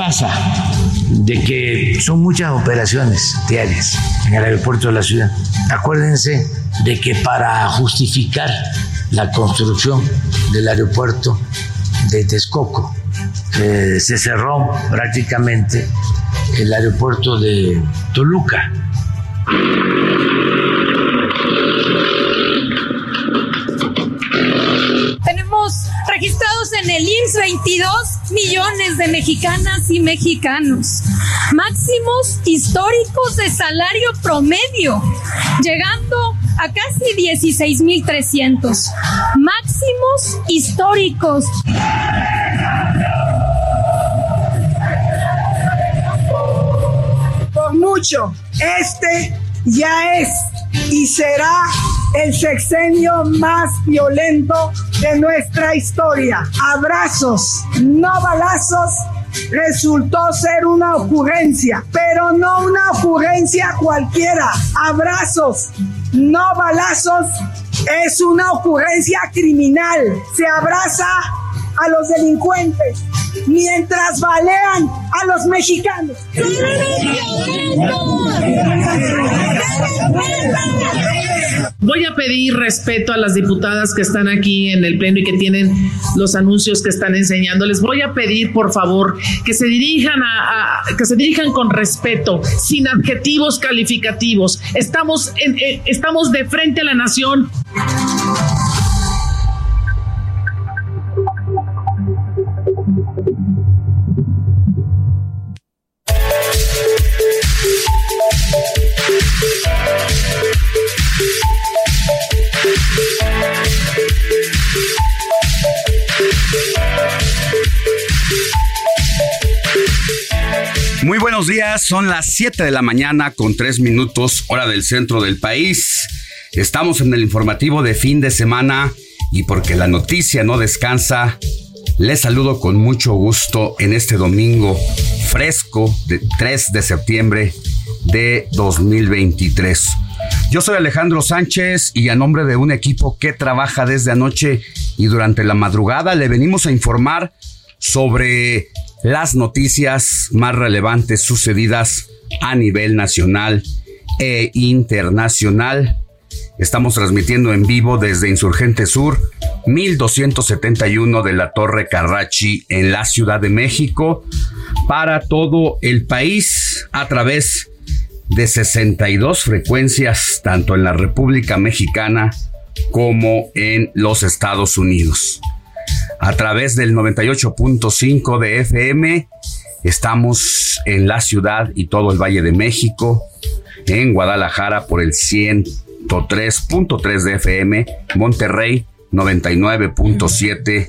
Pasa? De que son muchas operaciones diarias en el aeropuerto de la ciudad. Acuérdense de que para justificar la construcción del aeropuerto de Texcoco, eh, se cerró prácticamente el aeropuerto de Toluca. En el IMSS 22 millones de mexicanas y mexicanos. Máximos históricos de salario promedio, llegando a casi 16.300. Máximos históricos. Por mucho, este ya es y será el sexenio más violento de nuestra historia. Abrazos, no balazos. Resultó ser una ocurrencia, pero no una ocurrencia cualquiera. Abrazos, no balazos. Es una ocurrencia criminal. Se abraza a los delincuentes mientras balean a los mexicanos. Voy a pedir respeto a las diputadas que están aquí en el pleno y que tienen los anuncios que están enseñando. Les voy a pedir, por favor, que se dirijan a, que se dirijan con respeto, sin adjetivos calificativos. Estamos eh, estamos de frente a la nación. Buenos días, son las 7 de la mañana con 3 minutos hora del centro del país. Estamos en el informativo de fin de semana y porque la noticia no descansa, les saludo con mucho gusto en este domingo fresco de 3 de septiembre de 2023. Yo soy Alejandro Sánchez y a nombre de un equipo que trabaja desde anoche y durante la madrugada le venimos a informar sobre las noticias más relevantes sucedidas a nivel nacional e internacional. Estamos transmitiendo en vivo desde Insurgente Sur, 1271 de la Torre Carrachi en la Ciudad de México, para todo el país a través de 62 frecuencias, tanto en la República Mexicana como en los Estados Unidos a través del 98.5 de FM. Estamos en la ciudad y todo el Valle de México, en Guadalajara por el 103.3 de FM, Monterrey 99.7,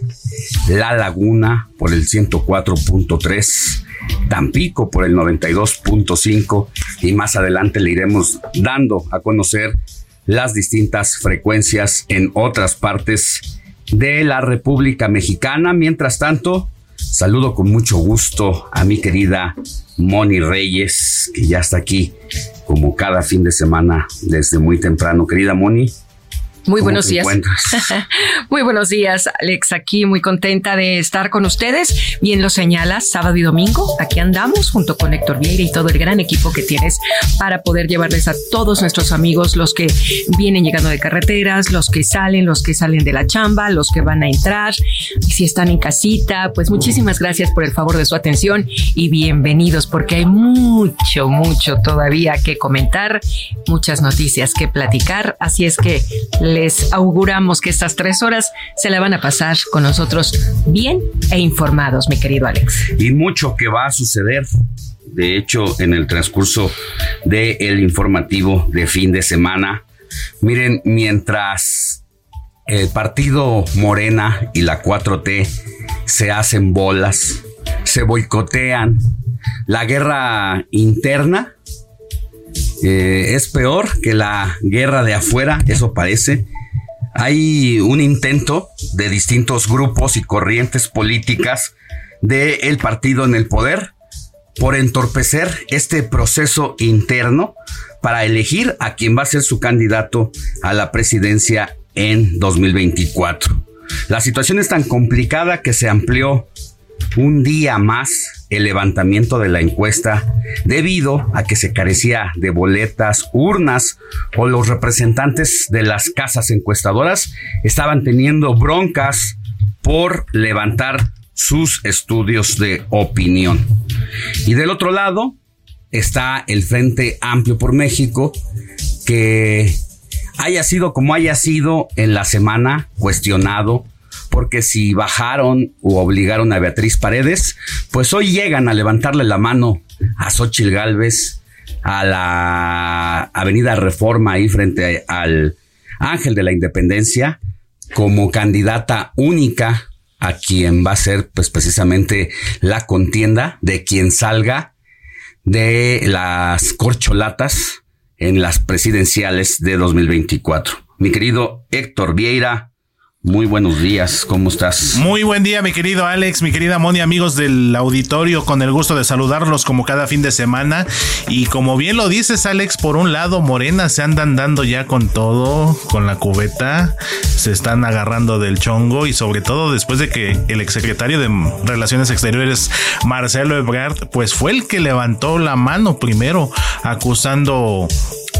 La Laguna por el 104.3, Tampico por el 92.5 y más adelante le iremos dando a conocer las distintas frecuencias en otras partes de la República Mexicana. Mientras tanto, saludo con mucho gusto a mi querida Moni Reyes, que ya está aquí como cada fin de semana desde muy temprano. Querida Moni. Muy buenos días. muy buenos días, Alex. Aquí muy contenta de estar con ustedes. Bien lo señalas, sábado y domingo. Aquí andamos junto con Héctor Vieira y todo el gran equipo que tienes para poder llevarles a todos nuestros amigos, los que vienen llegando de carreteras, los que salen, los que salen de la chamba, los que van a entrar. Y si están en casita, pues muchísimas gracias por el favor de su atención y bienvenidos porque hay mucho, mucho todavía que comentar, muchas noticias que platicar. Así es que les auguramos que estas tres horas se la van a pasar con nosotros bien e informados, mi querido Alex. Y mucho que va a suceder. De hecho, en el transcurso del informativo de fin de semana, miren, mientras el partido Morena y la 4T se hacen bolas, se boicotean, la guerra interna eh, es peor que la guerra de afuera, eso parece. Hay un intento de distintos grupos y corrientes políticas del el partido en el poder por entorpecer este proceso interno para elegir a quien va a ser su candidato a la presidencia en 2024. La situación es tan complicada que se amplió un día más el levantamiento de la encuesta debido a que se carecía de boletas, urnas o los representantes de las casas encuestadoras estaban teniendo broncas por levantar sus estudios de opinión. Y del otro lado está el Frente Amplio por México que haya sido como haya sido en la semana cuestionado porque si bajaron o obligaron a Beatriz Paredes, pues hoy llegan a levantarle la mano a Xochil Gálvez, a la Avenida Reforma ahí frente al Ángel de la Independencia, como candidata única a quien va a ser pues precisamente la contienda de quien salga de las corcholatas en las presidenciales de 2024. Mi querido Héctor Vieira, muy buenos días, ¿cómo estás? Muy buen día, mi querido Alex, mi querida Moni, amigos del auditorio, con el gusto de saludarlos como cada fin de semana. Y como bien lo dices, Alex, por un lado, Morena se andan dando ya con todo, con la cubeta, se están agarrando del chongo y sobre todo después de que el exsecretario de Relaciones Exteriores, Marcelo Ebrard, pues fue el que levantó la mano primero acusando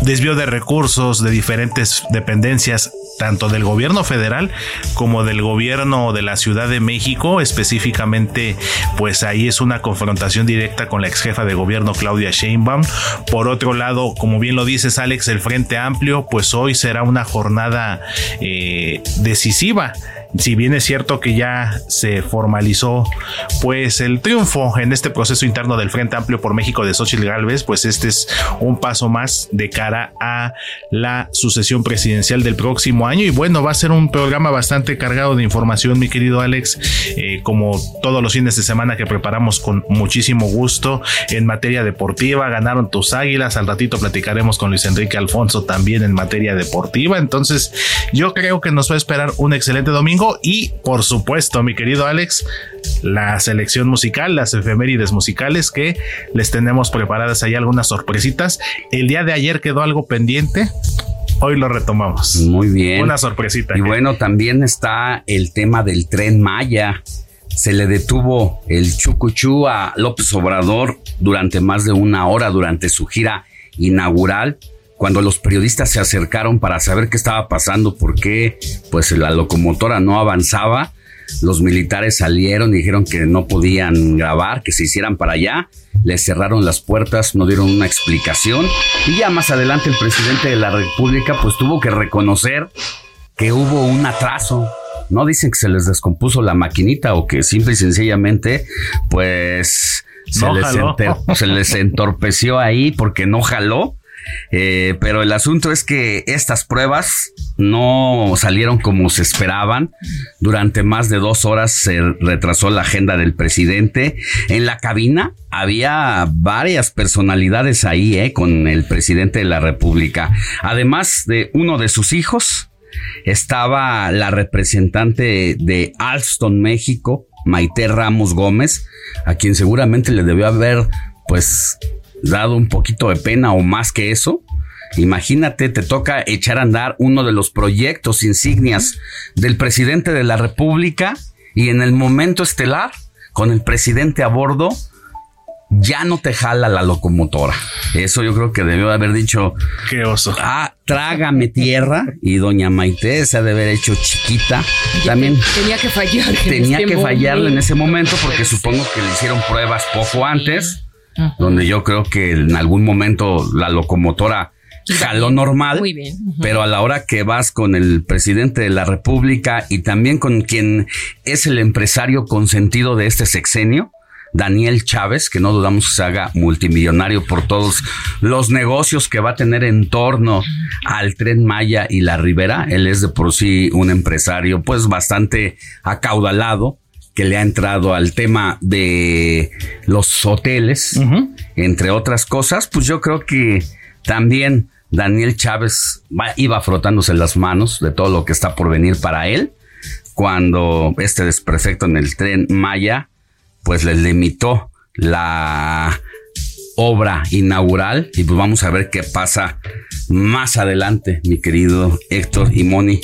desvío de recursos de diferentes dependencias tanto del gobierno federal como del gobierno de la Ciudad de México, específicamente, pues ahí es una confrontación directa con la ex jefa de gobierno Claudia Sheinbaum. Por otro lado, como bien lo dices Alex, el Frente Amplio, pues hoy será una jornada eh, decisiva si bien es cierto que ya se formalizó pues el triunfo en este proceso interno del Frente Amplio por México de Xochitl Galvez, pues este es un paso más de cara a la sucesión presidencial del próximo año. Y bueno, va a ser un programa bastante cargado de información, mi querido Alex, eh, como todos los fines de semana que preparamos con muchísimo gusto en materia deportiva, ganaron tus águilas, al ratito platicaremos con Luis Enrique Alfonso también en materia deportiva, entonces yo creo que nos va a esperar un excelente domingo y por supuesto, mi querido Alex, la selección musical, las efemérides musicales que les tenemos preparadas ahí algunas sorpresitas. El día de ayer quedó algo pendiente. Hoy lo retomamos. Muy bien. Una sorpresita. Y bueno, también está el tema del tren Maya. Se le detuvo el chucuchú a López Obrador durante más de una hora durante su gira inaugural cuando los periodistas se acercaron para saber qué estaba pasando, por qué pues la locomotora no avanzaba, los militares salieron y dijeron que no podían grabar, que se hicieran para allá, les cerraron las puertas, no dieron una explicación y ya más adelante el presidente de la República pues tuvo que reconocer que hubo un atraso. No dicen que se les descompuso la maquinita o que simple y sencillamente pues se, les, se les entorpeció ahí porque no jaló eh, pero el asunto es que estas pruebas no salieron como se esperaban. Durante más de dos horas se retrasó la agenda del presidente. En la cabina había varias personalidades ahí, eh, con el presidente de la República. Además de uno de sus hijos, estaba la representante de Alston, México, Maite Ramos Gómez, a quien seguramente le debió haber, pues, dado un poquito de pena o más que eso Imagínate, te toca echar a andar uno de los proyectos insignias del presidente de la República y en el momento estelar, con el presidente a bordo, ya no te jala la locomotora. Eso yo creo que debió haber dicho. Qué oso. Ah, trágame tierra. Y doña Maite se ha de haber hecho chiquita. También. Tenía que fallar. Tenía este que fallarle en ese momento porque supongo que le hicieron pruebas poco antes, donde yo creo que en algún momento la locomotora jaló normal. Muy bien. Pero a la hora que vas con el presidente de la República y también con quien es el empresario consentido de este sexenio, Daniel Chávez, que no dudamos que se haga multimillonario por todos los negocios que va a tener en torno al tren Maya y la Ribera. Él es de por sí un empresario pues bastante acaudalado que le ha entrado al tema de los hoteles, entre otras cosas, pues yo creo que también Daniel Chávez iba frotándose las manos de todo lo que está por venir para él cuando este desperfecto en el tren Maya pues les limitó la obra inaugural y pues vamos a ver qué pasa más adelante, mi querido Héctor y Moni.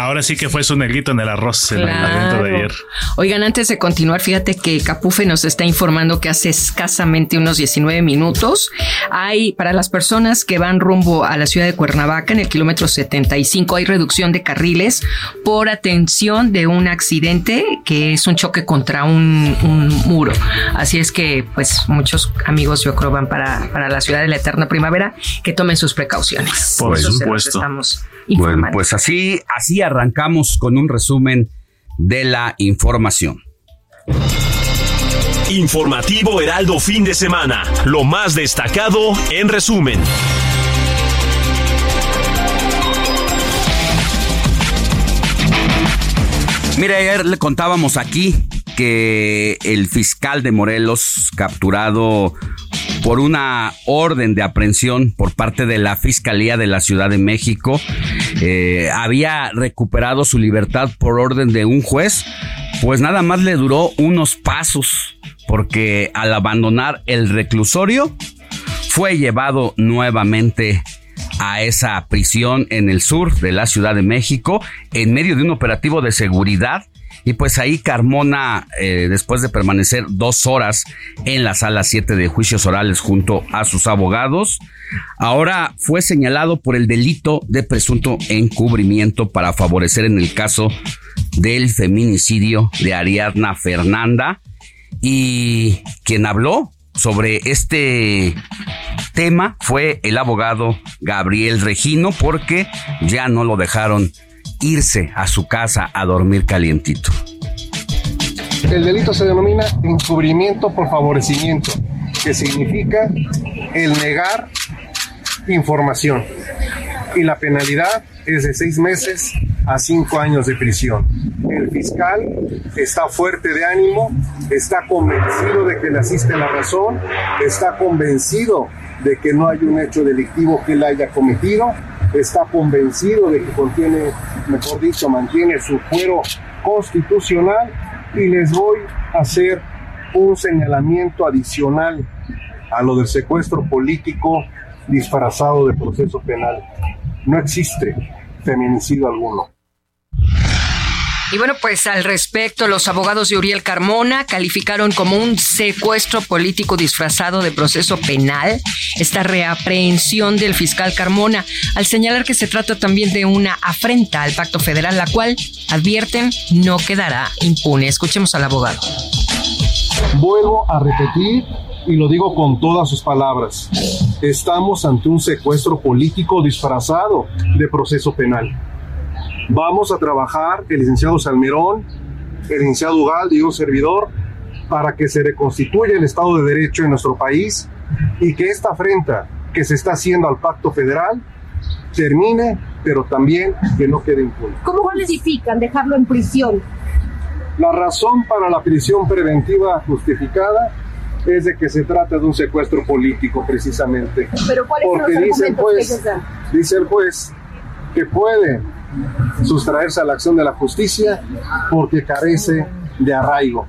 Ahora sí que fue su negrito en el arroz el evento de ayer. Oigan, antes de continuar, fíjate que Capufe nos está informando que hace escasamente unos 19 minutos hay, para las personas que van rumbo a la ciudad de Cuernavaca, en el kilómetro 75, hay reducción de carriles por atención de un accidente que es un choque contra un, muro. Así es que, pues, muchos amigos, yo creo, van para, para la ciudad de la eterna primavera, que tomen sus precauciones. Por supuesto. Estamos bueno, pues así, así arrancamos con un resumen de la información. Informativo Heraldo fin de semana. Lo más destacado en resumen. Mire, ayer le contábamos aquí que el fiscal de Morelos, capturado por una orden de aprehensión por parte de la Fiscalía de la Ciudad de México. Eh, había recuperado su libertad por orden de un juez, pues nada más le duró unos pasos, porque al abandonar el reclusorio fue llevado nuevamente a esa prisión en el sur de la Ciudad de México en medio de un operativo de seguridad y pues ahí Carmona, eh, después de permanecer dos horas en la sala 7 de juicios orales junto a sus abogados, ahora fue señalado por el delito de presunto encubrimiento para favorecer en el caso del feminicidio de Ariadna Fernanda. Y quien habló sobre este tema fue el abogado Gabriel Regino porque ya no lo dejaron irse a su casa a dormir calientito. El delito se denomina encubrimiento por favorecimiento, que significa el negar información. Y la penalidad es de seis meses a cinco años de prisión. El fiscal está fuerte de ánimo, está convencido de que le asiste la razón, está convencido de que no hay un hecho delictivo que él haya cometido está convencido de que contiene, mejor dicho, mantiene su fuero constitucional y les voy a hacer un señalamiento adicional a lo del secuestro político disfrazado de proceso penal. No existe feminicidio alguno. Y bueno, pues al respecto, los abogados de Uriel Carmona calificaron como un secuestro político disfrazado de proceso penal esta reaprehensión del fiscal Carmona, al señalar que se trata también de una afrenta al pacto federal, la cual, advierten, no quedará impune. Escuchemos al abogado. Vuelvo a repetir y lo digo con todas sus palabras. Estamos ante un secuestro político disfrazado de proceso penal. Vamos a trabajar el licenciado Salmerón, el licenciado Ugalde y un servidor para que se reconstituya el Estado de Derecho en nuestro país y que esta afrenta que se está haciendo al pacto federal termine, pero también que no quede impune. ¿Cómo justifican dejarlo en prisión? La razón para la prisión preventiva justificada es de que se trata de un secuestro político precisamente. Pero ¿cuáles Porque son los dice el juez, dice el juez que puede sustraerse a la acción de la justicia porque carece de arraigo.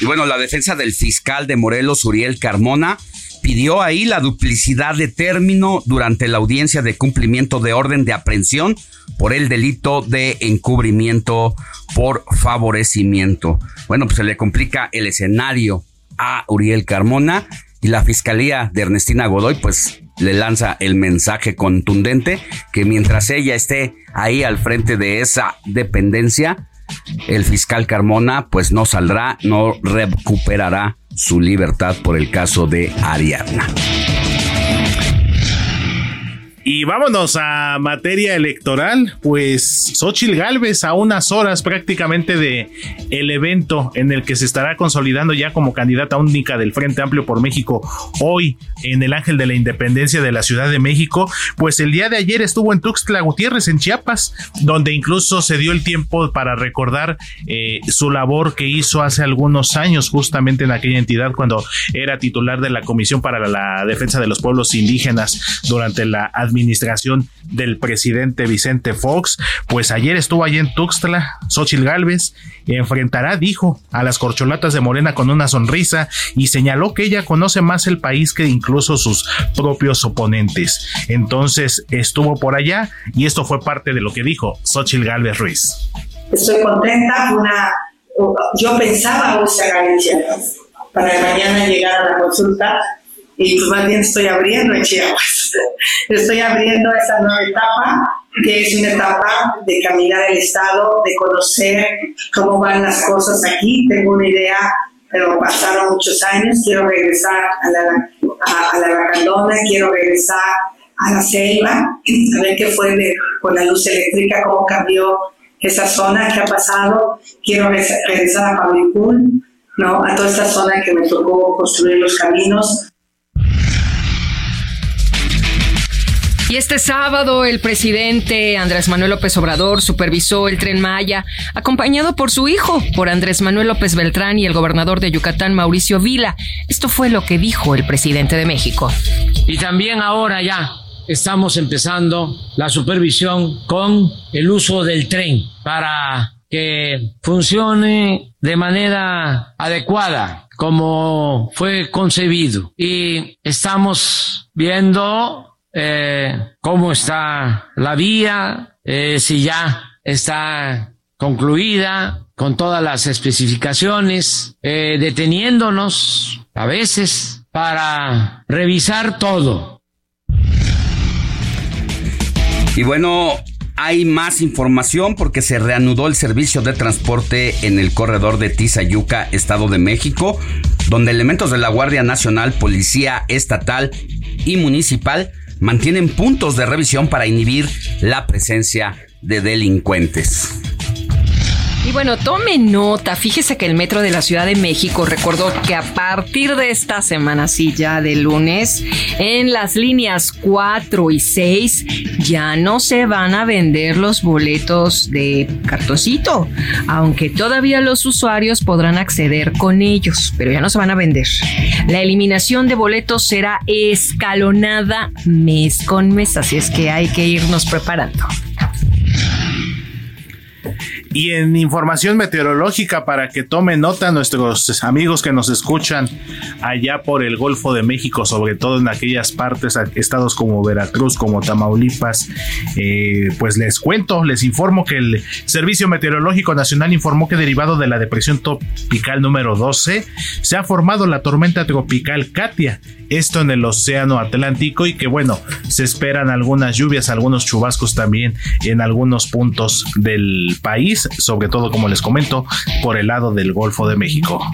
Y bueno, la defensa del fiscal de Morelos, Uriel Carmona, pidió ahí la duplicidad de término durante la audiencia de cumplimiento de orden de aprehensión por el delito de encubrimiento por favorecimiento. Bueno, pues se le complica el escenario a Uriel Carmona y la fiscalía de Ernestina Godoy pues le lanza el mensaje contundente que mientras ella esté ahí al frente de esa dependencia, el fiscal Carmona pues no saldrá, no recuperará su libertad por el caso de Ariadna. Y vámonos a materia electoral, pues Xochil Gálvez a unas horas prácticamente de el evento en el que se estará consolidando ya como candidata única del Frente Amplio por México hoy en el Ángel de la Independencia de la Ciudad de México, pues el día de ayer estuvo en Tuxtla Gutiérrez en Chiapas, donde incluso se dio el tiempo para recordar eh, su labor que hizo hace algunos años justamente en aquella entidad cuando era titular de la Comisión para la Defensa de los Pueblos Indígenas durante la administración del presidente Vicente Fox, pues ayer estuvo allí en Tuxtla, Xochil Gálvez, enfrentará, dijo, a las corcholatas de Morena con una sonrisa y señaló que ella conoce más el país que incluso sus propios oponentes. Entonces estuvo por allá y esto fue parte de lo que dijo Xochil Gálvez Ruiz. Estoy contenta, una, yo pensaba usar Galicia para mañana llegar a la consulta y pues más bien estoy abriendo en Chiapas. Estoy abriendo esa nueva etapa, que es una etapa de caminar el Estado, de conocer cómo van las cosas aquí. Tengo una idea, pero pasaron muchos años. Quiero regresar a la, a, la Lacandona, quiero regresar a la selva, a ver qué fue con la luz eléctrica, cómo cambió esa zona, qué ha pasado. Quiero regresar a Pablicul, ¿no? a toda esta zona que me tocó construir los caminos Y este sábado el presidente Andrés Manuel López Obrador supervisó el tren Maya, acompañado por su hijo, por Andrés Manuel López Beltrán y el gobernador de Yucatán, Mauricio Vila. Esto fue lo que dijo el presidente de México. Y también ahora ya estamos empezando la supervisión con el uso del tren para que funcione de manera adecuada como fue concebido. Y estamos viendo eh, cómo está la vía, eh, si ya está concluida con todas las especificaciones, eh, deteniéndonos a veces para revisar todo. Y bueno, hay más información porque se reanudó el servicio de transporte en el corredor de Tizayuca, Estado de México, donde elementos de la Guardia Nacional, Policía Estatal y Municipal mantienen puntos de revisión para inhibir la presencia de delincuentes. Y bueno, tome nota, fíjese que el Metro de la Ciudad de México recordó que a partir de esta semana, sí, ya de lunes, en las líneas 4 y 6 ya no se van a vender los boletos de cartoncito, aunque todavía los usuarios podrán acceder con ellos, pero ya no se van a vender. La eliminación de boletos será escalonada mes con mes, así es que hay que irnos preparando. Y en información meteorológica para que tomen nota nuestros amigos que nos escuchan allá por el Golfo de México, sobre todo en aquellas partes, estados como Veracruz, como Tamaulipas, eh, pues les cuento, les informo que el Servicio Meteorológico Nacional informó que derivado de la depresión tropical número 12 se ha formado la tormenta tropical Katia esto en el Océano Atlántico y que bueno, se esperan algunas lluvias, algunos chubascos también en algunos puntos del país, sobre todo como les comento, por el lado del Golfo de México.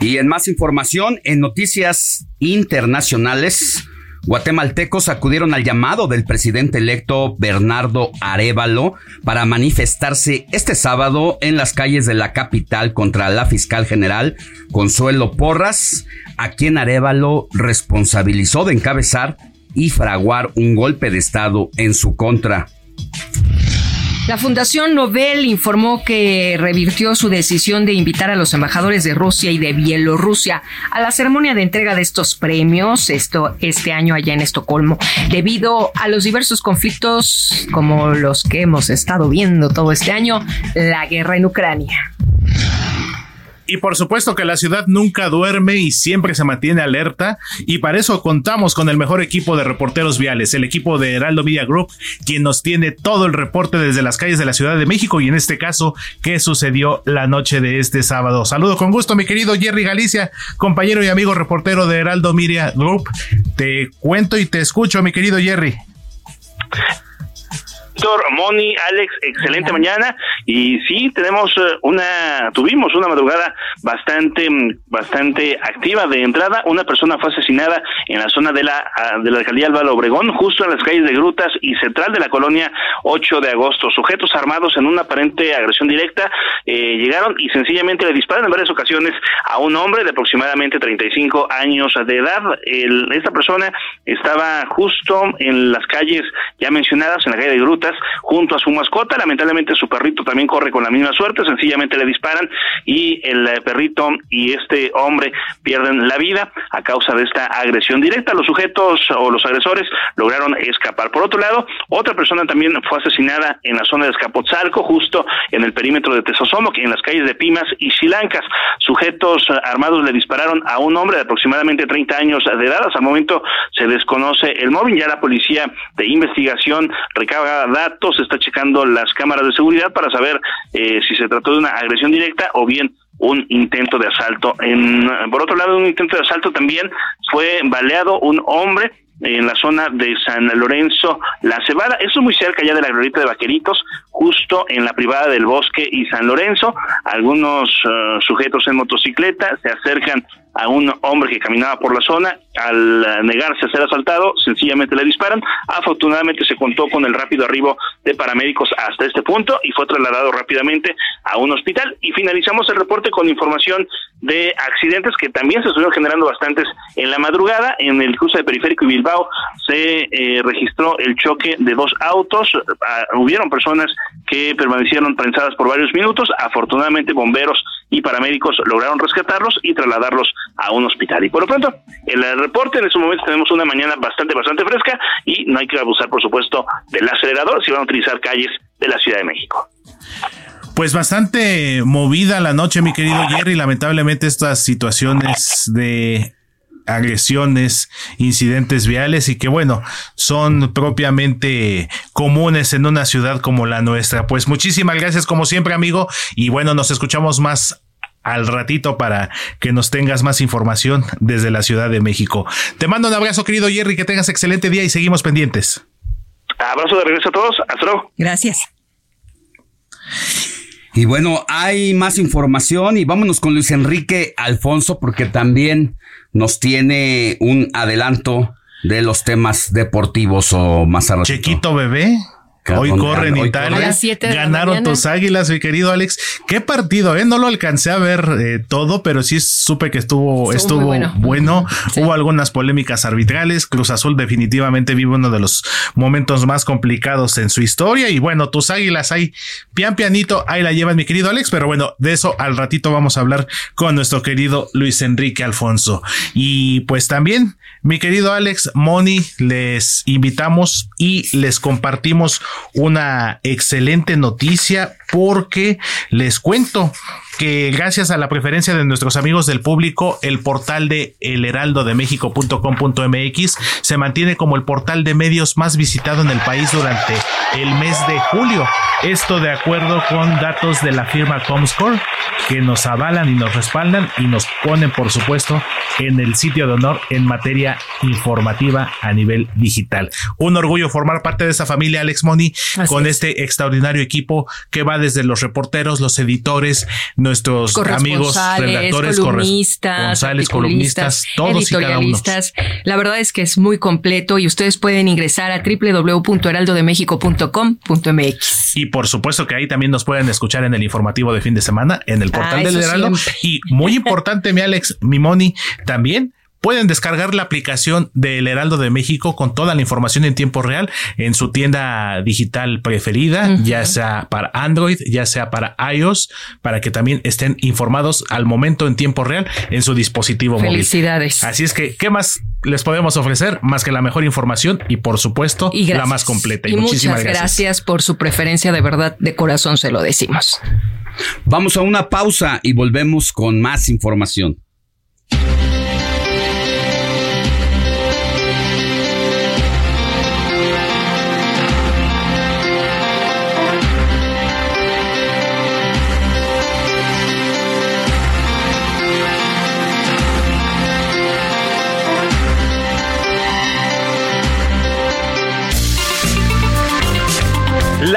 Y en más información, en noticias internacionales, Guatemaltecos acudieron al llamado del presidente electo Bernardo Arevalo para manifestarse este sábado en las calles de la capital contra la fiscal general Consuelo Porras, a quien Arevalo responsabilizó de encabezar y fraguar un golpe de Estado en su contra. La Fundación Nobel informó que revirtió su decisión de invitar a los embajadores de Rusia y de Bielorrusia a la ceremonia de entrega de estos premios esto, este año allá en Estocolmo, debido a los diversos conflictos como los que hemos estado viendo todo este año, la guerra en Ucrania. Y por supuesto que la ciudad nunca duerme y siempre se mantiene alerta y para eso contamos con el mejor equipo de reporteros viales, el equipo de Heraldo Media Group, quien nos tiene todo el reporte desde las calles de la Ciudad de México y en este caso, qué sucedió la noche de este sábado. Saludo con gusto mi querido Jerry Galicia, compañero y amigo reportero de Heraldo Media Group. Te cuento y te escucho, mi querido Jerry. Moni, Alex, excelente mañana. Y sí, tenemos eh, una, tuvimos una madrugada bastante, bastante activa de entrada. Una persona fue asesinada en la zona de la, ah, de la alcaldía Álvaro Obregón, justo en las calles de Grutas y Central de la colonia 8 de agosto. Sujetos armados en una aparente agresión directa eh, llegaron y sencillamente le dispararon en varias ocasiones a un hombre de aproximadamente 35 años de edad. esta persona estaba justo en las calles ya mencionadas, en la calle de Grutas junto a su mascota. Lamentablemente su perrito también corre con la misma suerte, sencillamente le disparan y el eh, perrito y este hombre pierden la vida a causa de esta agresión directa. Los sujetos o los agresores lograron escapar. Por otro lado, otra persona también fue asesinada en la zona de Escapotzalco, justo en el perímetro de Tesosomoc, en las calles de Pimas y Silancas. Sujetos eh, armados le dispararon a un hombre de aproximadamente 30 años de edad. Hasta el momento se desconoce el móvil. Ya la policía de investigación recaba datos, está checando las cámaras de seguridad para saber eh, si se trató de una agresión directa o bien un intento de asalto. En, por otro lado, un intento de asalto también fue baleado un hombre en la zona de San Lorenzo La Cebada. Eso es muy cerca ya de la glorieta de Vaqueritos, justo en la privada del Bosque y San Lorenzo. Algunos eh, sujetos en motocicleta se acercan a un hombre que caminaba por la zona. Al negarse a ser asaltado, sencillamente le disparan. Afortunadamente se contó con el rápido arribo de paramédicos hasta este punto y fue trasladado rápidamente a un hospital. Y finalizamos el reporte con información de accidentes que también se estuvieron generando bastantes en la madrugada. En el cruce de Periférico y Bilbao se eh, registró el choque de dos autos. Ah, hubieron personas que permanecieron prensadas por varios minutos. Afortunadamente bomberos y paramédicos lograron rescatarlos y trasladarlos a un hospital. Y por lo pronto, el reporte en este momento tenemos una mañana bastante, bastante fresca y no hay que abusar, por supuesto, del acelerador si van a utilizar calles de la Ciudad de México. Pues bastante movida la noche, mi querido Jerry. Lamentablemente estas situaciones de agresiones, incidentes viales y que bueno, son propiamente comunes en una ciudad como la nuestra. Pues muchísimas gracias como siempre amigo y bueno, nos escuchamos más al ratito para que nos tengas más información desde la Ciudad de México. Te mando un abrazo querido Jerry, que tengas excelente día y seguimos pendientes. Abrazo de regreso a todos, hasta luego. Gracias. Y bueno, hay más información y vámonos con Luis Enrique Alfonso porque también nos tiene un adelanto de los temas deportivos o más a Chequito bebé. Hoy corre en Italia. Ganaron tus águilas, mi querido Alex. Qué partido, ¿eh? No lo alcancé a ver eh, todo, pero sí supe que estuvo, estuvo, bueno. Hubo algunas polémicas arbitrales. Cruz Azul definitivamente vive uno de los momentos más complicados en su historia. Y bueno, tus águilas ahí, pian pianito, ahí la llevan, mi querido Alex. Pero bueno, de eso al ratito vamos a hablar con nuestro querido Luis Enrique Alfonso. Y pues también, mi querido Alex, Moni, les invitamos y les compartimos una excelente noticia porque les cuento que gracias a la preferencia de nuestros amigos del público, el portal de elheraldodemexico.com.mx se mantiene como el portal de medios más visitado en el país durante el mes de julio. Esto de acuerdo con datos de la firma Comscore que nos avalan y nos respaldan y nos ponen, por supuesto, en el sitio de honor en materia informativa a nivel digital. Un orgullo formar parte de esa familia Alex Money con este extraordinario equipo que va desde los reporteros, los editores, nuestros amigos redactores, columnistas, columnistas, todos y cada uno. La verdad es que es muy completo y ustedes pueden ingresar a www.heraldodemexico.com.mx. Y por supuesto que ahí también nos pueden escuchar en el informativo de fin de semana en el portal ah, del Heraldo. Y muy importante, mi Alex, mi Moni, también Pueden descargar la aplicación del Heraldo de México con toda la información en tiempo real en su tienda digital preferida, ya sea para Android, ya sea para iOS, para que también estén informados al momento en tiempo real en su dispositivo móvil. Felicidades. Así es que, ¿qué más les podemos ofrecer? Más que la mejor información y, por supuesto, la más completa. Y, muchísimas gracias. gracias por su preferencia, de verdad, de corazón se lo decimos. Vamos a una pausa y volvemos con más información.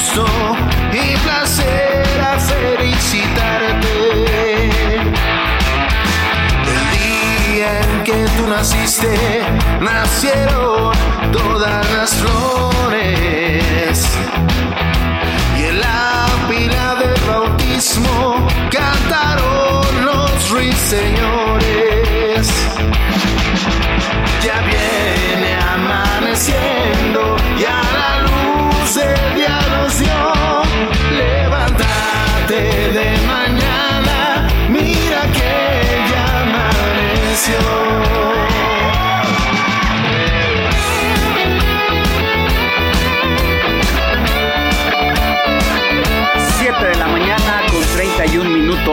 Gusto y placer a felicitarte. El día en que tú naciste, nacieron todas las flores.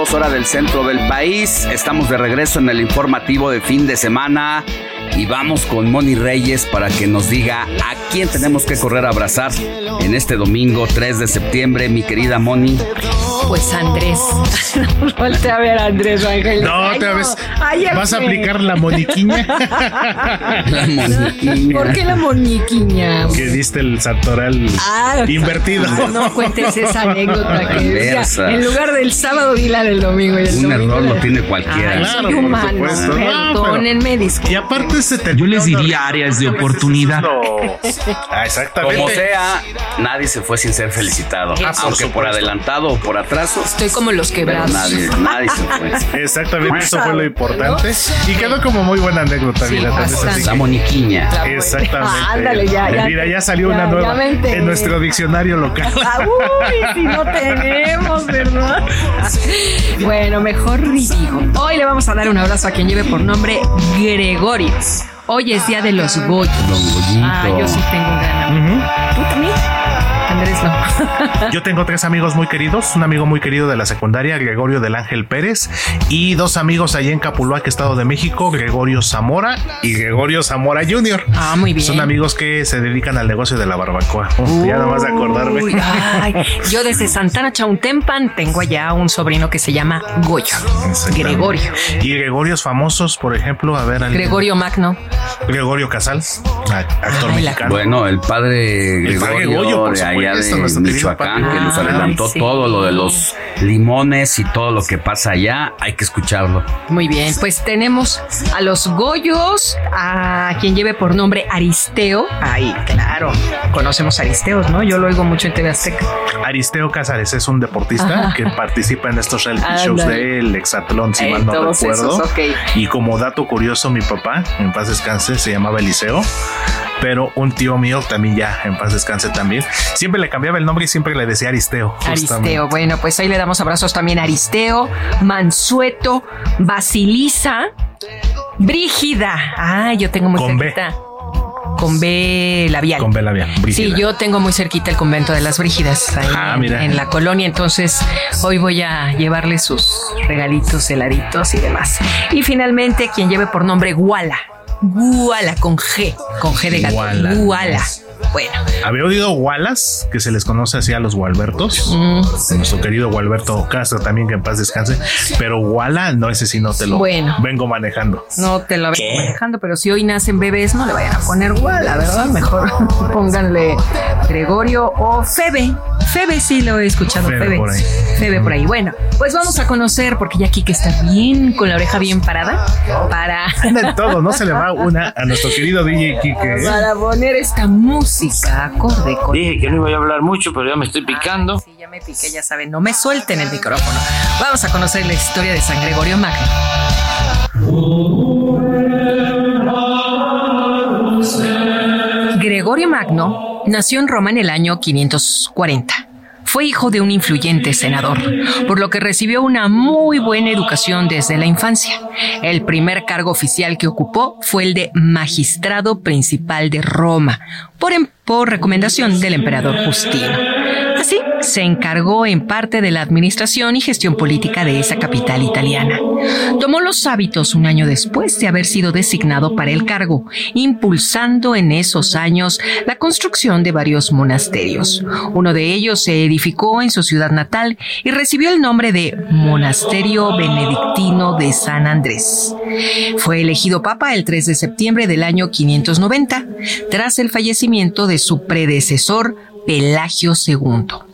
31 minutos hora del centro del país. Estamos de regreso en el informativo de fin de semana y vamos con Moni Reyes para que nos diga a quién tenemos que correr a abrazar en este domingo 3 de septiembre, mi querida Moni. Pues Andrés. Volte a ver a Andrés Ángel. No, Ay, otra no. vez. Ayer ¿Vas a aplicar la moniquiña? La moniquiña. ¿Por qué la moniquiña? que diste el sartoral Ah, invertido. No, no cuentes esa anécdota que decía, en lugar del sábado di la del domingo. Y el Un domingo error la- lo tiene cualquiera. Ay, Claro, soy por humano, supuesto. No, pero- perdónenme, disculpen. Y aparte se te Yo les diría áreas de oportunidad. Ah, exactamente. Como sea, nadie se fue sin ser felicitado. Ah, por aunque por adelantado o por atraso. Estoy como los quebrados. nadie, nadie se fue. Exactamente, eso fue lo importante. Y quedó como muy buena anécdota, Sí, mira. La moniquiña. Exactamente. Ah, ándale, ya, ya. Mira, ya salió Ya, una nueva en nuestro diccionario local. Ah, Uy, si no tenemos, ¿verdad? Bueno, mejor ni digo. Hoy le vamos a dar un abrazo a quien lleve por nombre Gregorio. Hoy es día de los Goyos. Don Goyito. Ah, yo sí tengo un gran amigo. ¿Tú también? Andrés no. Yo tengo tres amigos muy queridos, un amigo muy querido de la secundaria, Gregorio del Ángel Pérez, y dos amigos allá en Capuluac, Estado de México, Gregorio Zamora y Gregorio Zamora Jr. Ah, muy bien. Son amigos que se dedican al negocio de la barbacoa. Ya nada más de acordarme. Uy, ay, yo desde Santana Chauntempan tengo allá un sobrino que se llama Goyo. Gregorio. Y Gregorios famosos, por ejemplo, a ver, al- Gregorio Magno. Gregorio Casal, a- actor Ay, mexicano. Bueno, el padre El padre Gregorio Goyo, por de allá de Michoacán, que nos Ay, adelantó sí. todo lo de los limones y todo lo que pasa allá, hay que escucharlo. Muy bien, pues tenemos a los Goyos, a quien lleve por nombre Aristeo. Ay, claro, conocemos a Aristeos, ¿no? Yo lo oigo mucho en TV Azteca. Aristeo Cázares es un deportista Ajá. que participa en estos reality Ándale. shows del hexatlón, si Eh, mal no recuerdo. esos. Y como dato curioso, mi papá, en paz descanse, se llamaba Eliseo, pero un tío mío también ya, en paz descanse también, siempre le cambiaba el nombre y siempre le decía Aristeo. justamente. Aristeo, bueno, pues ahí le damos abrazos también a Aristeo, Mansueto, Basilisa, Brígida. Ah, yo tengo muy Con B. cerquita. Con B labial. Con Bella bien. Sí, yo tengo muy cerquita el convento de las Brígidas ahí Ah, en- mira. en la colonia, entonces hoy voy a llevarle sus regalitos, heladitos y demás. Y finalmente quien lleve por nombre Guala. Guala con G, con G de gato. Guala. Guala. Bueno. Había oído Wallace, que se les conoce así a los Walbertos. Mm. Nuestro querido Walberto Castro también, que en paz descanse. Pero Walla, no, ese sí no te lo Bueno. vengo manejando. No te lo vengo manejando, pero si hoy nacen bebés, no le vayan a poner Wala, ¿verdad? Mejor pónganle Gregorio o Febe. Febe sí lo he escuchado, Febe Febe. por ahí. Febe por ahí. Bueno, pues vamos a conocer, porque ya Kike está bien, con la oreja bien parada, para, en todo, no se le va una a nuestro querido DJ Kike. para poner esta música acorde con... Dije que no iba a hablar mucho, pero ya me estoy picando. Sí, ya me piqué, ya saben, no me suelten el micrófono. Vamos a conocer la historia de San Gregorio Magno. Gregorio Magno nació en Roma en el año 540. Fue hijo de un influyente senador, por lo que recibió una muy buena educación desde la infancia. El primer cargo oficial que ocupó fue el de magistrado principal de Roma, por, em- recomendación del emperador Justino. Así, se encargó en parte de la administración y gestión política de esa capital italiana. Tomó los hábitos un año después de haber sido designado para el cargo, impulsando en esos años la construcción de varios monasterios. Uno de ellos se edificó en su ciudad natal y recibió el nombre de Monasterio Benedictino de San Andrés. Fue elegido papa el 3 de septiembre del año 590, tras el fallecimiento de su predecesor Pelagio II.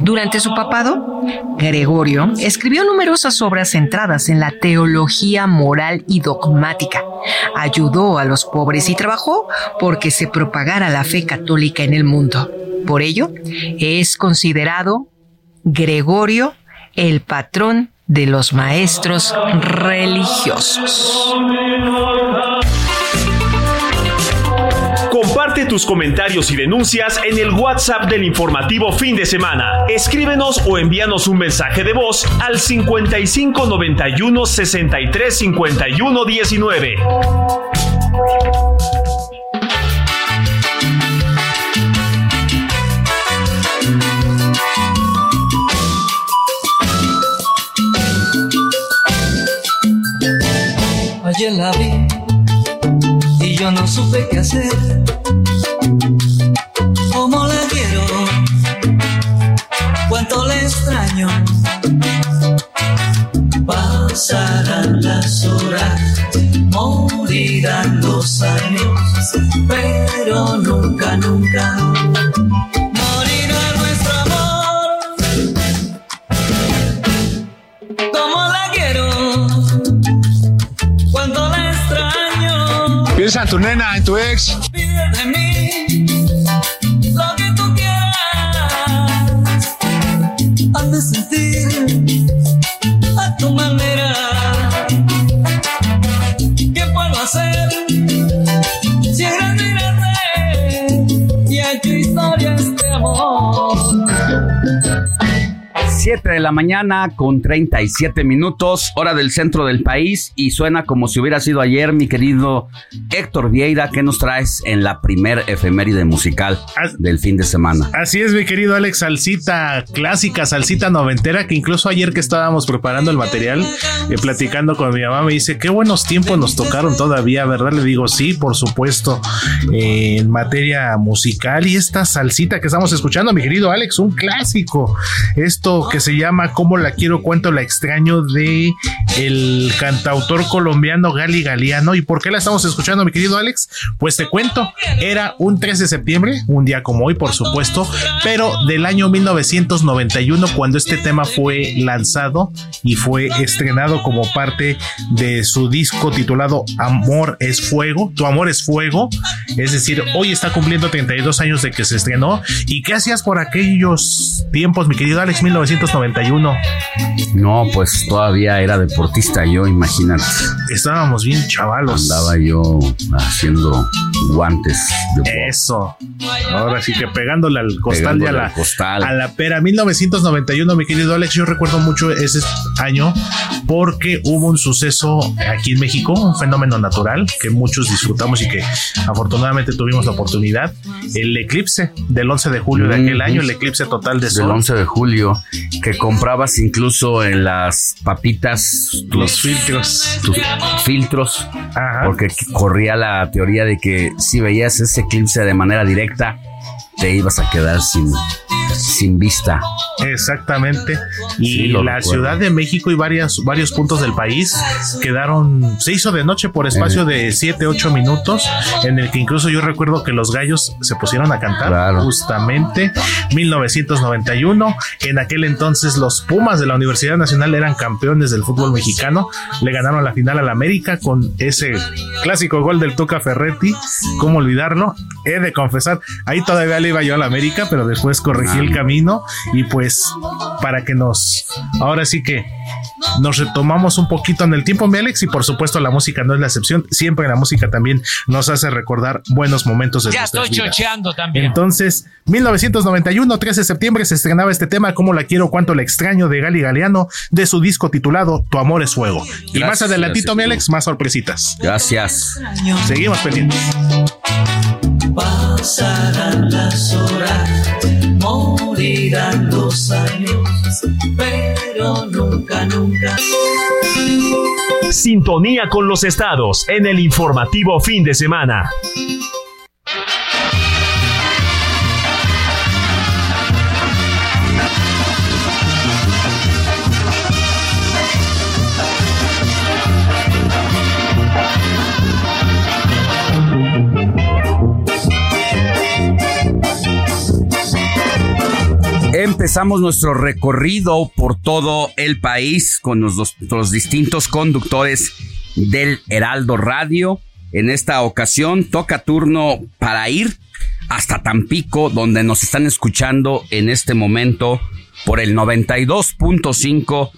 Durante su papado, Gregorio escribió numerosas obras centradas en la teología moral y dogmática. Ayudó a los pobres y trabajó porque se propagara la fe católica en el mundo. Por ello, es considerado Gregorio el patrón de los maestros religiosos. Comparte tus comentarios y denuncias en el WhatsApp del informativo fin de semana. Escríbenos o envíanos un mensaje de voz al 55 91 63 51 19. Ayer la vi yo no supe qué hacer. ¿Cómo la quiero? ¿Cuánto le extraño? Pasarán las horas, morirán los años, pero nunca, nunca extraño? Piensa en tu nena, en tu ex. 7 de la mañana con 37 minutos, hora del centro del país y suena como si hubiera sido ayer, mi querido Héctor Vieira, ¿qué nos traes en la primer efeméride musical del fin de semana? Así es, mi querido Alex, salsita clásica, salsita noventera, que incluso ayer que estábamos preparando el material, eh, platicando con mi mamá, me dice, qué buenos tiempos nos tocaron todavía, ¿verdad? Le digo, sí, por supuesto, eh, en materia musical y esta salsita que estamos escuchando, mi querido Alex, un clásico, esto que se llama Cómo la quiero, cuánto la extraño de el cantautor colombiano Gali Galeano. ¿Y por qué la estamos escuchando, mi querido Alex? Pues te cuento, era un 3 de septiembre, un día como hoy, por supuesto, pero del año 1991 cuando este tema fue lanzado y fue estrenado como parte de su disco titulado Amor es Fuego, Tu Amor es Fuego, es decir, hoy está cumpliendo 32 años de que se estrenó. ¿Y qué hacías por aquellos tiempos, mi querido Alex, 1991? No, pues todavía era deportista yo, imagínate. Estábamos bien chavalos. Andaba yo haciendo guantes de. Eso. Ahora sí que pegándole al costal y a la, al costal. a la pera. 1991, mi querido Alex, yo recuerdo mucho ese año porque hubo un suceso aquí en México, un fenómeno natural que muchos disfrutamos y que afortunadamente tuvimos la oportunidad. El eclipse del 11 de julio de aquel año, el eclipse total de del sol. 11 de julio, que comprabas incluso en las papitas tus Los filtros. tus filtros, porque corría la teoría de que si veías ese eclipse de manera directa, te ibas a quedar sin, sin vista. Exactamente. Y la Ciudad de México y varias, varios puntos del país quedaron, se hizo de noche por espacio de 7, 8 minutos, en el que incluso yo recuerdo que los gallos se pusieron a cantar justamente 1991. En aquel entonces los Pumas de la Universidad Nacional eran campeones del fútbol mexicano, le ganaron la final al América con ese clásico gol del Tuca Ferretti, ¿cómo olvidarlo? He de confesar, ahí todavía iba yo a la América, pero después corregí el camino y pues para que nos, ahora sí que nos retomamos un poquito en el tiempo, mi Alex, y por supuesto la música no es la excepción, siempre la música también nos hace recordar buenos momentos de Ya estoy chocheando también. Entonces, 1991, 13 de septiembre, se estrenaba este tema, Cómo la quiero, cuánto la extraño, de Gali Galeano, de su disco titulado Tu amor es fuego. y más adelantito, mi Alex, más sorpresitas. Gracias. Seguimos pendientes. Pasarán las horas, morirán los años, pero nunca, nunca. Sintonía con los estados en el informativo fin de semana. Empezamos nuestro recorrido por todo el país con los, distintos conductores del Heraldo Radio. En esta ocasión toca turno para ir hasta Tampico, donde nos están escuchando en este momento por el 92.5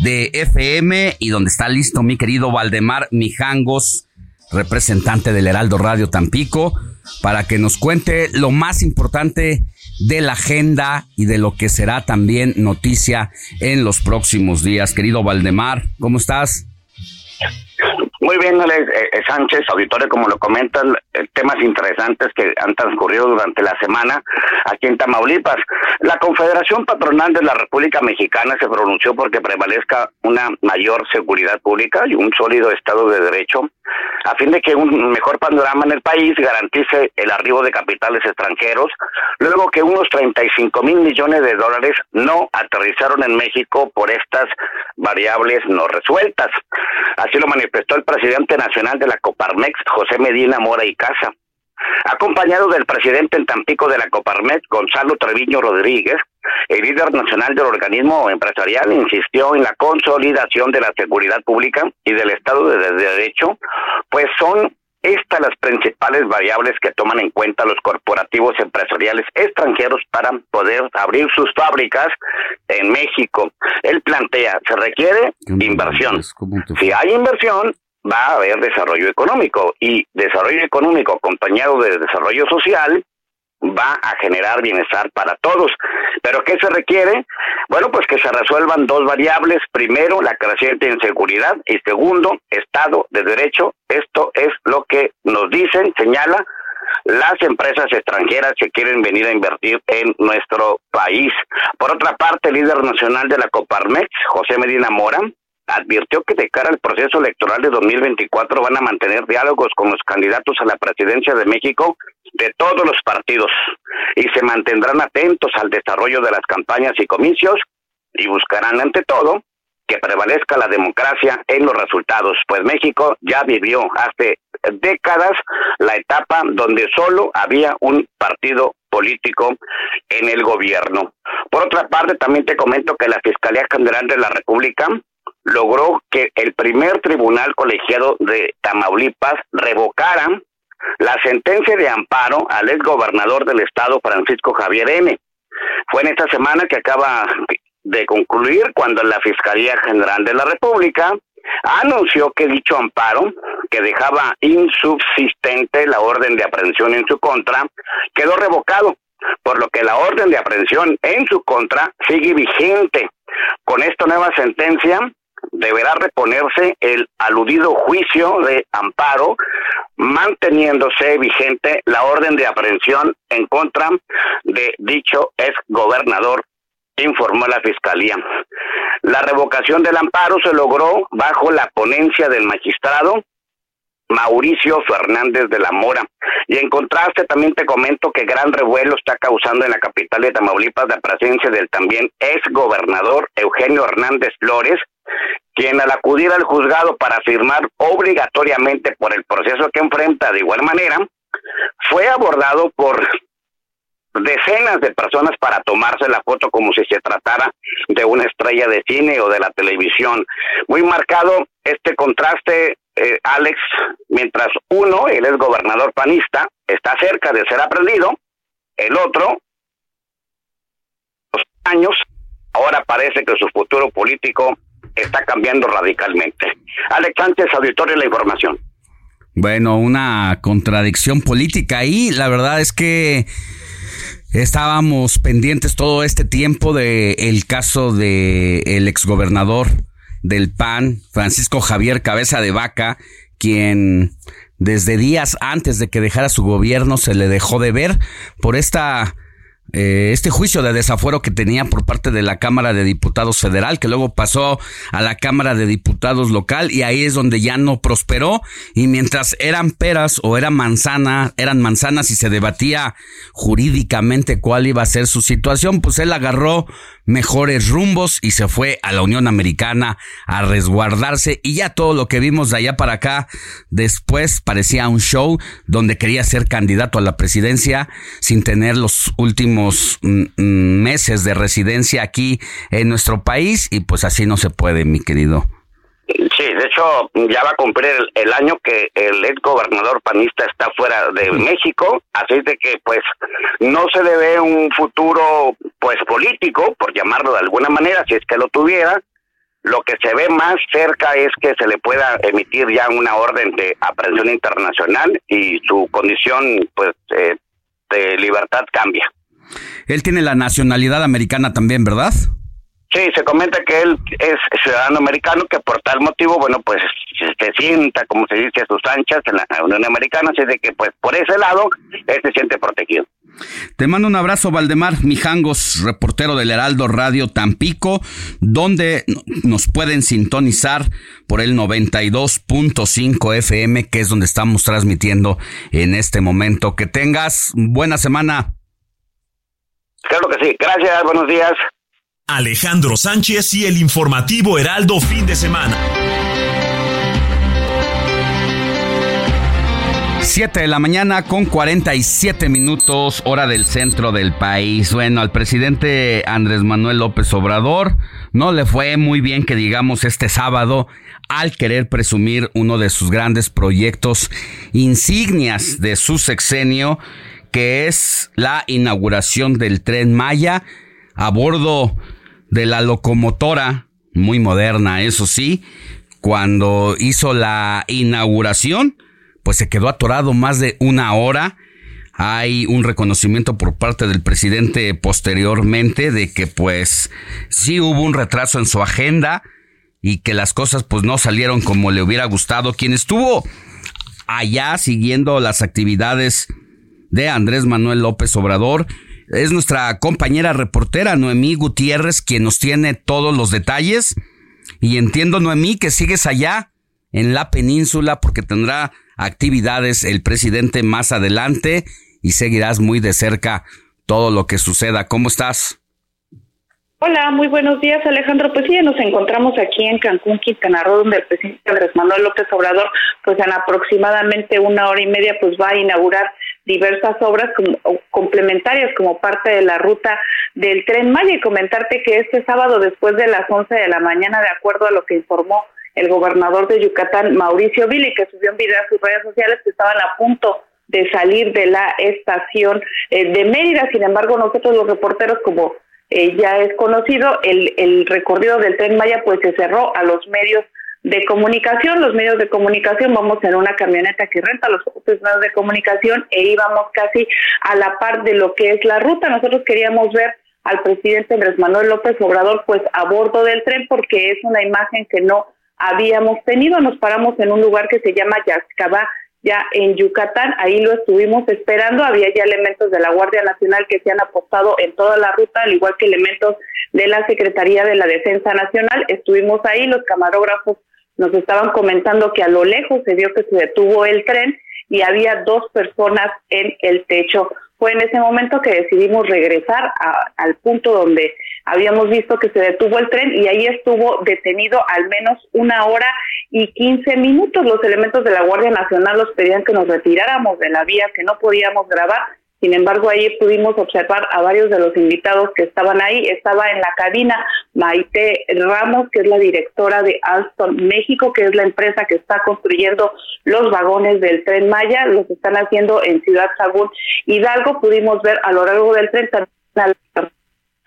de FM y donde está listo mi querido Valdemar Mijangos, representante del Heraldo Radio Tampico, para que nos cuente lo más importante de la agenda y de lo que será también noticia en los próximos días. Querido Valdemar, ¿cómo estás? Muy bien, Alex eh, Sánchez, auditorio, como lo comentan, eh, temas interesantes que han transcurrido durante la semana aquí en Tamaulipas. La Confederación Patronal de la República Mexicana se pronunció porque prevalezca una mayor seguridad pública y un sólido Estado de Derecho, a fin de que un mejor panorama en el país garantice el arribo de capitales extranjeros, luego que unos 35 mil millones de dólares no aterrizaron en México por estas variables no resueltas. Así lo manifestó el presidente nacional de la Coparmex, José Medina Mora y Casa. Acompañado del presidente en Tampico de la Coparmex, Gonzalo Treviño Rodríguez, el líder nacional del organismo empresarial insistió en la consolidación de la seguridad pública y del Estado de Derecho, pues son estas las principales variables que toman en cuenta los corporativos empresariales extranjeros para poder abrir sus fábricas en México. Él plantea, se requiere inversión. Si hay inversión, va a haber desarrollo económico y desarrollo económico acompañado de desarrollo social va a generar bienestar para todos. ¿Pero qué se requiere? Bueno, pues que se resuelvan dos variables. Primero, la creciente inseguridad y segundo, Estado de Derecho. Esto es lo que nos dicen, señala las empresas extranjeras que quieren venir a invertir en nuestro país. Por otra parte, el líder nacional de la Coparmex, José Medina Mora, advirtió que de cara al proceso electoral de 2024 van a mantener diálogos con los candidatos a la presidencia de México de todos los partidos y se mantendrán atentos al desarrollo de las campañas y comicios y buscarán ante todo que prevalezca la democracia en los resultados, pues México ya vivió hace décadas la etapa donde solo había un partido político en el gobierno. Por otra parte, también te comento que la Fiscalía General de la República logró que el primer tribunal colegiado de Tamaulipas revocara la sentencia de amparo al ex gobernador del estado Francisco Javier N. Fue en esta semana que acaba de concluir cuando la Fiscalía General de la República anunció que dicho amparo, que dejaba insubsistente la orden de aprehensión en su contra, quedó revocado, por lo que la orden de aprehensión en su contra sigue vigente. Con esta nueva sentencia, deberá reponerse el aludido juicio de amparo, manteniéndose vigente la orden de aprehensión en contra de dicho ex gobernador informó la Fiscalía. La revocación del amparo se logró bajo la ponencia del magistrado Mauricio Fernández de la Mora. Y en contraste, también te comento que gran revuelo está causando en la capital de Tamaulipas la presencia del también ex gobernador Eugenio Hernández Flores, quien al acudir al juzgado para firmar obligatoriamente por el proceso que enfrenta de igual manera, fue abordado por decenas de personas para tomarse la foto como si se tratara de una estrella de cine o de la televisión. Muy marcado este contraste, eh, Alex, mientras uno, él es gobernador panista, está cerca de ser aprendido, el otro, los años, ahora parece que su futuro político está cambiando radicalmente. Alex Sánchez, auditorio de la información. Bueno, una contradicción política ahí. La verdad es que estábamos pendientes todo este tiempo del el caso de el exgobernador del PAN, Francisco Javier Cabeza de Vaca, quien desde días antes de que dejara su gobierno se le dejó de ver por esta eh, este juicio de desafuero que tenía por parte de la Cámara de Diputados Federal, que luego pasó a la Cámara de Diputados local y ahí es donde ya no prosperó. Y mientras eran peras o eran manzana, eran manzanas y se debatía jurídicamente cuál iba a ser su situación, pues él agarró mejores rumbos y se fue a la Unión Americana a resguardarse. Y ya todo lo que vimos de allá para acá después parecía un show donde quería ser candidato a la presidencia sin tener los últimos mm, mm, meses de residencia aquí en nuestro país. Y pues así no se puede mi querido Sí, de hecho ya va a cumplir el, año que el ex gobernador panista está fuera de México, así de que pues no se le ve un futuro pues político, por llamarlo de alguna manera, si es que lo tuviera. Lo que se ve más cerca es que se le pueda emitir ya una orden de aprehensión internacional y su condición pues eh, de libertad cambia. Él tiene la nacionalidad americana también, ¿verdad? Sí, se comenta que él es ciudadano americano, que por tal motivo, bueno, pues se sienta, como se dice, a sus anchas en la Unión Americana, así de que, pues, por ese lado, él se siente protegido. Te mando un abrazo, Valdemar Mijangos, reportero del Heraldo Radio Tampico, donde nos pueden sintonizar por el 92.5 FM, que es donde estamos transmitiendo en este momento. Que tengas buena semana. Claro que sí. Gracias, buenos días. Alejandro Sánchez y el informativo Heraldo fin de semana. 7 de la mañana con 47 minutos hora del centro del país. Bueno, al presidente Andrés Manuel López Obrador no le fue muy bien que digamos este sábado al querer presumir uno de sus grandes proyectos insignias de su sexenio, que es la inauguración del tren Maya a bordo de la locomotora, muy moderna, eso sí, cuando hizo la inauguración, pues se quedó atorado más de una hora. Hay un reconocimiento por parte del presidente posteriormente de que pues sí hubo un retraso en su agenda y que las cosas pues no salieron como le hubiera gustado. Quien estuvo allá siguiendo las actividades de Andrés Manuel López Obrador es nuestra compañera reportera Noemí Gutiérrez quien nos tiene todos los detalles. Y entiendo, Noemí, que sigues allá en la península porque tendrá actividades el presidente más adelante y seguirás muy de cerca todo lo que suceda. ¿Cómo estás? Hola, muy buenos días Alejandro. Pues sí, nos encontramos aquí en Cancún, Quintana Roo, donde el presidente Andrés Manuel López Obrador, pues en aproximadamente una hora y media, pues va a inaugurar diversas obras complementarias como parte de la ruta del tren Maya y comentarte que este sábado después de las 11 de la mañana, de acuerdo a lo que informó el gobernador de Yucatán, Mauricio Vili, que subió un video a sus redes sociales que estaban a punto de salir de la estación eh, de Mérida. Sin embargo, nosotros los reporteros, como eh, ya es conocido, el, el recorrido del tren Maya pues se cerró a los medios de comunicación. Los medios de comunicación vamos en una camioneta que renta los propios medios de comunicación e íbamos casi a la par de lo que es la ruta. Nosotros queríamos ver al presidente Andrés Manuel López Obrador pues a bordo del tren porque es una imagen que no habíamos tenido. Nos paramos en un lugar que se llama Yaxcabá ya en Yucatán, ahí lo estuvimos esperando, había ya elementos de la Guardia Nacional que se han apostado en toda la ruta, al igual que elementos de la Secretaría de la Defensa Nacional, estuvimos ahí, los camarógrafos nos estaban comentando que a lo lejos se vio que se detuvo el tren y había dos personas en el techo. Fue en ese momento que decidimos regresar al punto donde habíamos visto que se detuvo el tren y ahí estuvo detenido al menos una hora y quince minutos. Los elementos de la Guardia Nacional nos pedían que nos retiráramos de la vía, que no podíamos grabar sin embargo, ahí pudimos observar a varios de los invitados que estaban ahí. Estaba en la cabina Maite Ramos, que es la directora de Alstom México, que es la empresa que está construyendo los vagones del tren Maya. Los están haciendo en Ciudad Sagún Hidalgo. Pudimos ver a lo largo del tren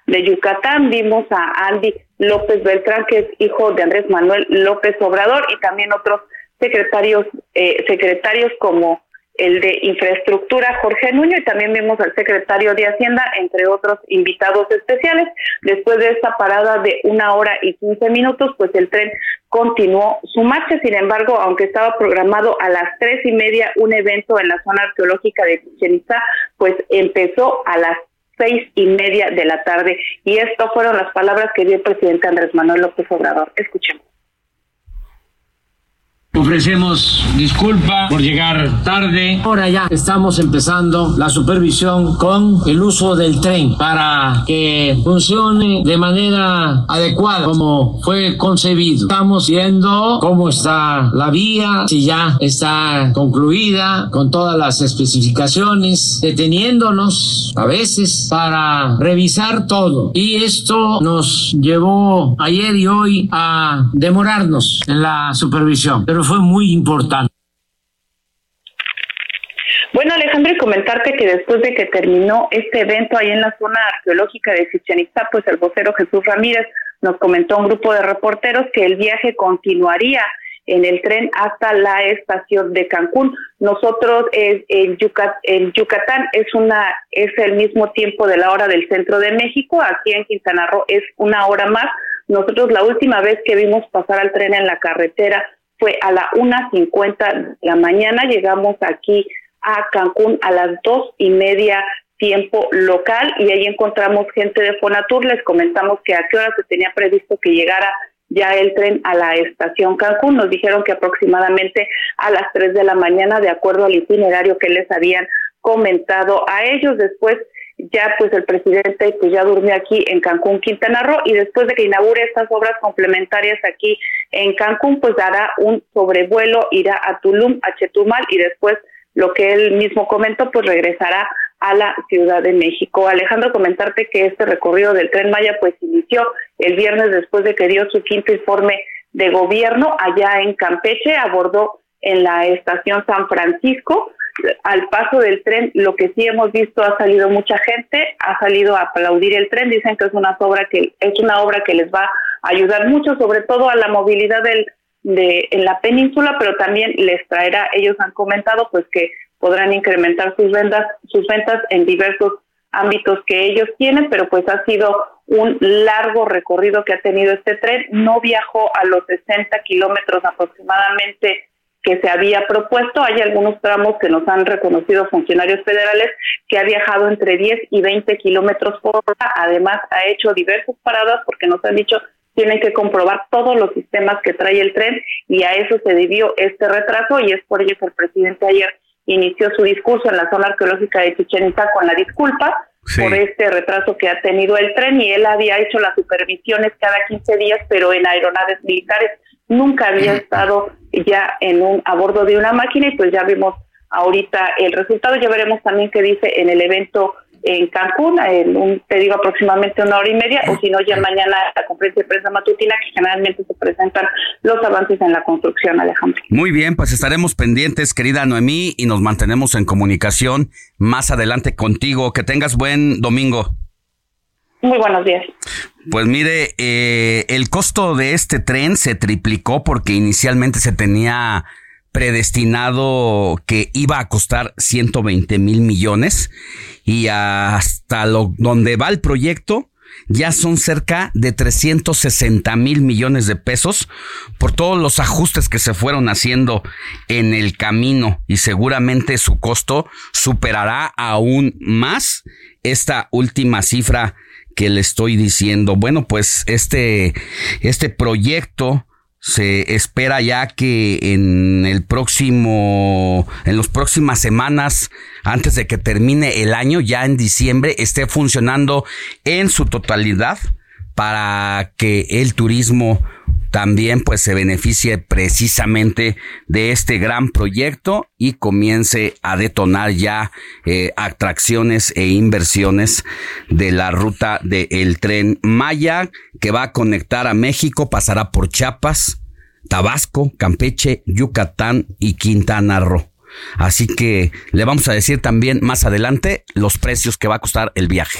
de Yucatán. Vimos a Andy López Beltrán, que es hijo de Andrés Manuel López Obrador, y también otros secretarios, eh, secretarios como el de infraestructura Jorge Nuño y también vimos al secretario de Hacienda, entre otros invitados especiales. Después de esta parada de una hora y quince minutos, pues el tren continuó su marcha. Sin embargo, aunque estaba programado a las tres y media un evento en la zona arqueológica de Chichen pues empezó a las seis y media de la tarde. Y estas fueron las palabras que dio el presidente Andrés Manuel López Obrador. Escuchemos. Ofrecemos disculpa por llegar tarde. Ahora ya estamos empezando la supervisión con el uso del tren para que funcione de manera adecuada como fue concebido. Estamos viendo cómo está la vía, si ya está concluida con todas las especificaciones, deteniéndonos a veces para revisar todo. Y esto nos llevó ayer y hoy a demorarnos en la supervisión. Pero fue muy importante. Bueno, Alejandro, comentarte que después de que terminó este evento ahí en la zona arqueológica de Chichen pues el vocero Jesús Ramírez nos comentó un grupo de reporteros que el viaje continuaría en el tren hasta la estación de Cancún. Nosotros el, el, Yucatán es una es el mismo tiempo de la hora del centro de México, aquí en Quintana Roo es una hora más. Nosotros la última vez que vimos pasar al tren en la carretera fue a la 1.50 de la mañana, llegamos aquí a Cancún a las dos y media tiempo local y ahí encontramos gente de Fonatur, les comentamos que a qué hora se tenía previsto que llegara ya el tren a la estación Cancún. Nos dijeron que aproximadamente a las 3 de la mañana, de acuerdo al itinerario que les habían comentado a ellos. Después ya pues el presidente pues ya durmió aquí en Cancún, Quintana Roo y después de que inaugure estas obras complementarias aquí en Cancún pues dará un sobrevuelo, irá a Tulum, a Chetumal y después lo que él mismo comentó pues regresará a la Ciudad de México. Alejandro, comentarte que este recorrido del Tren Maya pues inició el viernes después de que dio su quinto informe de gobierno allá en Campeche, abordó en la estación San Francisco, al paso del tren, lo que sí hemos visto ha salido mucha gente, ha salido a aplaudir el tren, dicen que es una obra que es una obra que les va a ayudar mucho, sobre todo a la movilidad del de en la península, pero también les traerá, ellos han comentado pues que podrán incrementar sus ventas, sus ventas en diversos ámbitos que ellos tienen, pero pues ha sido un largo recorrido que ha tenido este tren, no viajó a los 60 kilómetros aproximadamente que se había propuesto. Hay algunos tramos que nos han reconocido funcionarios federales que ha viajado entre 10 y 20 kilómetros por hora. Además, ha hecho diversas paradas porque nos han dicho tienen que comprobar todos los sistemas que trae el tren y a eso se debió este retraso y es por ello que el presidente ayer inició su discurso en la zona arqueológica de Chichen Itza con la disculpa por este retraso que ha tenido el tren y él había hecho las supervisiones cada 15 días pero en aeronaves militares nunca había estado ya en un a bordo de una máquina y pues ya vimos ahorita el resultado, ya veremos también qué dice en el evento en Cancún, en un, te digo aproximadamente una hora y media, o si no ya mañana la conferencia de prensa matutina que generalmente se presentan los avances en la construcción, Alejandro. Muy bien, pues estaremos pendientes, querida Noemí, y nos mantenemos en comunicación más adelante contigo. Que tengas buen domingo. Muy buenos días. Pues mire, eh, el costo de este tren se triplicó porque inicialmente se tenía predestinado que iba a costar 120 mil millones y hasta lo, donde va el proyecto ya son cerca de 360 mil millones de pesos por todos los ajustes que se fueron haciendo en el camino y seguramente su costo superará aún más esta última cifra que le estoy diciendo. Bueno, pues este, este proyecto se espera ya que en el próximo, en las próximas semanas, antes de que termine el año, ya en diciembre, esté funcionando en su totalidad para que el turismo también pues se beneficie precisamente de este gran proyecto y comience a detonar ya eh, atracciones e inversiones de la ruta del tren Maya que va a conectar a México, pasará por Chiapas, Tabasco, Campeche, Yucatán y Quintana Roo. Así que le vamos a decir también más adelante los precios que va a costar el viaje.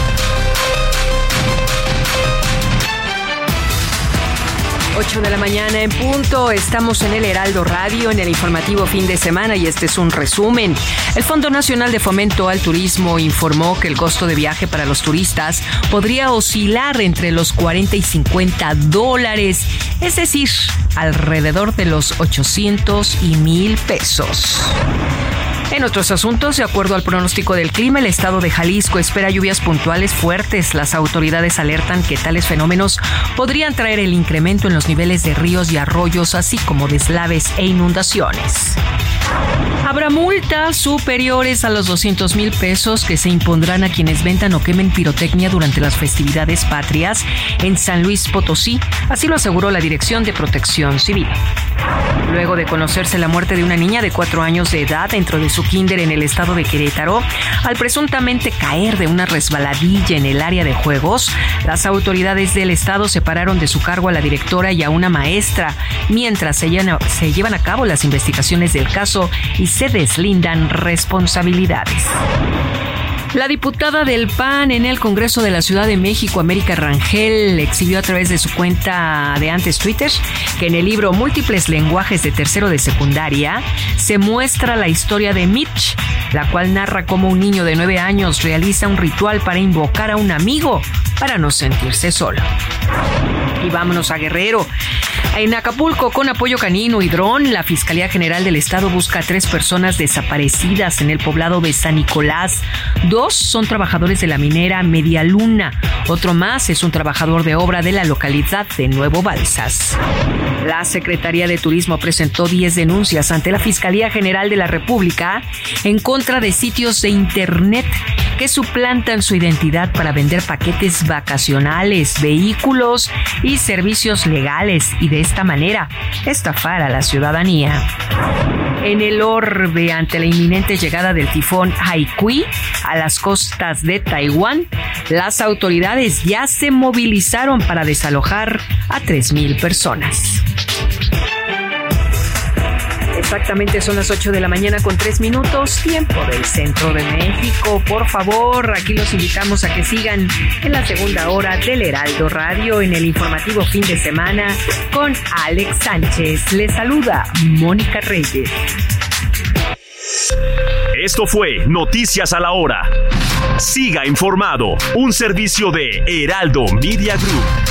8 de la mañana en punto. Estamos en el Heraldo Radio, en el informativo fin de semana y este es un resumen. El Fondo Nacional de Fomento al Turismo informó que el costo de viaje para los turistas podría oscilar entre los 40 y 50 dólares, es decir, alrededor de los 800 y 1000 pesos. En otros asuntos, de acuerdo al pronóstico del clima, el estado de Jalisco espera lluvias puntuales fuertes. Las autoridades alertan que tales fenómenos podrían traer el incremento en los niveles de ríos y arroyos, así como deslaves e inundaciones. Habrá multas superiores a los 200 mil pesos que se impondrán a quienes vendan o quemen pirotecnia durante las festividades patrias en San Luis Potosí, así lo aseguró la Dirección de Protección Civil. Luego de conocerse la muerte de una niña de cuatro años de edad dentro de su kinder en el estado de Querétaro, al presuntamente caer de una resbaladilla en el área de juegos, las autoridades del estado separaron de su cargo a la directora y a una maestra, mientras se llevan a, se llevan a cabo las investigaciones del caso y se deslindan responsabilidades. La diputada del PAN en el Congreso de la Ciudad de México, América Rangel, exhibió a través de su cuenta de antes Twitter que en el libro Múltiples lenguajes de tercero de secundaria se muestra la historia de Mitch, la cual narra cómo un niño de nueve años realiza un ritual para invocar a un amigo para no sentirse solo. Y vámonos a Guerrero. En Acapulco, con apoyo canino y dron, la Fiscalía General del Estado busca a tres personas desaparecidas en el poblado de San Nicolás. Dos son trabajadores de la minera Media Luna. Otro más es un trabajador de obra de la localidad de Nuevo Balsas. La Secretaría de Turismo presentó 10 denuncias ante la Fiscalía General de la República en contra de sitios de Internet que suplantan su identidad para vender paquetes vacacionales, vehículos y servicios legales y de esta manera estafar a la ciudadanía. En el orbe ante la inminente llegada del tifón Haikui a las costas de Taiwán, las autoridades ya se movilizaron para desalojar a 3.000 personas. Exactamente son las 8 de la mañana con 3 minutos, tiempo del centro de México. Por favor, aquí los invitamos a que sigan en la segunda hora del Heraldo Radio en el informativo fin de semana con Alex Sánchez. Les saluda Mónica Reyes. Esto fue Noticias a la Hora. Siga informado, un servicio de Heraldo Media Group.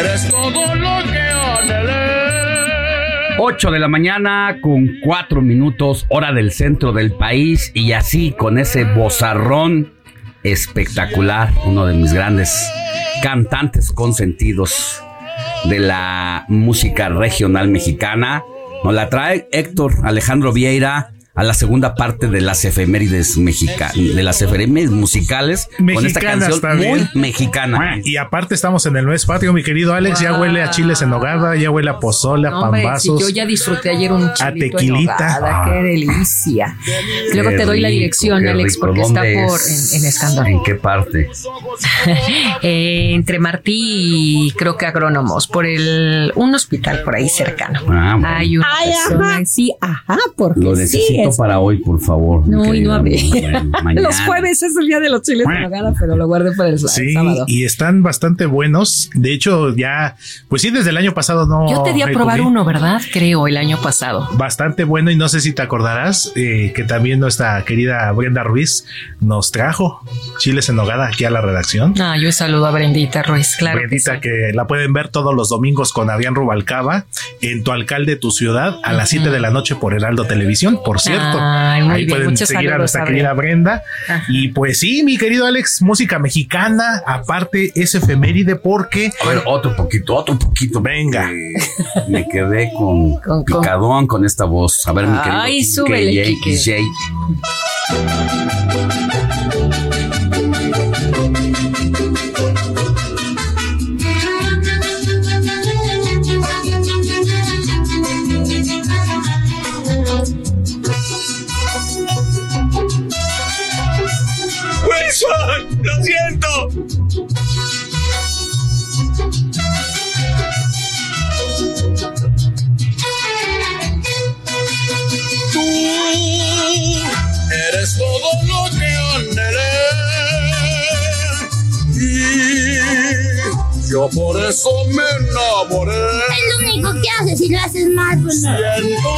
Eres todo lo que anhelé. 8 de la mañana con 4 minutos, hora del centro del país y así con ese bozarrón espectacular, uno de mis grandes cantantes consentidos de la música regional mexicana. Nos la trae Héctor Alejandro Vieira a la segunda parte de las efemérides mexicanas, de las efemérides musicales con esta canción también. muy mexicana. Y aparte estamos en el mes patrio, mi querido Alex. Ya huele a chiles en nogada, ya huele a pozole, a No, hombre, si pambazos. yo ya disfruté ayer un chilito en tequilita. nogada, qué delicia. Luego Qué te doy la dirección, Alex, rico. porque está ¿Dónde por en, en Escándalo. ¿En qué parte? Eh, entre Martí y creo que agrónomos, por el un hospital por ahí cercano. Ah, bueno. Hay una Ay, persona, ajá. sí, ajá, porque Lo sí para hoy, por favor. No, y no había. Los jueves es el día de los chiles en nogada, pero lo guardé para el Sí, sábado. y están bastante buenos. De hecho, ya, pues sí, desde el año pasado no. Yo te di a probar comí. uno, ¿verdad? Creo, el año pasado. Bastante bueno, y no sé si te acordarás eh, que también nuestra querida Brenda Ruiz nos trajo chiles en nogada aquí a la redacción. Ah, yo saludo a Brendita Ruiz, claro. que Brendita, sí. que, la pueden ver todos los domingos con Adrián Rubalcaba en tu alcalde, tu ciudad, a las 7 de la noche por Heraldo Televisión, por cierto. Ay, muy Ahí bien, pueden seguir a nuestra querida Brenda. Ajá. Y pues sí, mi querido Alex, música mexicana, aparte es efeméride porque A ver, otro poquito, otro poquito. Venga. porque Me quedé con, picadón con esta voz. A ver, mi querido. Ay, súbele, Quique. Eres todo lo que anhelé. Y yo por eso me enamoré. Es lo único que haces si lo haces mal, pues no. Siento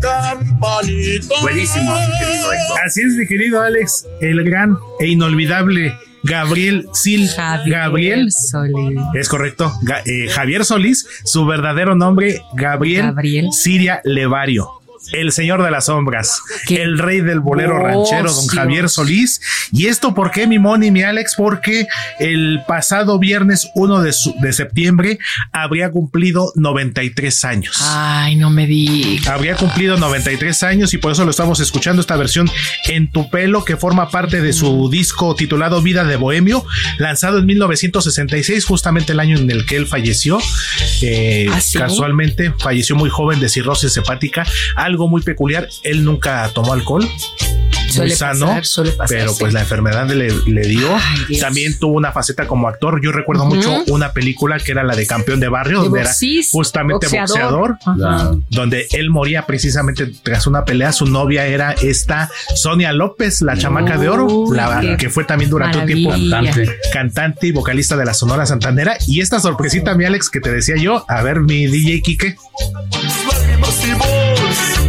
campanita. Buenísimo, mi querido Héctor. así es, mi querido Alex, el gran e inolvidable Gabriel Sil. Gabriel. Solís. Es correcto. Ga- eh, Javier Solís, su verdadero nombre, Gabriel, Gabriel. Siria Levario. El señor de las sombras, ¿Qué? el rey del bolero Oh, ranchero, don Dios. Javier Solís. ¿Y esto por qué, mi Moni, mi Alex? Porque el pasado viernes 1 de, su- de septiembre habría cumplido 93 años. Ay, no me digas. Habría cumplido 93 años y por eso lo estamos escuchando esta versión en tu pelo que forma parte de su disco titulado Vida de Bohemio, lanzado en 1966, justamente el año en el que él falleció. Eh, ¿Ah, sí? Casualmente falleció muy joven de cirrosis hepática, algo muy peculiar, él nunca tomó alcohol. Muy Suele sano, pasar, suele pasar, pero sí. pues la enfermedad le, le dio. Ay. También tuvo una faceta como actor. Yo recuerdo mucho una película que era la de Campeón de Barrio, De donde era justamente boxeador. donde él moría precisamente tras una pelea. Su novia era esta Sonia López, la chamaca de oro, la que fue también durante un tiempo cantante, cantante y vocalista de la Sonora Santanera. Y esta sorpresita, mi Alex, que te decía yo, a ver, mi DJ Quique. lágrimas y voz.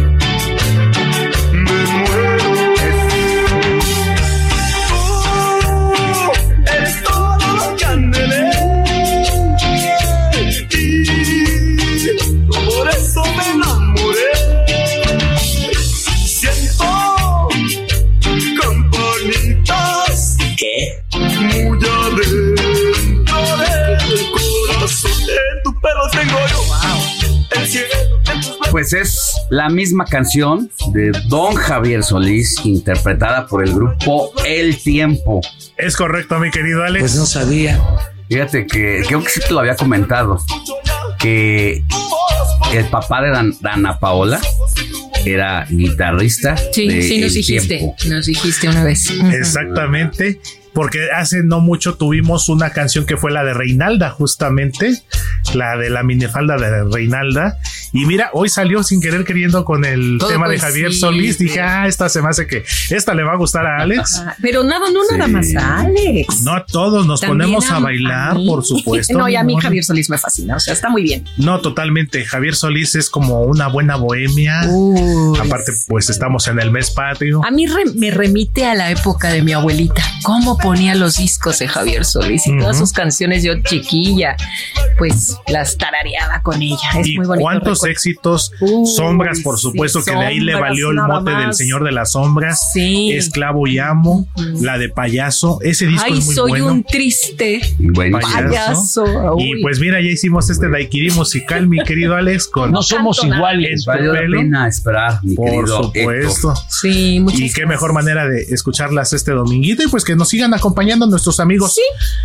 Pues es la misma canción de Don Javier Solís, interpretada por el grupo El Tiempo. Es correcto, mi querido Alex. Pues no sabía. Fíjate que creo que sí te lo había comentado, que el papá de Dan- Dana Paola era guitarrista. Sí, de sí, nos El dijiste. Tiempo. Nos dijiste una vez. Exactamente. Porque hace no mucho tuvimos una canción que fue la de Reinalda, justamente, la de la minifalda de Reinalda. Y mira, hoy salió sin querer queriendo con el Todo tema de. Javier Solís. Dije, ah, esta se me hace que esta le va a gustar a Alex. Pero nada, no nada más a Alex. No a todos nos También ponemos a a- bailar, por supuesto. No, y a mí. Javier Solís me fascina, o sea, está muy bien. No, totalmente. Javier Solís es como una buena bohemia. Aparte, pues estamos en el mes patrio. A mí re- me remite a la época de mi abuelita, cómo ponía los discos de Javier Solís y todas sus canciones, yo chiquilla, pues las tarareaba con ella. Es y muy bonito. cuántos recuerdo. éxitos, sombras, por supuesto, que de ahí le valió el mote del. Señor de las Sombras, Sí. Esclavo y Amo, la de Payaso, ese disco Ay, es muy soy bueno. un triste Bueno, payaso. Y pues mira, ya hicimos este daiquiri musical, mi querido Alex, con No somos iguales. Valió la pena esperar, mi Por querido supuesto. Héctor. Sí, muchas Y qué mejor manera de escucharlas este dominguito y pues que nos sigan acompañando nuestros amigos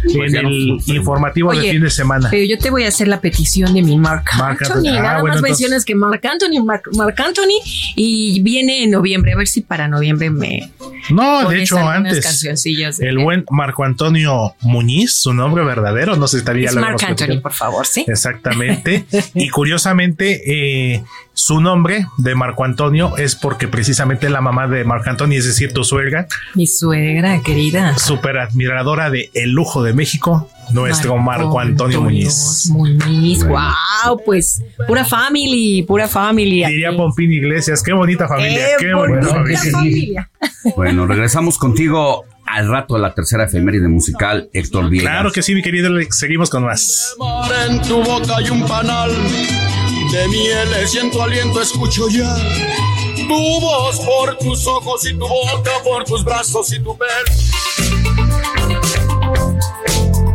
en Pues el nos- informativo de Oye, fin de semana. Pero yo te voy a hacer la petición de mi Mark, Marc Anthony. Anthony. Ah, Nada bueno, más entonces- mencionas que Mark Anthony, Mark, Marc Anthony, y viene en noviembre. A ver si para noviembre me. No, de hecho antes. cancioncillas de- El buen Marco Antonio Muñiz, su nombre verdadero, no sé si todavía Es lo Marc Anthony, por favor, sí. Exactamente. y curiosamente, eh, su nombre de Marco Antonio es porque precisamente la mamá de Marco Antonio, es decir, tu suegra, Mi suegra querida. súper admiradora de El Lujo de México, nuestro Marco, Antonio, Muñiz. Muñiz, wow, pues pura family, pura familia. Diría Pompín Iglesias, qué bonita familia, Qué qué, bonita bonita familia. familia. Bueno, regresamos contigo al rato de la tercera efeméride musical, Héctor Viegas. Claro que sí, mi querido seguimos con más. En tu boca hay un panal de miel, siento aliento, escucho ya. Tu voz por tus ojos y tu boca por tus brazos y tu pelo.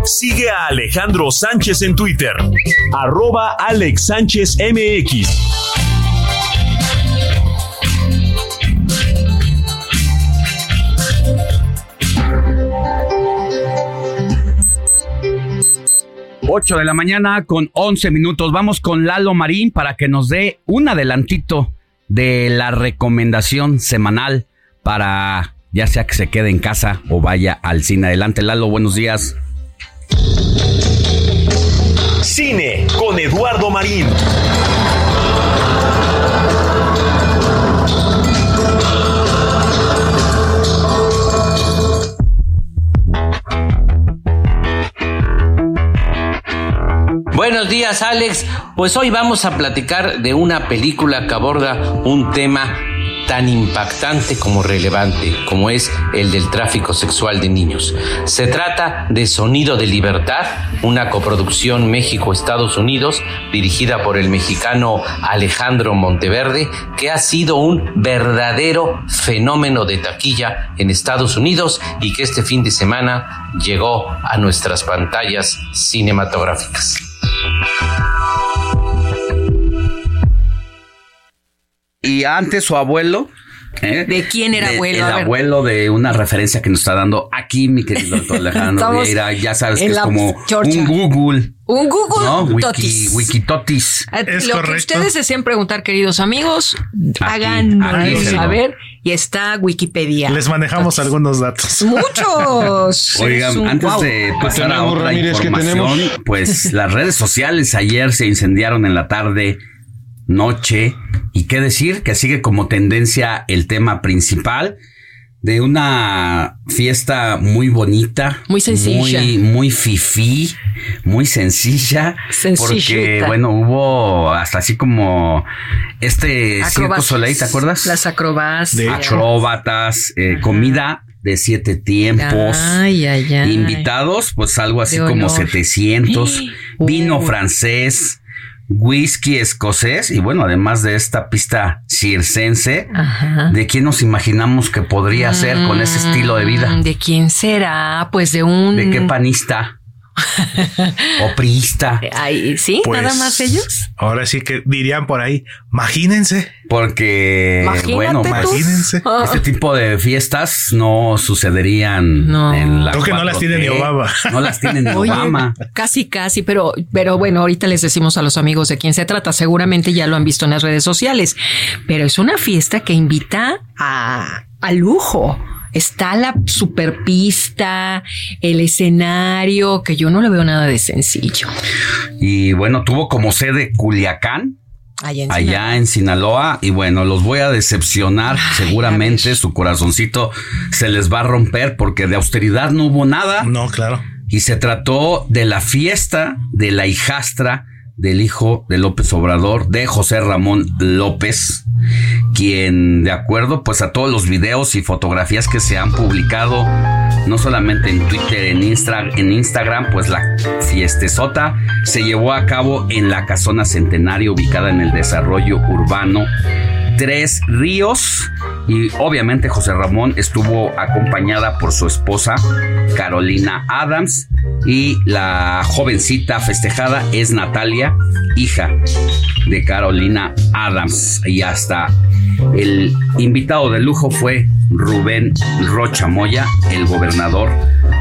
Sigue a Alejandro Sánchez en Twitter, arroba Alex Sánchez MX. Ocho de la mañana con 11 minutos. Vamos con Lalo Marín para que nos dé un adelantito de la recomendación semanal para ya sea que se quede en casa o vaya al cine. Adelante, Lalo, buenos días. Cine con Eduardo Marín. Días Alex, pues hoy vamos a platicar de una película que aborda un tema tan impactante como relevante, como es el del tráfico sexual de niños. Se trata de Sonido de Libertad, una coproducción México-Estados Unidos, dirigida por el mexicano Alejandro Monteverde, que ha sido un verdadero fenómeno de taquilla en Estados Unidos y que este fin de semana llegó a nuestras pantallas cinematográficas. Y antes su abuelo. ¿eh? ¿De quién era De- abuelo? El abuelo de una referencia que nos está dando aquí, mi querido doctor Alejandro Vieira. Ya sabes que es como Georgia. un Google. Un Google ¿no? Wiki, totis. Wikitotis. Eh, Lo que ustedes deseen preguntar, queridos amigos, háganos aquí. saber. Y está Wikipedia. Les manejamos algunos datos. Muchos. Oigan, Es antes de pasar a otra Ramírez? ¿Qué información, tenemos? pues las redes sociales ayer se incendiaron en la tarde, noche, y qué decir, que sigue como tendencia el tema principal de una fiesta muy bonita, Muy sencilla. muy, muy fifí, muy sencilla, porque Sencillita. bueno hubo hasta así como este Circo Acrobacias. Soleil, ¿te acuerdas? Las acrobacias. acróbatas, eh, comida de siete tiempos. Ay, ay, ay. Invitados, pues algo así como honor. 700. Vino Uh. francés, whisky escocés y bueno, además de esta pista circense, Ajá. ¿de quién nos imaginamos que podría ser con ese estilo de vida? Mm, ¿De quién será? Pues de un. ¿De qué panista? ¿O priista? Ay, ¿Sí? Pues, ¿Nada más ellos? Ahora sí que dirían por ahí, imagínense. Porque, Imagínate bueno, tú. Imagínense. Este tipo de fiestas no sucederían en la Creo que no las 4T. tiene ni Obama. No las tiene ni Oye, Obama. Casi, casi, pero, pero bueno, ahorita les decimos a los amigos de quién se trata. Seguramente ya lo han visto en las redes sociales, pero es una fiesta que invita a, a lujo. Está la superpista, el escenario, que yo no le veo nada de sencillo. Y bueno, tuvo como sede Culiacán, Allá en allá Sinaloa. en Sinaloa y bueno, los voy a decepcionar, seguramente su corazoncito se les va a romper porque de austeridad no hubo nada. No, claro. Y se trató de la fiesta de la hijastra del hijo de López Obrador, de José Ramón López, quien, de acuerdo pues a todos los videos y fotografías que se han publicado, no solamente en Twitter, en, Instra- en Instagram, pues la fiestezota se llevó a cabo en la casona centenario ubicada en el desarrollo urbano Tres Ríos. Y obviamente José Ramón estuvo acompañada por su esposa Carolina Adams. Y la jovencita festejada es Natalia, hija de Carolina Adams. Y hasta el invitado de lujo fue Rubén Rocha Moya, el gobernador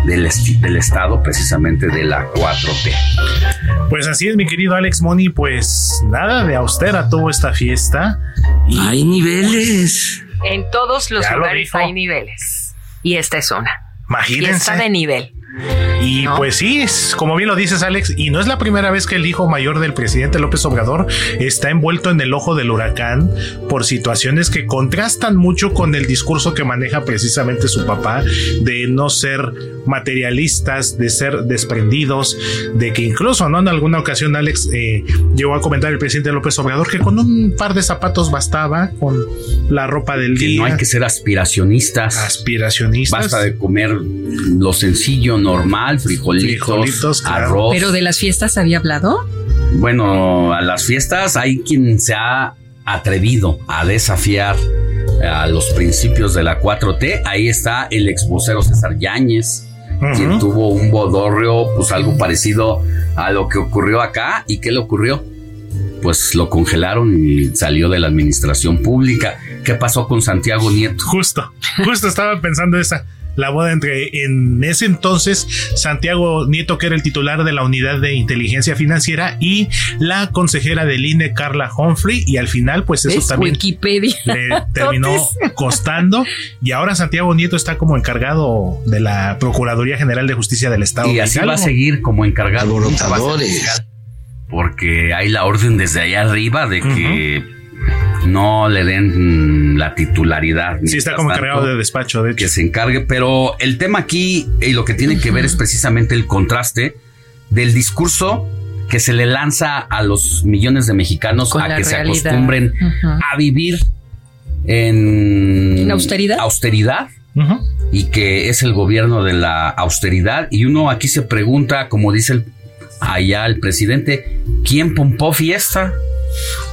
del, estado precisamente de la 4T. Pues así es, mi querido Alex Money. Pues nada de austera tuvo esta fiesta. Hay niveles. En todos los Ya lugares hay niveles. Y esta es una. Imagínense. Fiesta de nivel. Y pues sí, es, como bien lo dices Alex, y no es la primera vez que el hijo mayor del presidente López Obrador está envuelto en el ojo del huracán por situaciones que contrastan mucho con el discurso que maneja precisamente su papá de no ser materialistas, de ser desprendidos, de que incluso no en alguna ocasión Alex eh, llegó a comentar el presidente López Obrador que con un par de zapatos bastaba, con la ropa del Que día. no hay que ser aspiracionistas. Aspiracionistas. Basta de comer lo sencillo, normal, frijolitos, Frijolitos, claro. arroz. Pero de las fiestas había hablado. Bueno, a las fiestas hay quien se ha atrevido a desafiar a los principios de la 4T. Ahí está el ex vocero César Yáñez, quien tuvo un bodorrio, pues algo parecido a lo que ocurrió acá. ¿Y qué le ocurrió? Pues lo congelaron y salió de la administración pública. ¿Qué pasó con Santiago Nieto? Justo, justo estaba pensando esa. La boda entre en ese entonces Santiago Nieto, que era el titular de la unidad de inteligencia financiera, y la consejera del INE, Carla Humphrey, y al final, pues eso también Wikipedia. le terminó costando. Y ahora Santiago Nieto está como encargado de la Procuraduría General de Justicia del Estado. Y así va a seguir como encargado. Fiscal, Porque hay la orden desde allá arriba de que no le den mm, la titularidad. Sí, está como encargado de despacho, de hecho. Que se encargue, pero el tema aquí y lo que tiene que ver es precisamente el contraste del discurso que se le lanza a los millones de mexicanos Con a que se acostumbren a vivir en, ¿En austeridad? austeridad y que es el gobierno de la austeridad. Y uno aquí se pregunta, como dice el- allá el presidente, ¿quién pompó fiesta?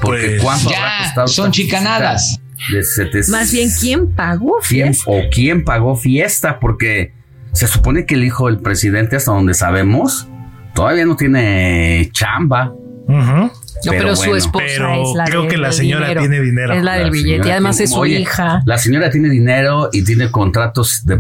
Porque Pues, cuánto ya, habrá costado son chicanadas. fiesta De 700 Más bien, ¿quién pagó? ¿Quién, fiesta? o quién pagó fiesta? Porque se supone que el hijo del presidente, hasta donde sabemos, todavía no tiene chamba. No, pero, su bueno. esposa Pero es la creo del- que la señora dinero. tiene dinero. Es la del billete. Y además tiene- es su oye, hija. La señora tiene dinero y tiene contratos de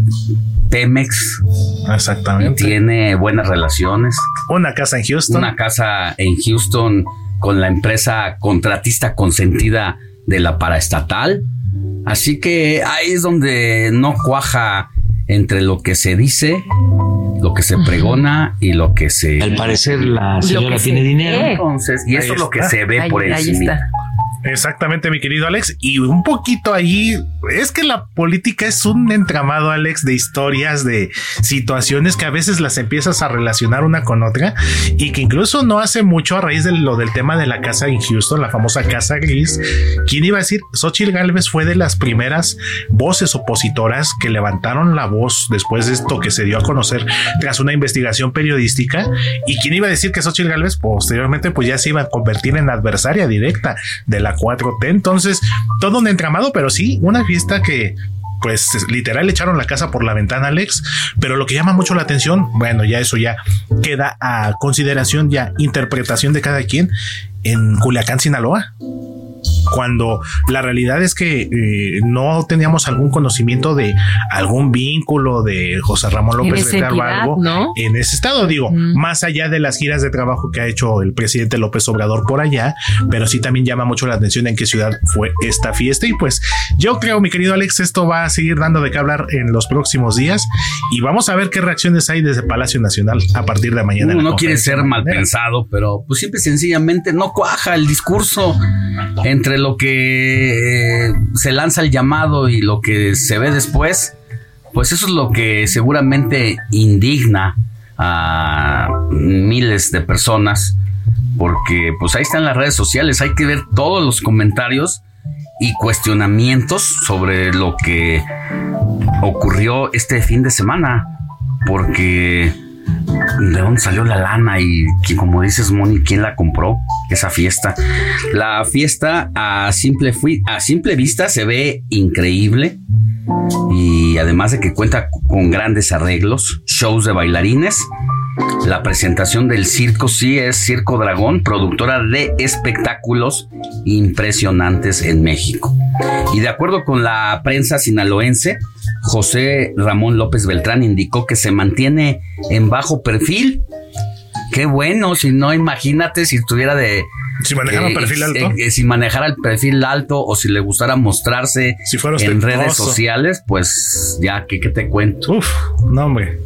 Pemex. Y Exactamente. tiene buenas relaciones. Una casa en Houston. Una casa en Houston con la empresa contratista consentida de la paraestatal. Así que ahí es donde no cuaja entre lo que se dice, lo que se pregona y lo que se. Al parecer la señora tiene se dinero. Entonces, y Ahí eso es lo que se ve Ahí- por ahí encima. está. Exactamente, mi querido Alex. Y un poquito ahí, es que la política es un entramado, Alex, de historias, de situaciones que a veces las empiezas a relacionar una con otra y que incluso no hace mucho a raíz de lo del tema de la casa en Houston, la famosa casa gris. ¿Quién iba a decir? Xochitl Galvez fue de las primeras voces opositoras que levantaron la voz después de esto que se dio a conocer tras una investigación periodística. ¿Y quién iba a decir que Xochitl Galvez posteriormente pues ya se iba a convertir en adversaria directa de la 4T? Entonces, todo un entramado, pero sí, una fiesta que pues literal echaron la casa por la ventana, Alex. Pero lo que llama mucho la atención, bueno, ya eso ya queda a consideración, ya interpretación de cada quien en Culiacán, Sinaloa. Cuando la realidad es que eh, no teníamos algún conocimiento de algún vínculo de José Ramón López Beltrán entidad, Barbo ¿no? en ese estado, digo, Mm. más allá de las giras de trabajo que ha hecho el presidente López Obrador por allá, pero sí también llama mucho la atención en qué ciudad fue esta fiesta. Y pues yo creo, mi querido Alex, esto va a seguir dando de qué hablar en los próximos días y vamos a ver qué reacciones hay desde Palacio Nacional a partir de mañana. Uno no quiere ser mal pensado, pero pues siempre sencillamente no cuaja el discurso. Entre lo que eh, se lanza el llamado y lo que se ve después, pues eso es lo que seguramente indigna a miles de personas, porque pues ahí están las redes sociales, hay que ver todos los comentarios y cuestionamientos sobre lo que ocurrió este fin de semana, porque de dónde salió la lana y como dices Moni, quién la compró esa fiesta. La fiesta a simple, a simple vista se ve increíble y además de que cuenta con grandes arreglos, shows de bailarines. La presentación del circo sí es Circo Dragón, productora de espectáculos impresionantes en México. Y de acuerdo con la prensa sinaloense, José Ramón López Beltrán indicó que se mantiene en bajo perfil. Qué bueno, si no, imagínate si estuviera de... Si manejara un perfil alto. Eh, si manejara el perfil alto o si le gustara mostrarse en redes sociales, pues ya, ¿qué, te cuento? Uf, no hombre.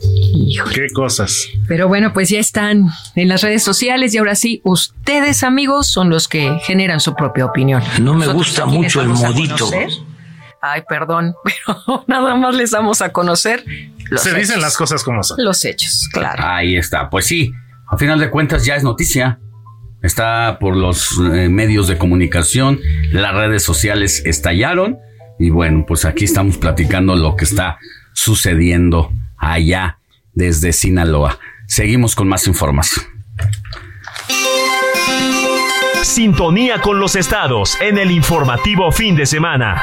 Qué cosas. Pero bueno, pues ya están en las redes sociales y ahora sí, ustedes amigos son los que generan su propia opinión. No me gusta mucho el modito. Ay, perdón, pero nada más les damos a conocer. Los Se dicen las cosas como son. Los hechos, claro. Ahí está. Pues sí, a final de cuentas ya es noticia. Está por los eh, medios de comunicación, las redes sociales estallaron y bueno, pues aquí estamos platicando lo que está sucediendo allá desde Sinaloa. Seguimos con más información. Sintonía con los estados en el informativo fin de semana.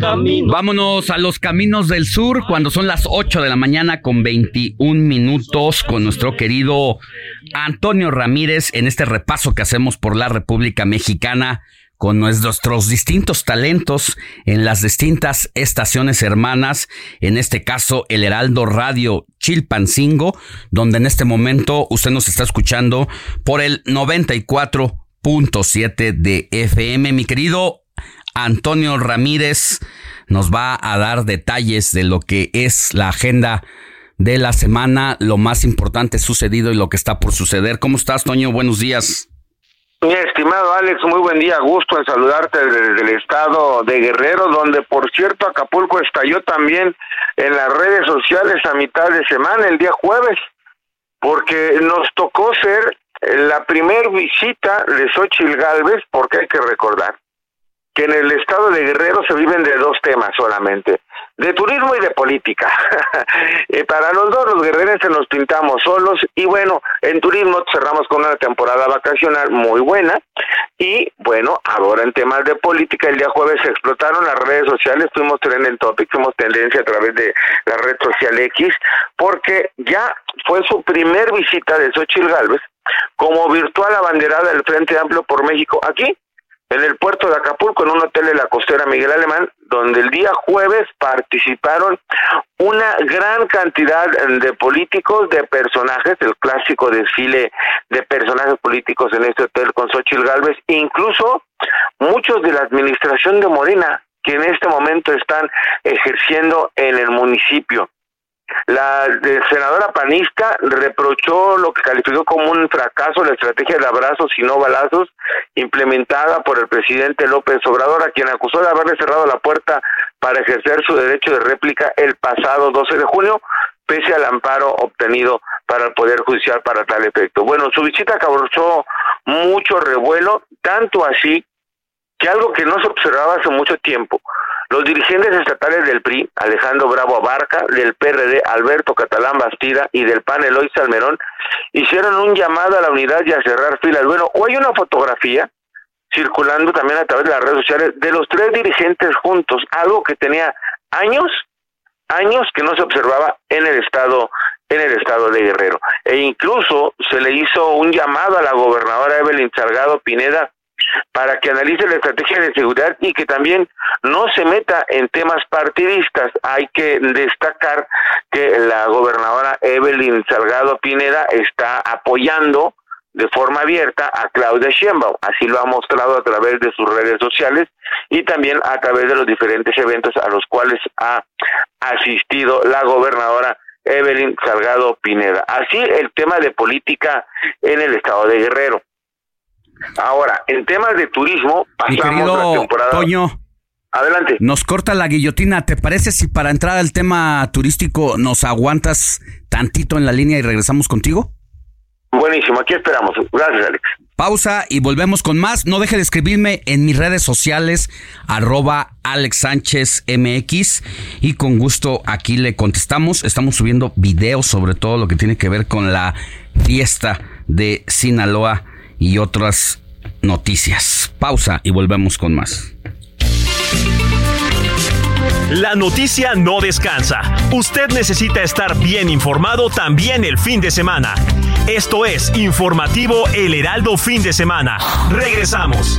Vámonos a los caminos del sur cuando son las 8 de la mañana con 21 minutos con nuestro querido Antonio Ramírez en este repaso que hacemos por la República Mexicana con nuestros distintos talentos en las distintas estaciones hermanas, en este caso el Heraldo Radio Chilpancingo, donde en este momento usted nos está escuchando por el 94.7 de FM. Mi querido Antonio Ramírez nos va a dar detalles de lo que es la agenda de la semana, lo más importante sucedido y lo que está por suceder. ¿Cómo estás, Toño? Buenos días. Mi estimado Alex, muy buen día, gusto en saludarte desde el estado de Guerrero, donde por cierto Acapulco estalló también en las redes sociales a mitad de semana, el día jueves, porque nos tocó ser la primer visita de Xochitl Galvez, porque hay que recordar que en el estado de Guerrero se viven de dos temas solamente, de turismo y de política. y para los dos, los guerrerenses nos pintamos solos y bueno, en turismo cerramos con una temporada vacacional muy buena y bueno, ahora en temas de política, el día jueves se explotaron las redes sociales, fuimos trending topic, fuimos tendencia a través de la red social X, porque ya fue su primer visita de Xochitl Galvez como virtual abanderada del Frente Amplio por México aquí en el puerto de Acapulco, en un hotel de la costera Miguel Alemán, donde el día jueves participaron una gran cantidad de políticos, de personajes, el clásico desfile de personajes políticos en este hotel con Xochitl Galvez, incluso muchos de la administración de Morena, que en este momento están ejerciendo en el municipio. La senadora panista reprochó lo que calificó como un fracaso la estrategia de abrazos y no balazos implementada por el presidente López Obrador, a quien acusó de haberle cerrado la puerta para ejercer su derecho de réplica el pasado 12 de junio, pese al amparo obtenido para el Poder Judicial para tal efecto. Bueno, su visita causó mucho revuelo, tanto así que algo que no se observaba hace mucho tiempo, los dirigentes estatales del PRI, Alejandro Bravo Abarca, del PRD, Alberto Catalán Bastida y del PAN Eloy Salmerón, hicieron un llamado a la unidad y a cerrar filas. Bueno, hoy hay una fotografía circulando también a través de las redes sociales de los tres dirigentes juntos, algo que tenía años, años que no se observaba en el estado en el estado de Guerrero. E incluso se le hizo un llamado a la gobernadora Evelyn Salgado Pineda para que analice la estrategia de seguridad y que también no se meta en temas partidistas. Hay que destacar que la gobernadora Evelyn Salgado Pineda está apoyando de forma abierta a Claudia Sheinbaum. Así lo ha mostrado a través de sus redes sociales y también a través de los diferentes eventos a los cuales ha asistido la gobernadora Evelyn Salgado Pineda. Así el tema de política en el estado de Guerrero. Ahora, en temas de turismo, pasamos la temporada. Toño. Adelante. Nos corta la guillotina. ¿Te parece si para entrar al tema turístico nos aguantas tantito en la línea y regresamos contigo? Buenísimo, aquí esperamos. Gracias, Alex. Pausa y volvemos con más. No deje de escribirme en mis redes sociales, arroba Alex Sánchez MX, y con gusto aquí le contestamos. Estamos subiendo videos sobre todo lo que tiene que ver con la fiesta de Sinaloa y otras noticias. Pausa y volvemos con más. La noticia no descansa. Usted necesita estar bien informado también el fin de semana. Esto es Informativo El Heraldo Fin de Semana. Regresamos.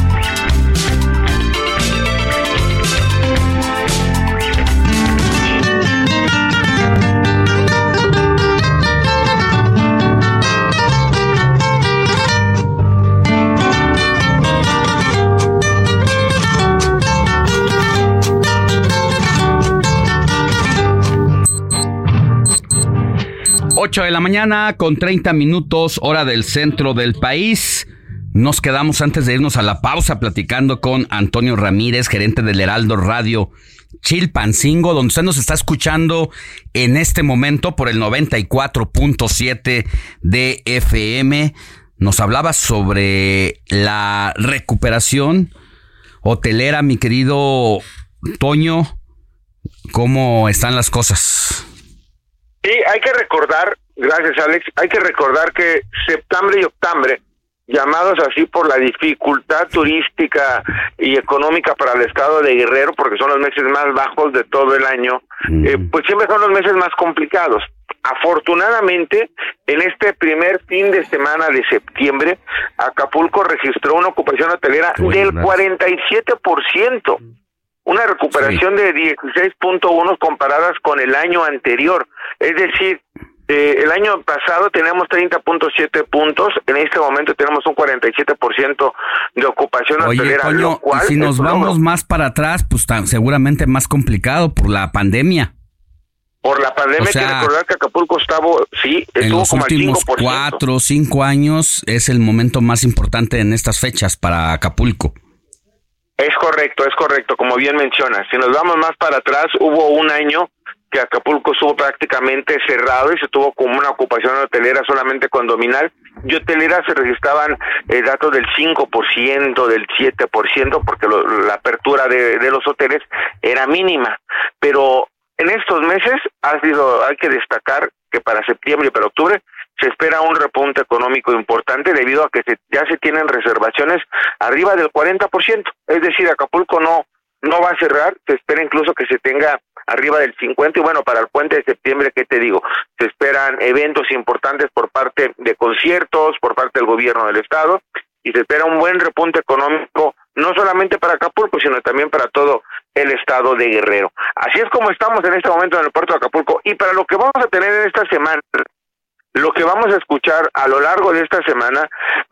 8 de la mañana con 30 minutos hora del centro del país. Nos quedamos antes de irnos a la pausa platicando con Antonio Ramírez, gerente del Heraldo Radio Chilpancingo, donde usted nos está escuchando en este momento por el 94.7 de FM. Nos hablaba sobre la recuperación hotelera, mi querido Toño. ¿Cómo están las cosas? Sí, hay que recordar, gracias Alex, hay que recordar que septiembre y octubre, llamados así por la dificultad turística y económica para el estado de Guerrero, porque son los meses más bajos de todo el año, eh, pues siempre son los meses más complicados. Afortunadamente, en este primer fin de semana de septiembre, Acapulco registró una ocupación hotelera del 47% una recuperación de 16.1 comparadas con el año anterior. Es decir, eh, el año pasado teníamos 30.7 puntos, en este momento tenemos un 47% de ocupación Oye, hotelera. lo cual si nos vamos más para atrás, pues tan, seguramente más complicado por la pandemia. Por la pandemia, hay que recordar que Acapulco estaba, sí, estuvo en los como últimos al 5%. cuatro o cinco años es el momento más importante en estas fechas para Acapulco. Es correcto, es correcto, como bien mencionas. Si nos vamos más para atrás, hubo un año que Acapulco estuvo prácticamente cerrado y se tuvo como una ocupación hotelera solamente condominal. Y hotelera se registraban eh, datos del 5%, del 7%, porque lo- la apertura de, los hoteles era mínima. Pero en estos meses hay que destacar que para septiembre y para octubre se espera un repunte económico importante debido a que se- ya se tienen reservaciones arriba del 40%. Es decir, Acapulco no, no va a cerrar, se espera incluso que se tenga arriba del 50 y bueno, para el puente de septiembre, ¿qué te digo? Se esperan eventos importantes por parte de conciertos, por parte del gobierno del estado y se espera un buen repunte económico no solamente para Acapulco, sino también para todo el estado de Guerrero. Así es como estamos en este momento en el puerto de Acapulco y para lo que vamos a tener en esta semana lo que vamos a escuchar a lo largo de esta semana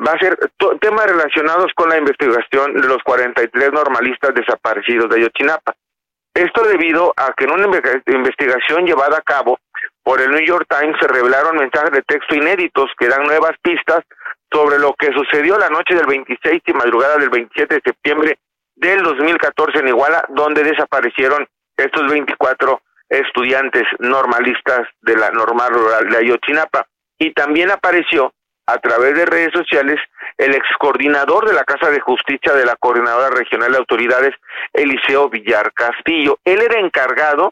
va a ser temas relacionados con la investigación de los 43 normalistas desaparecidos de Ayotzinapa. Esto debido a que en una inve- investigación llevada a cabo por el New York Times se revelaron mensajes de texto inéditos que dan nuevas pistas sobre lo que sucedió la noche del 26 y madrugada del 27 de septiembre del 2014 en Iguala, donde desaparecieron estos 24 estudiantes normalistas de la normal rural de Ayotzinapa. Y también apareció a través de redes sociales el ex coordinador de la Casa de Justicia de la Coordinadora Regional de Autoridades, Eliseo Villar Castillo. Él era encargado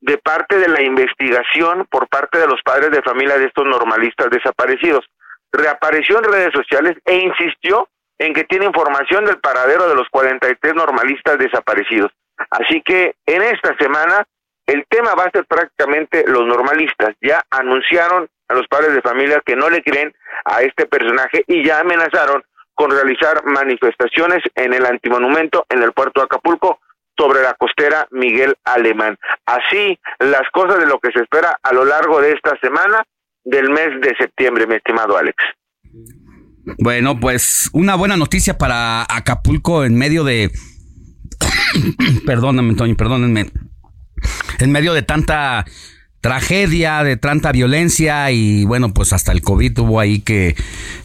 de parte de la investigación por parte de los padres de familia de estos normalistas desaparecidos. Reapareció en redes sociales e insistió en que tiene información del paradero de los 43 normalistas desaparecidos. Así que en esta semana El tema va a ser prácticamente los normalistas. Ya anunciaron a los padres de familia que no le creen a este personaje y ya amenazaron con realizar manifestaciones en el antimonumento en el puerto de Acapulco sobre la costera Miguel Alemán. Así las cosas de lo que se espera a lo largo de esta semana del mes de septiembre, mi estimado Alex. Bueno, pues una buena noticia para Acapulco en medio de... perdóname, Toño, perdónenme. En medio de tanta tragedia, de tanta violencia y bueno, pues hasta el COVID hubo ahí que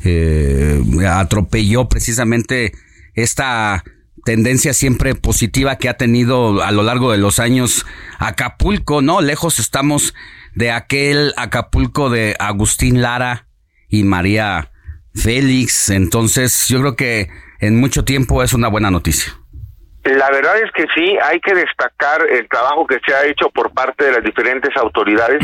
eh, atropelló precisamente esta tendencia siempre positiva que ha tenido a lo largo de los años Acapulco, ¿no? Lejos estamos de aquel Acapulco de Agustín Lara y María Félix. Entonces, yo creo que en mucho tiempo es una buena noticia. La verdad es que sí, hay que destacar el trabajo que se ha hecho por parte de las diferentes autoridades.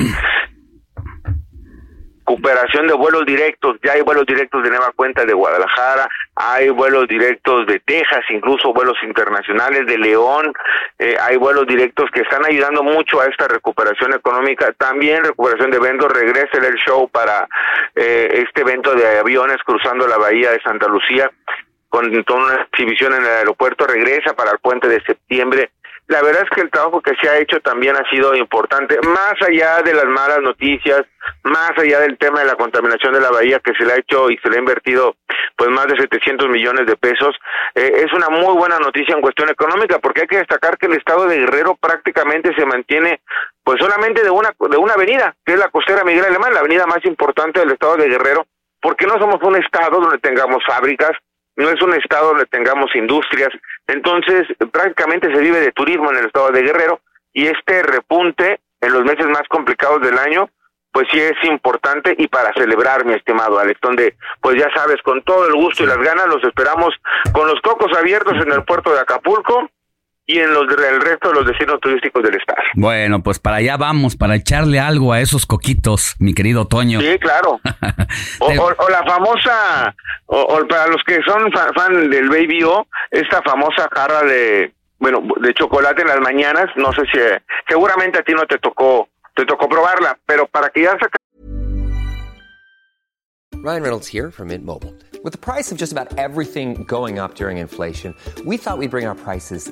Recuperación de vuelos directos, ya hay vuelos directos de nueva cuenta de Guadalajara, hay vuelos directos de Texas, incluso vuelos internacionales de León, eh, hay vuelos directos que están ayudando mucho a esta recuperación económica. También recuperación de eventos, regresa el show para eh, este evento de aviones cruzando la bahía de Santa Lucía con toda una exhibición en el aeropuerto, regresa para el puente de septiembre. La verdad es que el trabajo que se ha hecho también ha sido importante, más allá de las malas noticias, más allá del tema de la contaminación de la bahía que se le ha hecho y se le ha invertido pues más de 700 millones de pesos, eh, es una muy buena noticia en cuestión económica porque hay que destacar que el estado de Guerrero prácticamente se mantiene pues solamente de una de una avenida, que es la costera Miguel Alemán, la avenida más importante del estado de Guerrero, porque no somos un estado donde tengamos fábricas, no es un estado donde tengamos industrias, entonces prácticamente se vive de turismo en el estado de Guerrero y este repunte en los meses más complicados del año, pues sí es importante y para celebrar, mi estimado Alex, donde pues ya sabes, con todo el gusto y las ganas los esperamos con los cocos abiertos en el puerto de Acapulco y en los el resto de los destinos turísticos del estado. Bueno, pues para allá vamos, para echarle algo a esos coquitos, mi querido Toño. Sí, claro. o, o, la famosa, o, o, para los que son fan, fan, del Baby O, esta famosa jarra de, bueno, de chocolate en las mañanas, no sé si, seguramente a ti no te tocó, te tocó probarla, pero para que ya saca... Ryan Reynolds here from Mint Mobile. With the price of just about everything going up during inflation, we thought we'd bring our prices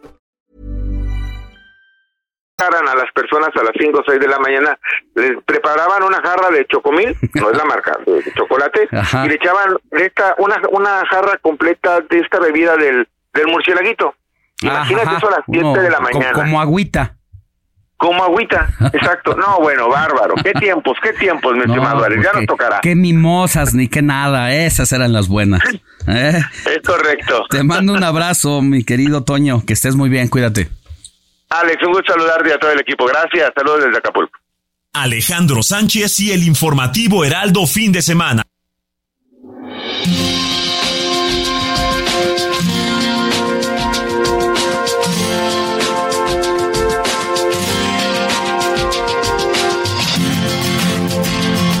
a las personas a las 5 o 6 de la mañana, les preparaban una jarra de chocomil, no es la marca, de chocolate, Ajá. y le echaban esta, una, una jarra completa de esta bebida del, del murcielaguito. Imagínate Ajá, eso a las 7 uno de la mañana. Como agüita. Como agüita, exacto. No, bueno, bárbaro. Qué tiempos, qué tiempos, mi estimado Alex. Ya pues nos tocará. Qué mimosas ni qué nada, esas eran las buenas. ¿eh? Es correcto. Te mando un abrazo, mi querido Toño, que estés muy bien, cuídate. Alex, un gusto saludarte a todo el equipo. Gracias. Saludos desde Acapulco. Alejandro Sánchez y el informativo Heraldo fin de semana.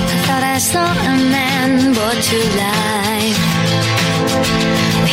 I thought I saw a man brought to life.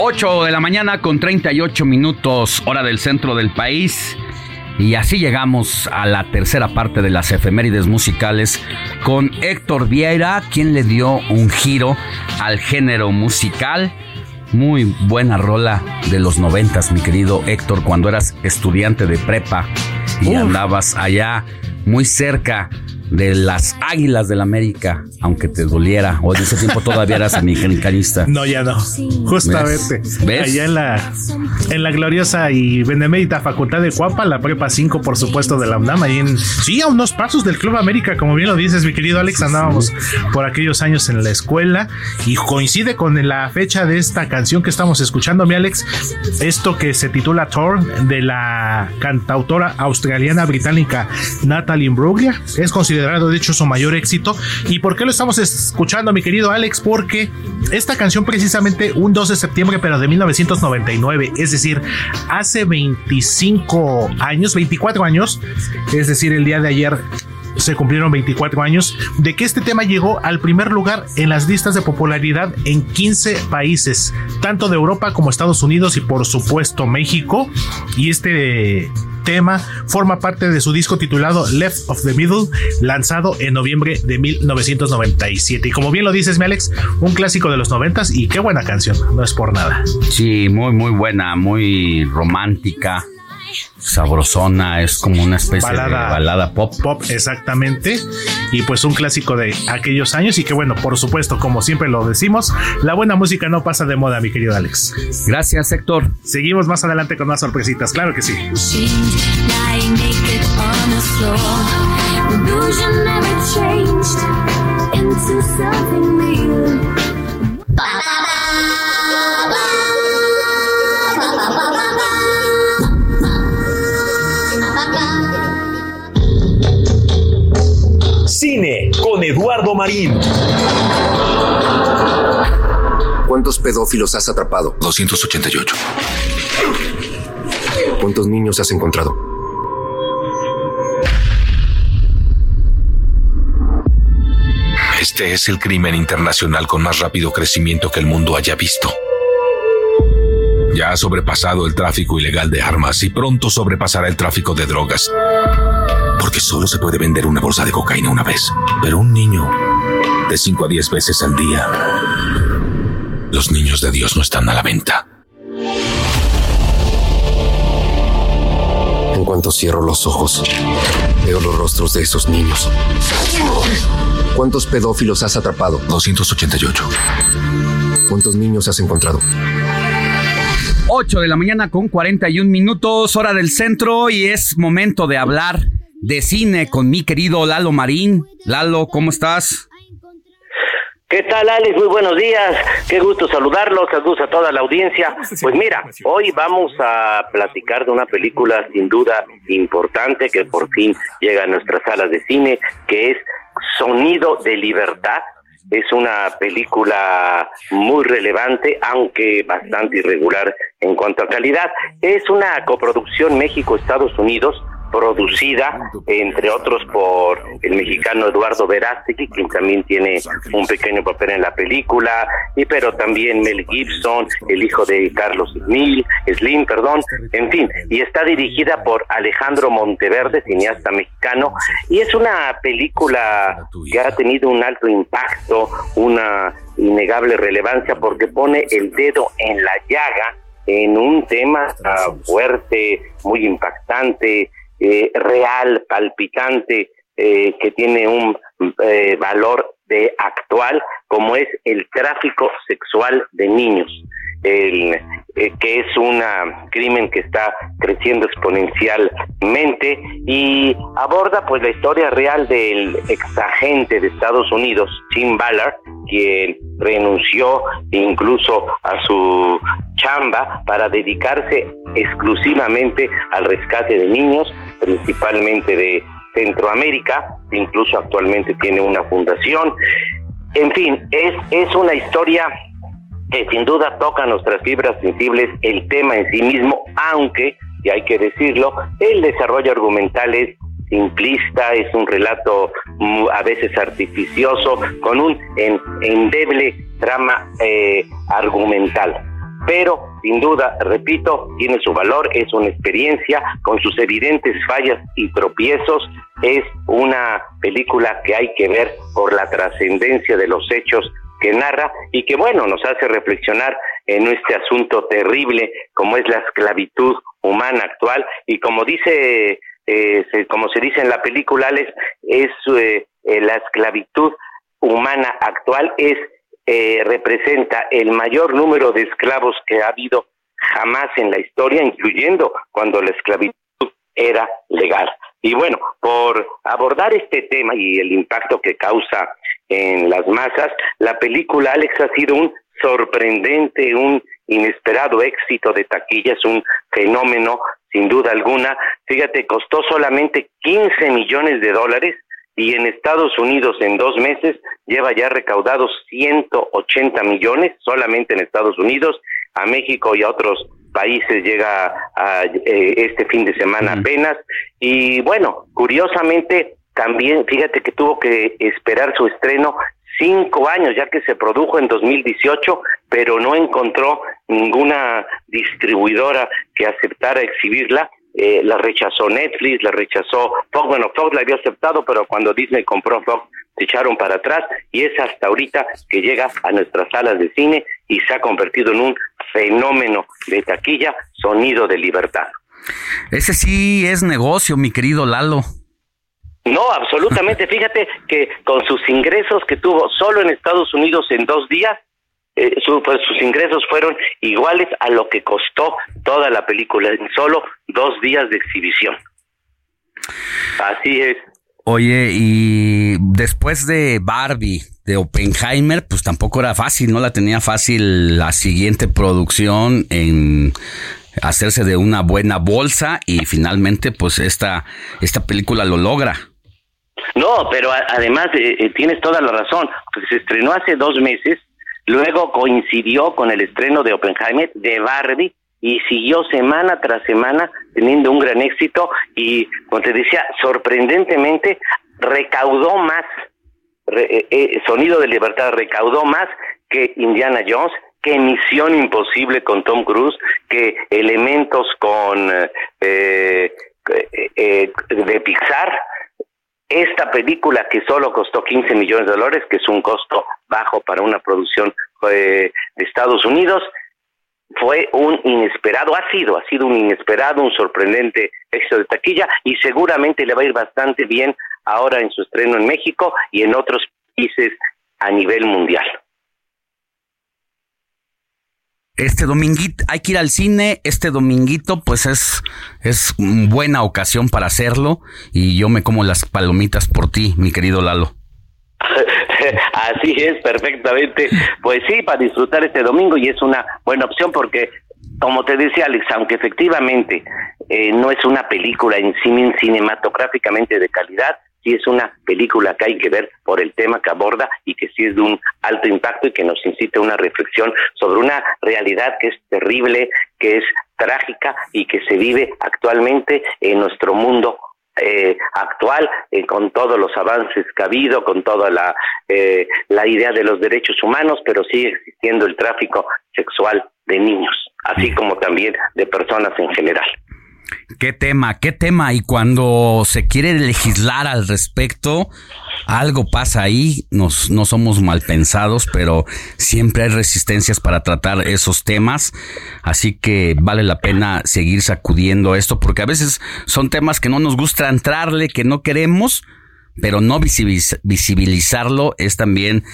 8 de la mañana con 38 minutos, hora del centro del país. Y así llegamos a la tercera parte de las efemérides musicales con Héctor Vieira, quien le dio un giro al género musical. muy buena rola de los noventas, mi querido Héctor, cuando eras estudiante de prepa y andabas allá muy cerca de las Águilas del la América, aunque te doliera, o en ese tiempo todavía eras americanista. No, ya no. Justamente. Allá en la, en la gloriosa y benemérita Facultad de Cuapa, la Prepa 5, por supuesto, de la UNAM, ahí en, sí, a unos pasos del Club América, como bien lo dices, mi querido Alex, andábamos por aquellos años en la escuela y coincide con la fecha de esta canción que estamos escuchando, mi Alex, esto que se titula Thor, de la cantautora australiana británica Natalie Imbruglia, es considerado de hecho su mayor éxito. ¿Y por qué lo estamos escuchando, mi querido Alex? Porque esta canción precisamente un 2 de septiembre, pero de 1999, es decir, hace 25 años, 24 años, es decir, el día de ayer se cumplieron 24 años de que este tema llegó al primer lugar en las listas de popularidad en 15 países, tanto de Europa como Estados Unidos y por supuesto México. Y este tema forma parte de su disco titulado Left of the Middle, lanzado en noviembre de 1997. Y como bien lo dices, mi Alex, un clásico de los noventas y qué buena canción, no es por nada. Sí, muy, muy buena, muy romántica sabrosona, es como una especie de balada pop. Pop, exactamente. Y pues un clásico de aquellos años y que bueno, por supuesto, como siempre lo decimos, la buena música no pasa de moda, mi querido Alex. Gracias, Héctor. Seguimos más adelante con más sorpresitas, claro que sí. Eduardo Marín. ¿Cuántos pedófilos has atrapado? 288. ¿Cuántos niños has encontrado? Este es el crimen internacional con más rápido crecimiento que el mundo haya visto. Ya ha sobrepasado el tráfico ilegal de armas y pronto sobrepasará el tráfico de drogas porque solo se puede vender una bolsa de cocaína una vez. Pero un niño de 5 a 10 veces al día. Los niños de Dios no están a la venta. En cuanto cierro los ojos, veo los rostros de esos niños. ¿Cuántos pedófilos has atrapado? 288. ¿Cuántos niños has encontrado? 8 de la mañana con 41 minutos, hora del centro, y es momento de hablar de cine con mi querido Lalo Marín. Lalo, ¿cómo estás? ¿Qué tal, Alex? Muy buenos días. Qué gusto saludarlos. Saludos a toda la audiencia. Pues mira, hoy vamos a platicar de una película sin duda importante que por fin llega a nuestras salas de cine, que es Sonido de Libertad. Es una película muy relevante, aunque bastante irregular en cuanto a calidad. Es una coproducción México-Estados Unidos producida, entre otros, por el mexicano Eduardo Verástegui, quien también tiene un pequeño papel en la película, y pero también Mel Gibson, el hijo de Carlos Slim, perdón, en fin, y está dirigida por Alejandro Monteverde, cineasta mexicano, y es una película que ha tenido un alto impacto, una innegable relevancia, porque pone el dedo en la llaga en un tema fuerte, muy impactante, eh, real, palpitante, eh, que tiene un eh, valor de actual, como es el tráfico sexual de niños, el, que es un crimen que está creciendo exponencialmente y aborda pues la historia real del exagente de Estados Unidos, Tim Ballard, quien renunció incluso a su chamba para dedicarse exclusivamente al rescate de niños, principalmente de Centroamérica, incluso actualmente tiene una fundación. En fin, es, es una historia que sin duda toca nuestras fibras sensibles, el tema en sí mismo, aunque, y hay que decirlo, el desarrollo argumental es simplista, es un relato mm, a veces artificioso, con un endeble trama eh, argumental. Pero, sin duda, repito, tiene su valor, es una experiencia con sus evidentes fallas y tropiezos, es una película que hay que ver por la trascendencia de los hechos que narra y que bueno, nos hace reflexionar en este asunto terrible como es la esclavitud humana actual. Y como dice eh, como se dice en la película es eh, eh, la esclavitud humana actual es representa el mayor número de esclavos que ha habido jamás en la historia incluyendo cuando la esclavitud era legal. Y bueno por abordar este tema y el impacto que causa en las masas. La película Alex ha sido un sorprendente, un inesperado éxito de taquillas, un fenómeno sin duda alguna. Fíjate, costó solamente 15 millones de dólares y en Estados Unidos en dos meses lleva ya recaudados 180 millones solamente en Estados Unidos, a México y a otros países llega a, eh, este fin de semana apenas. Y bueno, curiosamente también fíjate que tuvo que esperar su estreno cinco años, ya que se produjo en 2018, pero no encontró ninguna distribuidora que aceptara exhibirla. Eh, la rechazó Netflix, la rechazó Fox, bueno, Fox la había aceptado, pero cuando Disney compró Fox se echaron para atrás y es hasta ahorita que llega a nuestras salas de cine y se ha convertido en un fenómeno de taquilla, sonido de libertad. Ese sí es negocio, mi querido Lalo. No, absolutamente. Fíjate que con sus ingresos que tuvo solo en Estados Unidos en dos días, eh, pues, sus ingresos fueron iguales a lo que costó toda la película en solo dos días de exhibición. Así es. Oye, y después de Barbie, de Oppenheimer, pues tampoco era fácil, no la tenía fácil la siguiente producción en hacerse de una buena bolsa y finalmente pues esta, esta película lo logra. No, pero además eh, eh, tienes toda la razón, se estrenó hace dos meses, luego coincidió con el estreno de Oppenheimer, de Barbie, y siguió semana tras semana teniendo un gran éxito y, como te decía, sorprendentemente recaudó más, eh, Sonido de Libertad recaudó más que Indiana Jones, que Misión Imposible con Tom Cruise, que Elementos con de Pixar, esta película que solo costó 15 millones de dólares, que es un costo bajo para una producción eh, de Estados Unidos, fue un inesperado, ha sido, ha sido un inesperado, un sorprendente éxito de taquilla y seguramente le va a ir bastante bien ahora en su estreno en México y en otros países a nivel mundial este dominguito, hay que ir al cine, este dominguito pues es, es buena ocasión para hacerlo y yo me como las palomitas por ti, mi querido Lalo. Así es, perfectamente. Pues sí, para disfrutar este domingo y es una buena opción porque, como te decía Alex, aunque efectivamente eh, no es una película en sí cinematográficamente de calidad, sí es una película que hay que ver por el tema que aborda y que sí es de un alto impacto y que nos incita a una reflexión sobre una realidad que es terrible, que es trágica y que se vive actualmente en nuestro mundo eh, actual eh, con todos los avances que ha habido, con toda la, eh, la idea de los derechos humanos, pero sigue existiendo el tráfico sexual de niños, así como también de personas en general. ¿Qué tema? ¿Qué tema? Y cuando se quiere legislar al respecto, algo pasa ahí. Nos, no somos mal pensados, pero siempre hay resistencias para tratar esos temas. Así que vale la pena seguir sacudiendo esto, porque a veces son temas que no nos gusta entrarle, que no queremos, pero no visibilizarlo es también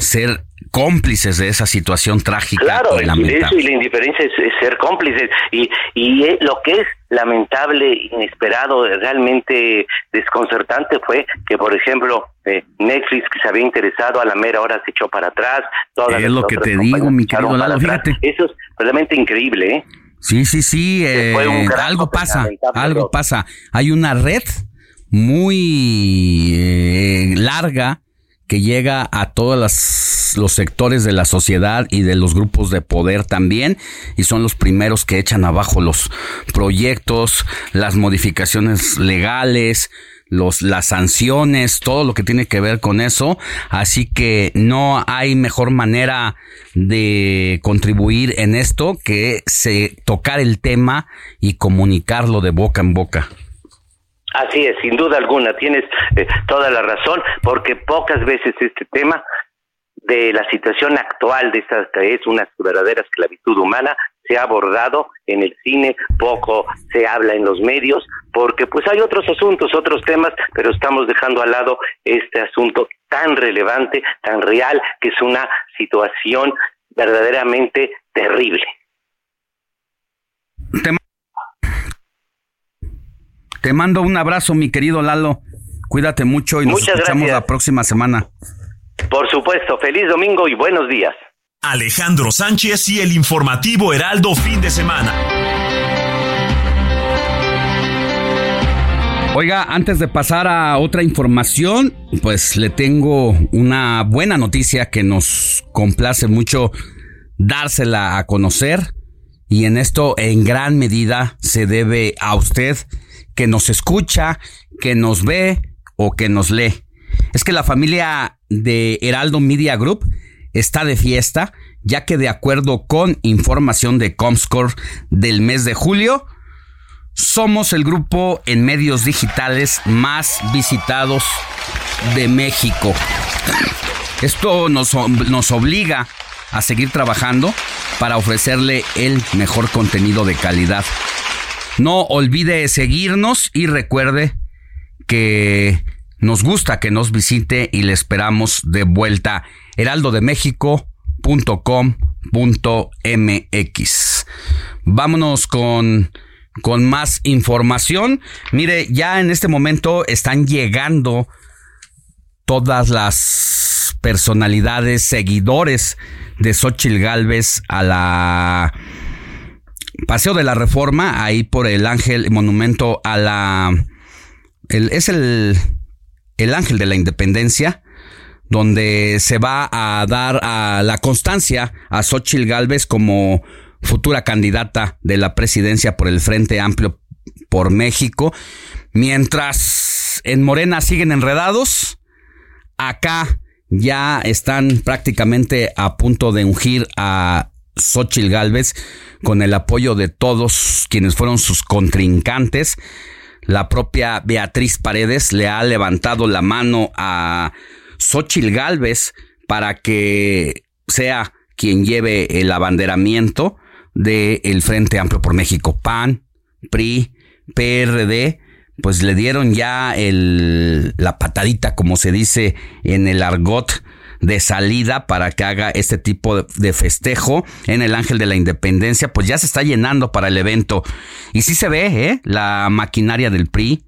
ser cómplices de esa situación trágica. Claro, y la indiferencia es, ser cómplices. Y, y eh, lo que es lamentable, inesperado, realmente desconcertante fue que, por ejemplo, eh, Netflix, que se había interesado a la mera hora, se echó para atrás. Todas es lo que te digo, mi querido Lalo, fíjate. Eso es realmente increíble, ¿eh? Sí, sí, sí, eh, algo pasa, algo pasa. Hay una red muy larga que llega a todos los sectores de la sociedad y de los grupos de poder también, y son los primeros que echan abajo los proyectos, las modificaciones legales, los, las sanciones, todo lo que tiene que ver con eso. Así que no hay mejor manera de contribuir en esto que se tocar el tema y comunicarlo de boca en boca. Así es, sin duda alguna, tienes eh, toda la razón, porque pocas veces este tema de la situación actual de esta que es una verdadera esclavitud humana se ha abordado en el cine, poco se habla en los medios, porque pues hay otros asuntos, otros temas, pero estamos dejando al lado este asunto tan relevante, tan real, que es una situación verdaderamente terrible. Te, mando un abrazo, mi querido Lalo. Cuídate mucho y nos escuchamos la próxima semana. Por supuesto, feliz domingo y buenos días. Alejandro Sánchez y el informativo Heraldo fin de semana. Oiga, antes de pasar a otra información, pues le tengo una buena noticia que nos complace mucho dársela a conocer y en esto en gran medida se debe a usted que nos escucha, que nos ve o que nos lee. Es que la familia de Heraldo Media Group está de fiesta, ya que de acuerdo con información de Comscore del mes de julio, somos el grupo en medios digitales más visitados de México. Esto nos, nos obliga a seguir trabajando para ofrecerle el mejor contenido de calidad. No olvide seguirnos y recuerde que nos gusta que nos visite y le esperamos de vuelta heraldodemexico.com.mx. Vámonos con, con más información. Mire, ya en este momento están llegando todas las personalidades, seguidores de Xochil Galvez a la Paseo de la Reforma, ahí por el Ángel, monumento a la... es el el Ángel de la Independencia, donde se va a dar a la constancia a Xochil Gálvez como futura candidata de la presidencia por el Frente Amplio por México. Mientras en Morena siguen enredados, acá ya están prácticamente a punto de ungir a Xochil Gálvez con el apoyo de todos quienes fueron sus contrincantes. La propia Beatriz Paredes le ha levantado la mano a Xochil Gálvez para que sea quien lleve el abanderamiento del Frente Amplio por México. PAN, PRI, PRD, pues le dieron ya el, la patadita, como se dice en el argot de salida para que haga este tipo de festejo en el Ángel de la Independencia, pues ya se está llenando para el evento. Y sí se ve, ¿eh? La maquinaria del PRI,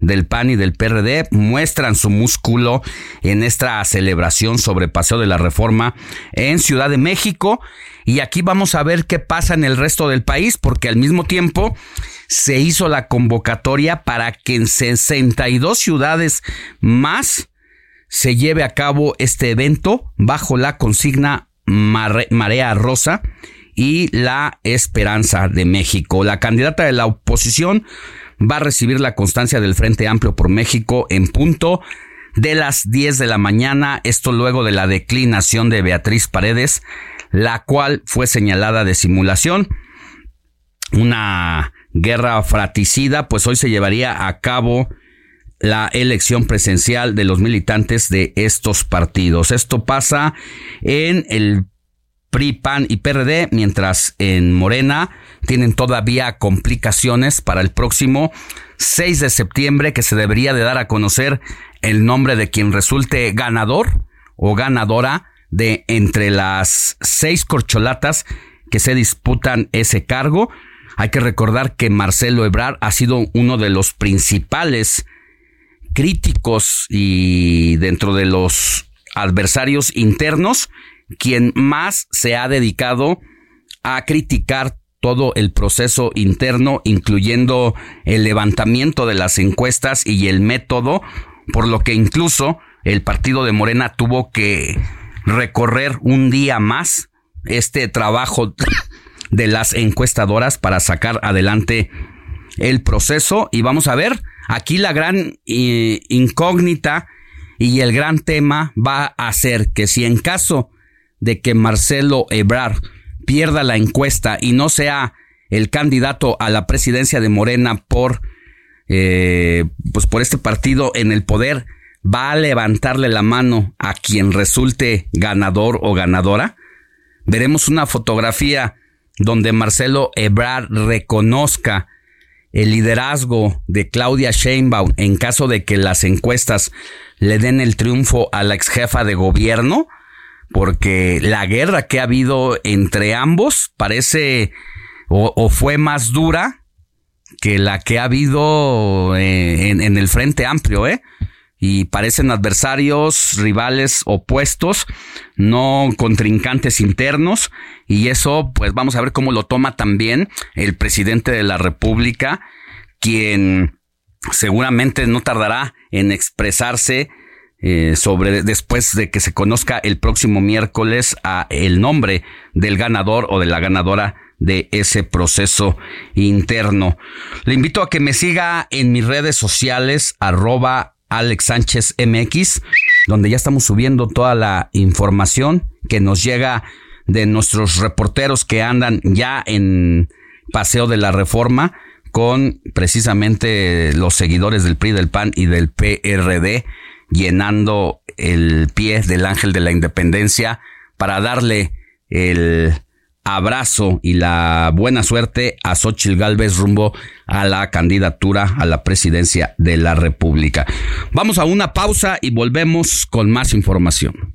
del PAN y del PRD muestran su músculo en esta celebración sobre Paseo de la Reforma en Ciudad de México. Y aquí vamos a ver qué pasa en el resto del país, porque al mismo tiempo se hizo la convocatoria para que en 62 ciudades más se lleve a cabo este evento bajo la consigna Marea Rosa y la Esperanza de México. La candidata de la oposición va a recibir la constancia del Frente Amplio por México en punto de las 10 de la mañana, esto luego de la declinación de Beatriz Paredes, la cual fue señalada de simulación. Una guerra fratricida, pues hoy se llevaría a cabo la elección presencial de los militantes de estos partidos. Esto pasa en el PRI, PAN y PRD, mientras en Morena tienen todavía complicaciones para el próximo 6 de septiembre que se debería de dar a conocer el nombre de quien resulte ganador o ganadora de entre las seis corcholatas que se disputan ese cargo. Hay que recordar que Marcelo Ebrard ha sido uno de los principales críticos y dentro de los adversarios internos, quien más se ha dedicado a criticar todo el proceso interno, incluyendo el levantamiento de las encuestas y el método, por lo que incluso el partido de Morena tuvo que recorrer un día más este trabajo de las encuestadoras para sacar adelante el proceso y vamos a ver Aquí la gran eh, incógnita y el gran tema va a ser que si en caso de que Marcelo Ebrard pierda la encuesta y no sea el candidato a la presidencia de Morena por, eh, pues por este partido en el poder, va a levantarle la mano a quien resulte ganador o ganadora. Veremos una fotografía donde Marcelo Ebrard reconozca el liderazgo de Claudia Sheinbaum en caso de que las encuestas le den el triunfo a la ex jefa de gobierno, porque la guerra que ha habido entre ambos parece o, fue más dura que la que ha habido eh, en, en, el Frente Amplio, ¿eh? Y parecen adversarios, rivales opuestos, no contrincantes internos, y eso, pues vamos a ver cómo lo toma también el presidente de la República, quien seguramente no tardará en expresarse eh, sobre después de que se conozca el próximo miércoles a el nombre del ganador o de la ganadora de ese proceso interno. Le invito a que me siga en mis redes sociales arroba Alex Sánchez MX, donde ya estamos subiendo toda la información que nos llega de nuestros reporteros que andan ya en Paseo de la Reforma con precisamente los seguidores del PRI, del PAN y del PRD, llenando el pie del ángel de la independencia para darle el abrazo y la buena suerte a Xochitl Galvez rumbo a la candidatura a la presidencia de la República. Vamos a una pausa y volvemos con más información.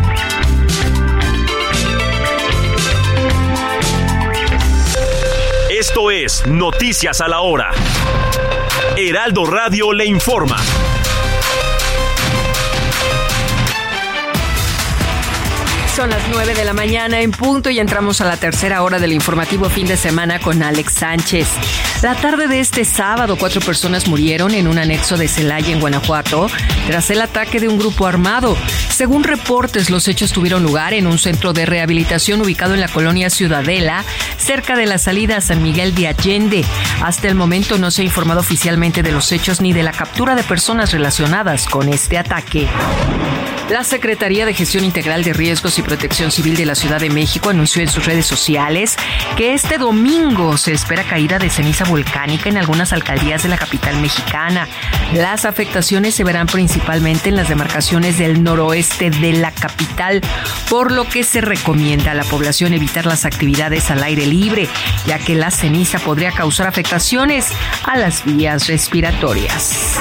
Esto es Noticias a la Hora. Heraldo Radio le informa. Son las 9 de la mañana en punto y entramos a la tercera hora del informativo fin de semana con Alex Sánchez. La tarde de este sábado, cuatro personas murieron en un anexo de Celaya, en Guanajuato, tras el ataque de un grupo armado. Según reportes, los hechos tuvieron lugar en un centro de rehabilitación ubicado en la colonia Ciudadela, cerca de la salida a San Miguel de Allende. Hasta el momento no se ha informado oficialmente de los hechos ni de la captura de personas relacionadas con este ataque. La Secretaría de Gestión Integral de Riesgos y Protección Civil de la Ciudad de México anunció en sus redes sociales que este domingo se espera caída de ceniza volcánica en algunas alcaldías de la capital mexicana. Las afectaciones se verán principalmente en las demarcaciones del noroeste de la capital, por lo que se recomienda a la población evitar las actividades al aire libre, ya que la ceniza podría causar afectaciones a las vías respiratorias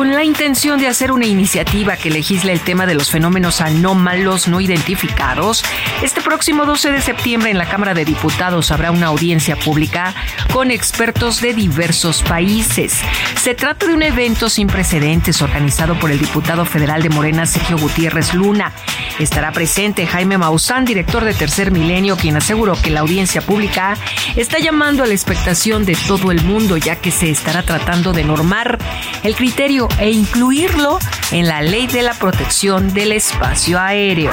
con la intención de hacer una iniciativa que legisle el tema de los fenómenos anómalos no identificados, este próximo 12 de septiembre en la Cámara de Diputados habrá una audiencia pública con expertos de diversos países. Se trata de un evento sin precedentes organizado por el diputado federal de Morena, Sergio Gutiérrez Luna. Estará presente Jaime Maussan, director de Tercer Milenio, quien aseguró que la audiencia pública está llamando a la expectación de todo el mundo, ya que se estará tratando de normar el criterio e incluirlo en la ley de la protección del espacio aéreo.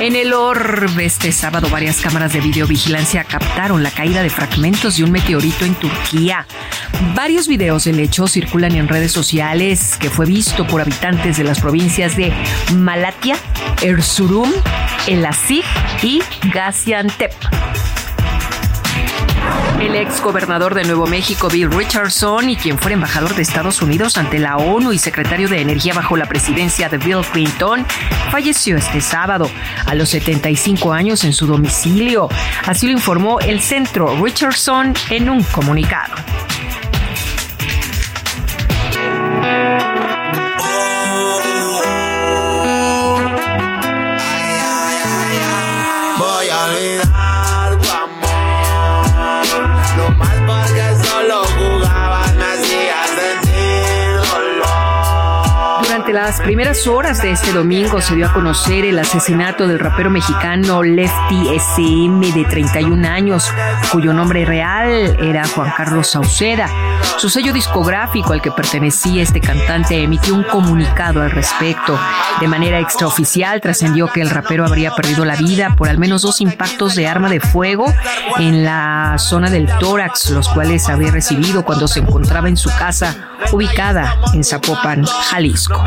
En el orbe este sábado varias cámaras de videovigilancia captaron la caída de fragmentos de un meteorito en Turquía. Varios videos del hecho circulan en redes sociales que fue visto por habitantes de las provincias de Malatya, Erzurum, Elazig y Gaziantep. El ex gobernador de Nuevo México, Bill Richardson, y quien fue embajador de Estados Unidos ante la ONU y secretario de Energía bajo la presidencia de Bill Clinton, falleció este sábado a los 75 años en su domicilio. Así lo informó el centro Richardson en un comunicado. Las primeras horas de este domingo se dio a conocer el asesinato del rapero mexicano Lefty SM de 31 años, cuyo nombre real era Juan Carlos Sauceda. Su sello discográfico al que pertenecía este cantante emitió un comunicado al respecto. De manera extraoficial trascendió que el rapero habría perdido la vida por al menos dos impactos de arma de fuego en la zona del tórax, los cuales había recibido cuando se encontraba en su casa ubicada en Zapopan, Jalisco.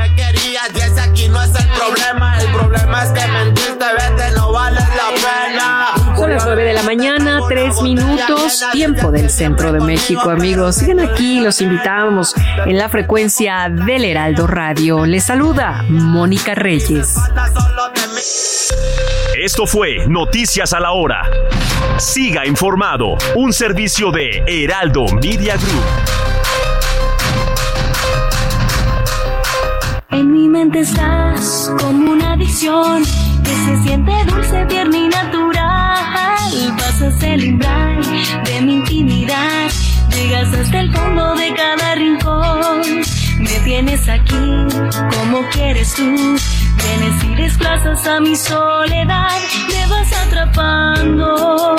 Son las 9 de la mañana, 3 minutos, tiempo del centro de México, amigos. Sigan aquí, los invitamos en la frecuencia del Heraldo Radio. Les saluda Mónica Reyes. Esto fue Noticias a la Hora. Siga informado, un servicio de Heraldo Media Group. En mi mente estás como una adicción que se siente dulce, tierna y natural. Pasas el umbral de mi intimidad, llegas hasta el fondo de cada rincón. Me tienes aquí como quieres tú, vienes y desplazas a mi soledad, me vas atrapando.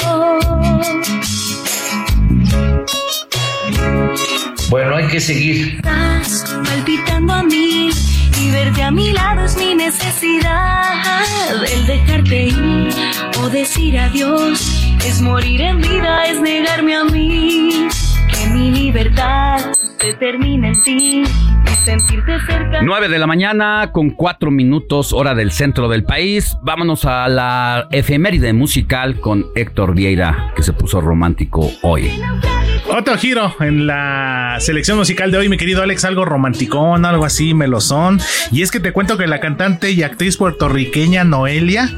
Bueno, hay que seguir. Estás palpitando a mí y verte a mi lado es mi necesidad. El dejarte ir o decir adiós es morir en vida, es negarme a mí. Que mi libertad se termine en ti y sentirte cerca. 9 de la mañana con 4 minutos hora del centro del país. Vámonos a la efeméride musical con Héctor Vieira, que se puso romántico hoy. Otro giro en la selección musical de hoy, mi querido Alex, algo romanticón, algo así, melosón. Y es que te cuento que la cantante y actriz puertorriqueña Noelia,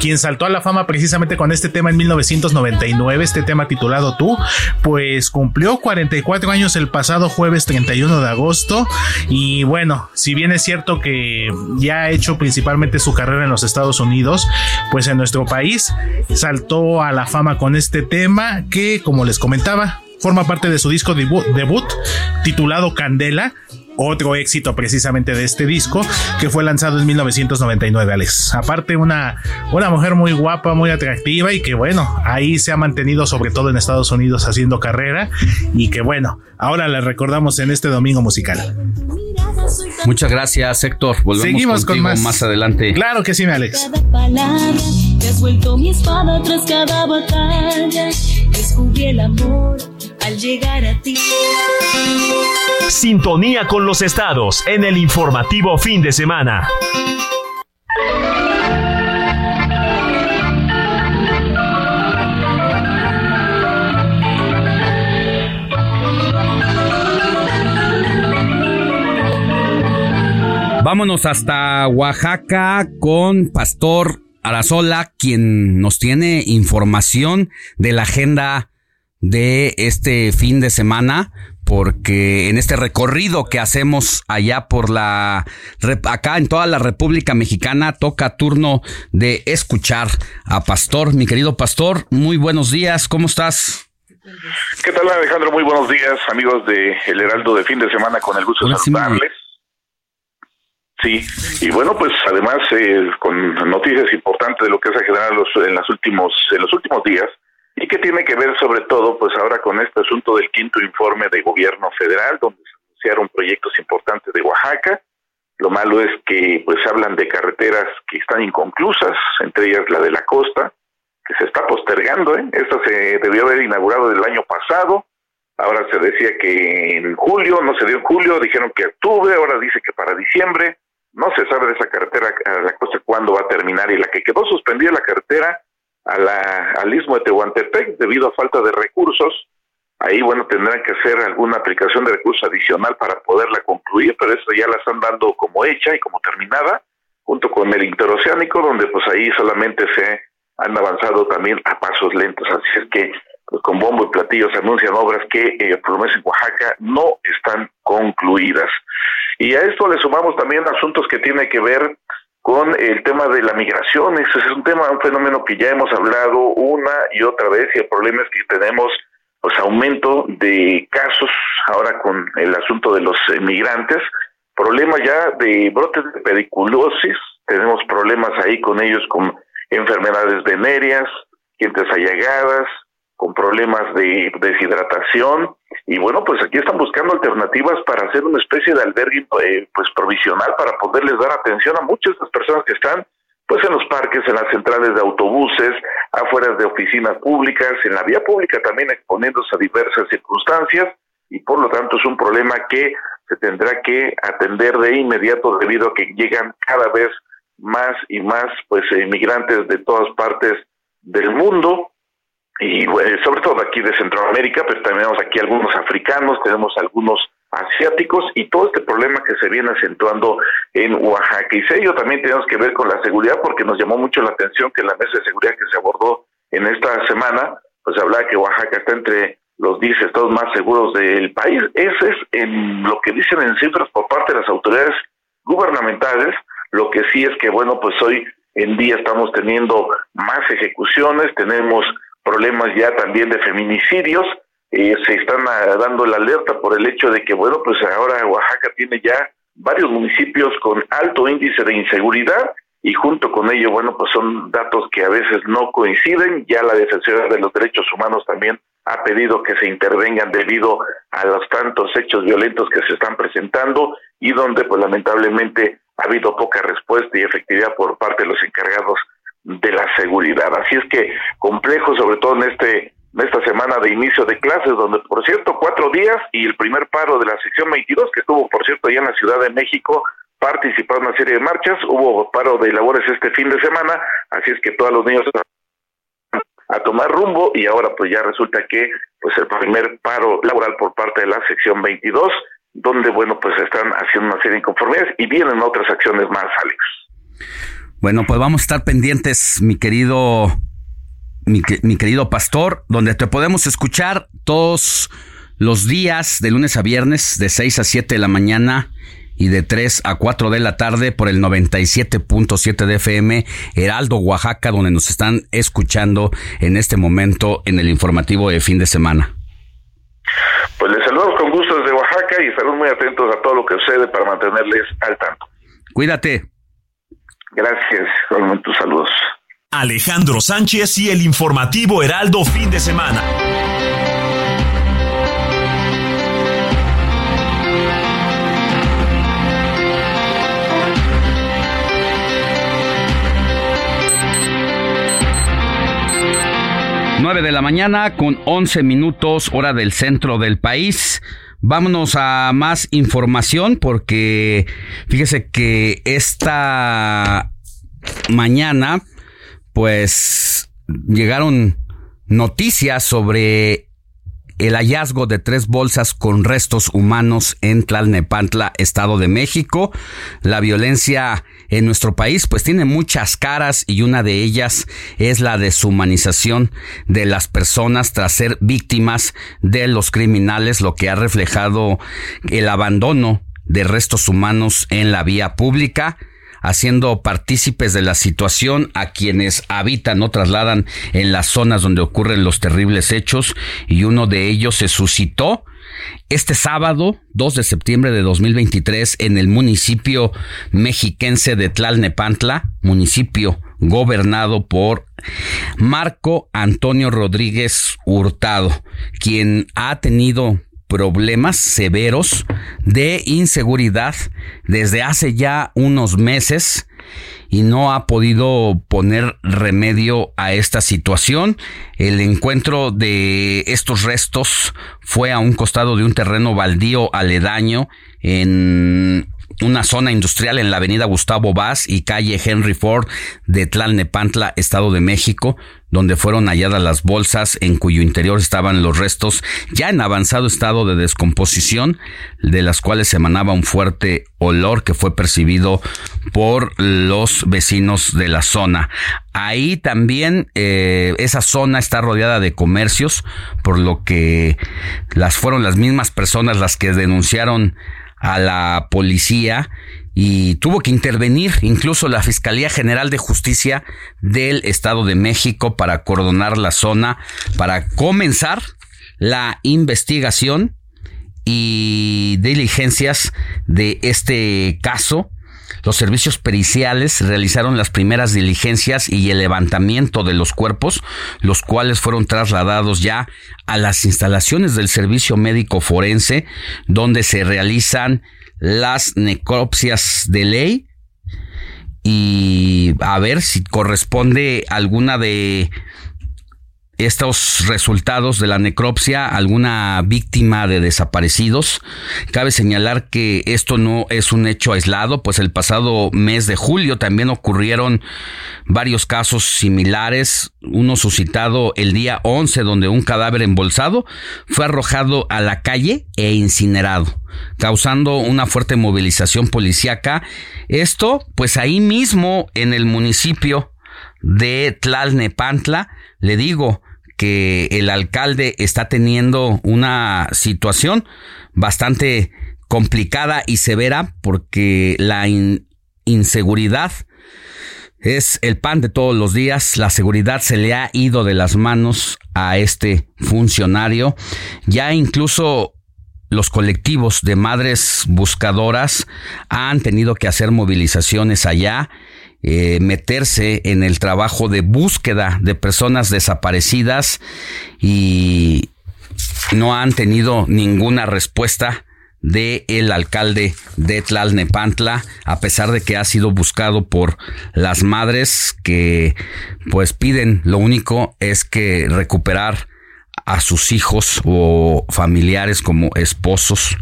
quien saltó a la fama precisamente con este tema en 1999, este tema titulado Tú, pues cumplió 44 años el pasado jueves 31 de agosto. Y bueno, si bien es cierto que ya ha hecho principalmente su carrera en los Estados Unidos, pues en nuestro país saltó a la fama con este tema que, como les comentaba, forma parte de su disco debut, debut titulado Candela, otro éxito precisamente de este disco que fue lanzado en 1999, Alex. Aparte una, una mujer muy guapa, muy atractiva y que bueno, ahí se ha mantenido sobre todo en Estados Unidos haciendo carrera y que bueno, ahora la recordamos en este domingo musical. Muchas gracias, Héctor. Volvemos Seguimos con contigo más. más adelante. Claro que sí, mi Alex. Cada palabra, te has vuelto mi espada tras cada batalla. Descubrí el amor al llegar a ti. Sintonía con los estados en el informativo fin de semana. Vámonos hasta Oaxaca con Pastor Arazola, quien nos tiene información de la agenda de este fin de semana, porque en este recorrido que hacemos allá por la, acá en toda la República Mexicana, toca turno de escuchar a Pastor. Mi querido Pastor, muy buenos días, ¿cómo estás? ¿Qué tal Alejandro? Muy buenos días, amigos de El Heraldo de fin de semana, con el gusto de saludarles. Sí, y bueno, pues además eh, con noticias importantes de lo que se ha generado en los, en los últimos en los últimos días y que tiene que ver sobre todo pues ahora con este asunto del quinto informe de gobierno federal donde se anunciaron proyectos importantes de Oaxaca. Lo malo es que pues hablan de carreteras que están inconclusas, entre ellas la de la costa, que se está postergando. ¿eh? Esta se debió haber inaugurado el año pasado. Ahora se decía que en julio, no se dio en julio, dijeron que octubre, ahora dice que para diciembre. No se sabe de esa carretera a la costa cuándo va a terminar. Y la que quedó suspendida la carretera a la, al istmo de Tehuantepec debido a falta de recursos. Ahí, bueno, tendrán que hacer alguna aplicación de recursos adicional para poderla concluir, pero eso ya la están dando como hecha y como terminada, junto con el interoceánico, donde pues ahí solamente se han avanzado también a pasos lentos. Así es que pues, con bombo y platillo se anuncian obras que, eh, por lo menos en Oaxaca, no están concluidas. Y a esto le sumamos también asuntos que tienen que ver con el tema de la migración. Ese es un tema, un fenómeno que ya hemos hablado una y otra vez y el problema es que tenemos pues aumento de casos ahora con el asunto de los eh, migrantes. Problemas ya de brotes de pediculosis, tenemos problemas ahí con ellos con enfermedades venéreas, gentes allagadas, con problemas de deshidratación y bueno pues aquí están buscando alternativas para hacer una especie de albergue eh, pues provisional para poderles dar atención a muchas de las personas que están pues en los parques, en las centrales de autobuses, afuera de oficinas públicas, en la vía pública también exponiéndose a diversas circunstancias y por lo tanto es un problema que se tendrá que atender de inmediato debido a que llegan cada vez más y más pues inmigrantes de todas partes del mundo y sobre todo aquí de Centroamérica, también tenemos aquí algunos africanos, tenemos algunos asiáticos y todo este problema que se viene acentuando en Oaxaca. Y ello también tenemos que ver con la seguridad porque nos llamó mucho la atención que la mesa de seguridad que se abordó en esta semana, pues hablaba que Oaxaca está entre los 10 estados más seguros del país. Ese es en lo que dicen en cifras por parte de las autoridades gubernamentales. Lo que sí es que, bueno, pues hoy en día estamos teniendo más ejecuciones, tenemos problemas ya también de feminicidios, eh, se están ah, dando la alerta por el hecho de que, bueno, pues ahora Oaxaca tiene ya varios municipios con alto índice de inseguridad y junto con ello, bueno, pues son datos que a veces no coinciden. Ya la Defensoría de los Derechos Humanos también ha pedido que se intervengan debido a los tantos hechos violentos que se están presentando y donde, pues lamentablemente, ha habido poca respuesta y efectividad por parte de los encargados de la seguridad. Así es que complejo, sobre todo en este en esta semana de inicio de clases, donde por cierto cuatro días y el primer paro de la sección 22 que estuvo por cierto allá en la Ciudad de México participando en una serie de marchas, hubo paro de labores este fin de semana, así es que todos los niños a tomar rumbo y ahora pues ya resulta que pues el primer paro laboral por parte de la sección 22 donde bueno pues están haciendo una serie de inconformidades y vienen otras acciones más Alex. Bueno, pues vamos a estar pendientes, mi querido, mi, querido pastor, donde te podemos escuchar todos los días de lunes a viernes de 6 a 7 de la mañana y de 3 a 4 de la tarde por el 97.7 de FM Heraldo, Oaxaca, donde nos están escuchando en este momento en el informativo de fin de semana. Pues les saludo con gusto desde Oaxaca y estamos muy atentos a todo lo que sucede para mantenerles al tanto. Cuídate. Gracias, con tus saludos. Alejandro Sánchez y el informativo Heraldo fin de semana. Nueve de la mañana con 11 minutos hora del centro del país. Vámonos a más información porque fíjese que esta mañana pues llegaron noticias sobre el hallazgo de tres bolsas con restos humanos en Tlalnepantla, Estado de México. La violencia en nuestro país pues tiene muchas caras y una de ellas es la deshumanización de las personas tras ser víctimas de los criminales, lo que ha reflejado el abandono de restos humanos en la vía pública haciendo partícipes de la situación a quienes habitan o trasladan en las zonas donde ocurren los terribles hechos y uno de ellos se suscitó este sábado, 2 de septiembre de 2023, en el municipio mexiquense de Tlalnepantla, municipio gobernado por Marco Antonio Rodríguez Hurtado, quien ha tenido problemas severos de inseguridad desde hace ya unos meses y no ha podido poner remedio a esta situación. El encuentro de estos restos fue a un costado de un terreno baldío aledaño en una zona industrial en la avenida Gustavo Vaz y calle Henry Ford de Tlalnepantla, Estado de México, donde fueron halladas las bolsas en cuyo interior estaban los restos ya en avanzado estado de descomposición, de las cuales emanaba un fuerte olor que fue percibido por los vecinos de la zona. Ahí también eh, esa zona está rodeada de comercios, por lo que las fueron las mismas personas las que denunciaron a la policía y tuvo que intervenir incluso la Fiscalía General de Justicia del Estado de México para cordonar la zona, para comenzar la investigación y diligencias de este caso. Los servicios periciales realizaron las primeras diligencias y el levantamiento de los cuerpos, los cuales fueron trasladados ya a las instalaciones del Servicio Médico Forense, donde se realizan las necropsias de ley. Y a ver si corresponde alguna de estos resultados de la necropsia alguna víctima de desaparecidos. Cabe señalar que esto no es un hecho aislado, pues el pasado mes de julio también ocurrieron varios casos similares, uno suscitado el día 11 donde un cadáver embolsado fue arrojado a la calle e incinerado, causando una fuerte movilización policíaca. Esto, pues ahí mismo en el municipio de Tlalnepantla, le digo, que el alcalde está teniendo una situación bastante complicada y severa porque la inseguridad es el pan de todos los días. La seguridad se le ha ido de las manos a este funcionario. Ya incluso los colectivos de madres buscadoras han tenido que hacer movilizaciones allá eh, meterse en el trabajo de búsqueda de personas desaparecidas y no han tenido ninguna respuesta de el alcalde de Tlalnepantla, a pesar de que ha sido buscado por las madres que pues piden, lo único es que recuperar a sus hijos o familiares como esposos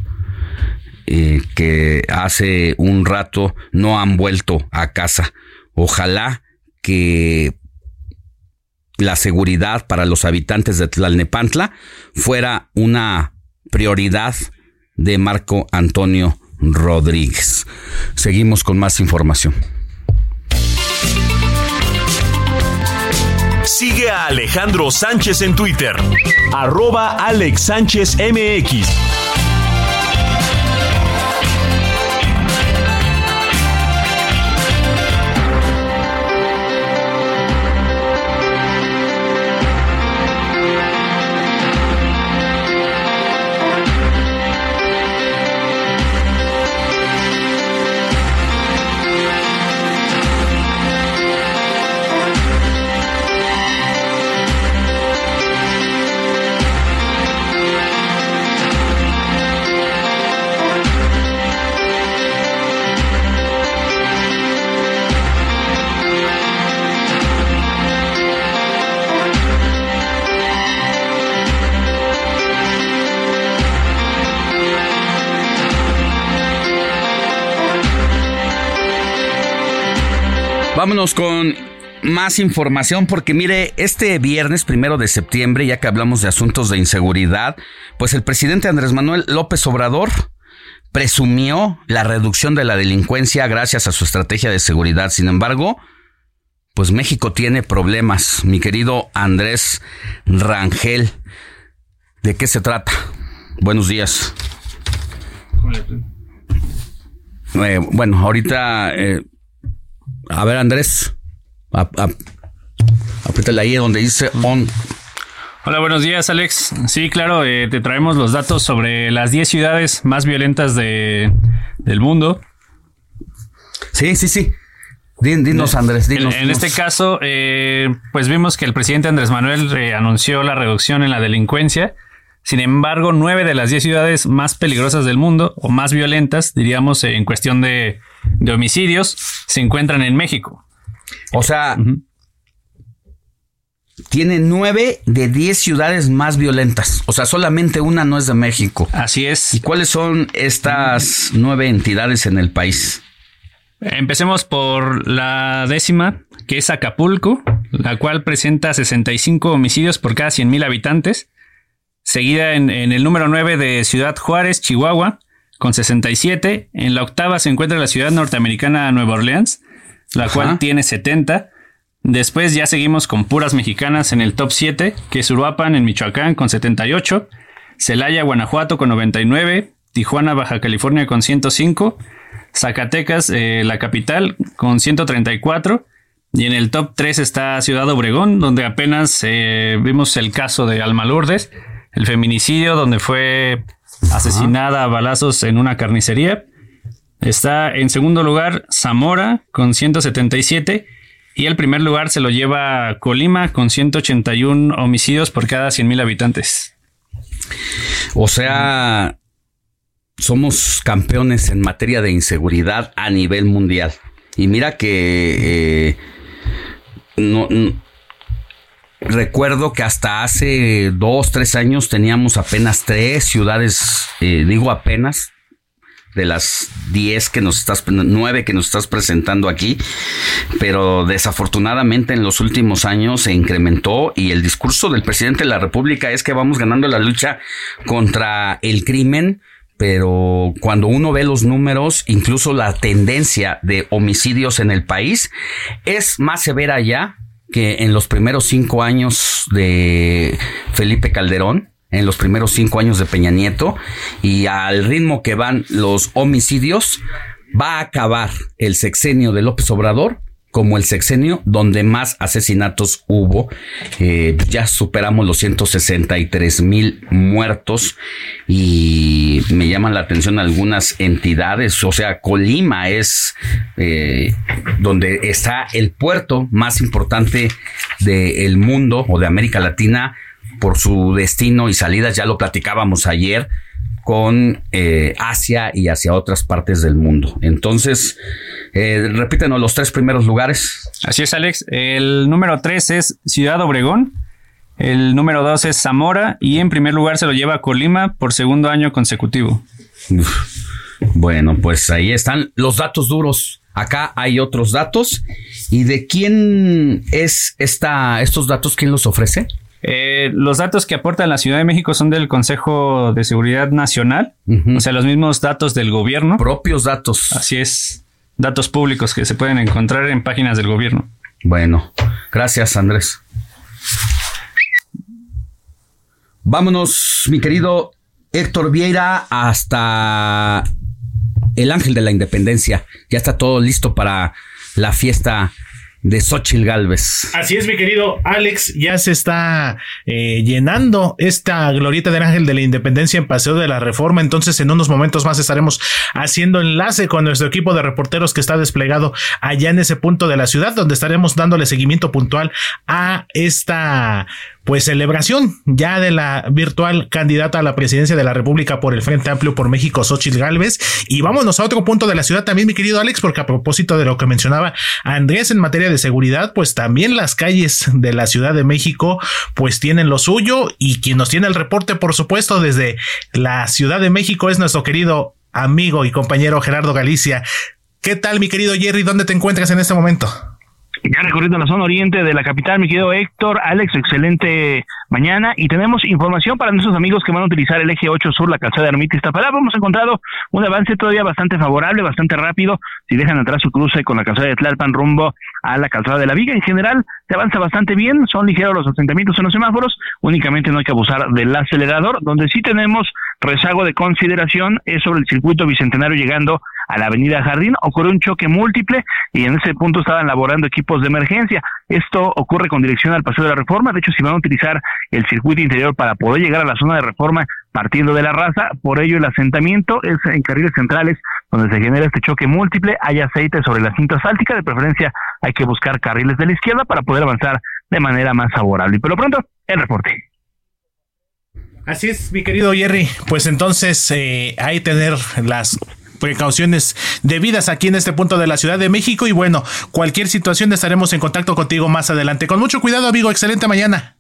eh, que hace un rato no han vuelto a casa. Ojalá que la seguridad para los habitantes de Tlalnepantla fuera una prioridad de Marco Antonio Rodríguez. Seguimos con más información. Sigue a Alejandro Sánchez en Twitter, arroba Alex Sánchez MX. Vámonos con más información porque mire, este viernes primero de septiembre, ya que hablamos de asuntos de inseguridad, pues el presidente Andrés Manuel López Obrador presumió la reducción de la delincuencia gracias a su estrategia de seguridad. Sin embargo, pues México tiene problemas. Mi querido Andrés Rangel, ¿de qué se trata? Buenos días. Eh, bueno, ahorita eh, a ver, Andrés. Apriétale ahí donde dice on. Hola, buenos días, Alex. Sí, claro, eh, te traemos los datos sobre las 10 ciudades más violentas de, del mundo. Sí, sí, sí. Dinos, Andrés, dinos. En, este caso, eh, pues vimos que el presidente Andrés Manuel eh, anunció la reducción en la delincuencia. Sin embargo, nueve de las diez ciudades más peligrosas del mundo, o más violentas, diríamos, en cuestión de de homicidios se encuentran en México. O sea, tiene nueve de diez ciudades más violentas. O sea, solamente una no es de México. Así es. ¿Y cuáles son estas nueve entidades en el país? Empecemos por la décima, que es Acapulco, la cual presenta 65 homicidios por cada 100 mil habitantes. Seguida en, en el número 9 de Ciudad Juárez, Chihuahua, con 67. En la octava se encuentra la ciudad norteamericana Nueva Orleans, la cual tiene 70. Después ya seguimos con puras mexicanas en el top 7, que es Uruapan en Michoacán con 78, Celaya, Guanajuato con 99, Tijuana, Baja California con 105, Zacatecas, eh, la capital, con 134. Y en el top 3 está Ciudad Obregón, donde apenas eh, vimos el caso de Alma Lourdes, el feminicidio, donde fue asesinada a balazos en una carnicería. Está en segundo lugar Zamora con 177 y el primer lugar se lo lleva Colima con 181 homicidios por cada 100.000 habitantes. O sea, somos campeones en materia de inseguridad a nivel mundial. Y mira que eh, no, recuerdo que hasta hace dos, tres años teníamos apenas tres ciudades, eh, digo apenas, de las diez que nos estás, nueve que nos estás presentando aquí, pero desafortunadamente en los últimos años se incrementó y el discurso del presidente de la República es que vamos ganando la lucha contra el crimen, pero cuando uno ve los números, incluso la tendencia de homicidios en el país es más severa ya que en los primeros cinco años de Felipe Calderón, en los primeros cinco años de Peña Nieto, y al ritmo que van los homicidios, va a acabar el sexenio de López Obrador como el sexenio donde más asesinatos hubo. Eh, ya superamos los 163 mil muertos y me llaman la atención algunas entidades. O sea, Colima es eh, donde está el puerto más importante del mundo o de América Latina por su destino y salidas. Ya lo platicábamos ayer con eh, Asia y hacia otras partes del mundo. Entonces, eh, repítenos los tres primeros lugares. Así es, Alex. El número tres es Ciudad Obregón. El número dos es Zamora. Y en primer lugar se lo lleva Colima por segundo año consecutivo. Bueno, pues ahí están los datos duros. Acá hay otros datos. ¿Y de quién es esta, estos datos? ¿Quién los ofrece? Eh, los datos que aporta la Ciudad de México son del Consejo de Seguridad Nacional, o sea, los mismos datos del gobierno. Propios datos. Así es, datos públicos que se pueden encontrar en páginas del gobierno. Bueno, gracias Andrés. Vámonos, mi querido Héctor Vieira, hasta el Ángel de la Independencia. Ya está todo listo para la fiesta de Xochil Galvez. Así es, mi querido Alex, ya se está eh, llenando esta glorieta del Ángel de la Independencia en Paseo de la Reforma. Entonces, en unos momentos más estaremos haciendo enlace con nuestro equipo de reporteros que está desplegado allá en ese punto de la ciudad, donde estaremos dándole seguimiento puntual a esta pues celebración ya de la virtual candidata a la presidencia de la República por el Frente Amplio por México, Xochitl Galvez. Y vámonos a otro punto de la ciudad también, mi querido Alex, porque a propósito de lo que mencionaba Andrés en materia de seguridad, pues también las calles de la Ciudad de México pues tienen lo suyo y quien nos tiene el reporte, por supuesto, desde la Ciudad de México es nuestro querido amigo y compañero Gerardo Galicia. ¿Qué tal, mi querido Jerry? ¿Dónde te encuentras en este momento? Ya recorriendo la zona oriente de la capital, mi querido Héctor, Alex, excelente mañana y tenemos información para nuestros amigos que van a utilizar el eje 8 sur, la calzada de Ermita Iztapalapa. Hemos encontrado un avance todavía bastante favorable, bastante rápido. Si dejan atrás su cruce con la calzada de Tlalpan rumbo a la calzada de la Viga, en general se avanza bastante bien. Son ligeros los asentamientos en los semáforos. Únicamente no hay que abusar del acelerador. Donde sí tenemos rezago de consideración es sobre el circuito bicentenario llegando a la avenida Jardín. Ocurrió un choque múltiple y en ese punto estaban laborando equipos de emergencia. Esto ocurre con dirección al Paseo de la Reforma. De hecho, si van a utilizar el circuito interior para poder llegar a la zona de reforma partiendo de la raza. Por ello, el asentamiento es en carriles centrales donde se genera este choque múltiple. Hay aceite sobre la cinta asfáltica. De preferencia, hay que buscar carriles de la izquierda para poder avanzar de manera más favorable. Y por lo pronto, el reporte. Así es, mi querido Jerry. Pues entonces eh, hay tener las precauciones debidas aquí en este punto de la Ciudad de México y bueno, cualquier situación estaremos en contacto contigo más adelante. Con mucho cuidado, amigo. Excelente mañana.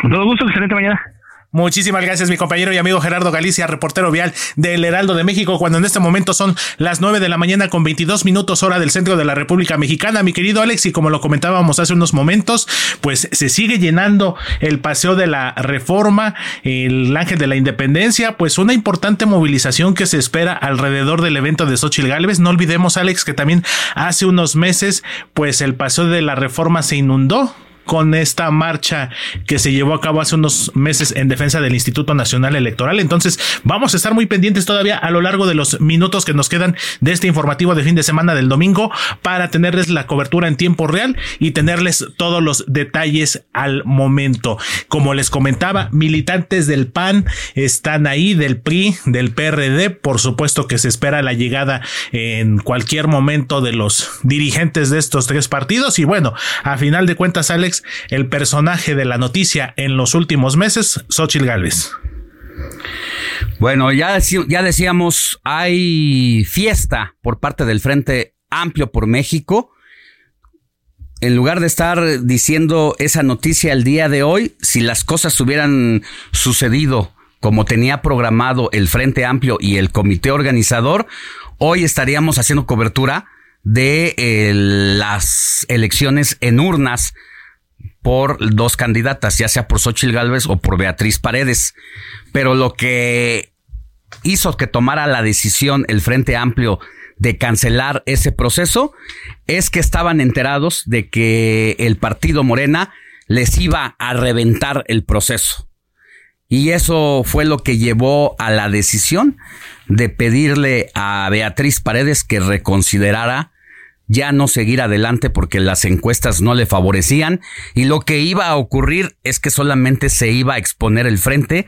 Con todo gusto, excelente mañana. Muchísimas gracias, mi compañero y amigo Gerardo Galicia, reportero vial del Heraldo de México, cuando en este momento son las 9 de la mañana con 22 minutos hora del centro de la República Mexicana. Mi querido Alex, y como lo comentábamos hace unos momentos, pues se sigue llenando el paseo de la reforma, el Ángel de la Independencia, pues una importante movilización que se espera alrededor del evento de Xochitl Galvez. No olvidemos, Alex, que también hace unos meses, pues el paseo de la reforma se inundó con esta marcha que se llevó a cabo hace unos meses en defensa del Instituto Nacional Electoral. Entonces, vamos a estar muy pendientes todavía a lo largo de los minutos que nos quedan de este informativo de fin de semana del domingo para tenerles la cobertura en tiempo real y tenerles todos los detalles al momento. Como les comentaba, militantes del PAN están ahí, del PRI, del PRD, por supuesto que se espera la llegada en cualquier momento de los dirigentes de estos tres partidos y bueno, a final de cuentas, Alex, el personaje de la noticia en los últimos meses, Xochitl Gálvez. Bueno, ya, decíamos, hay fiesta por parte del Frente Amplio por México. En lugar de estar diciendo esa noticia el día de hoy, si las cosas hubieran sucedido como tenía programado el Frente Amplio y el comité organizador, hoy estaríamos haciendo cobertura de eh, las elecciones en urnas por dos candidatas, ya sea por Xochitl Gálvez o por Beatriz Paredes. Pero lo que hizo que tomara la decisión el Frente Amplio de cancelar ese proceso es que estaban enterados de que el partido Morena les iba a reventar el proceso. Y eso fue lo que llevó a la decisión de pedirle a Beatriz Paredes que reconsiderara ya no seguir adelante porque las encuestas no le favorecían y lo que iba a ocurrir es que solamente se iba a exponer el frente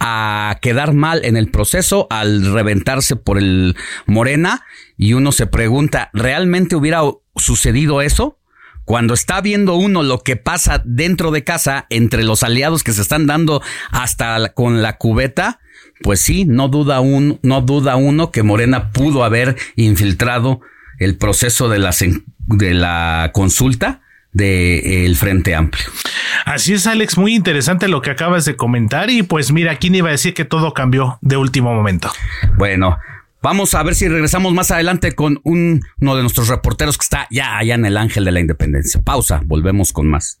a quedar mal en el proceso al reventarse por el Morena y uno se pregunta, ¿realmente hubiera sucedido eso? Cuando está viendo uno lo que pasa dentro de casa entre los aliados que se están dando hasta con la cubeta, pues sí, no duda un, no duda uno que Morena pudo haber infiltrado el proceso de la, de la consulta del el Frente Amplio. Así es, Alex, muy interesante lo que acabas de comentar y pues mira, ¿quién iba a decir que todo cambió de último momento? Bueno, vamos a ver si regresamos más adelante con uno de nuestros reporteros que está ya allá en el Ángel de la Independencia. Pausa, volvemos con más.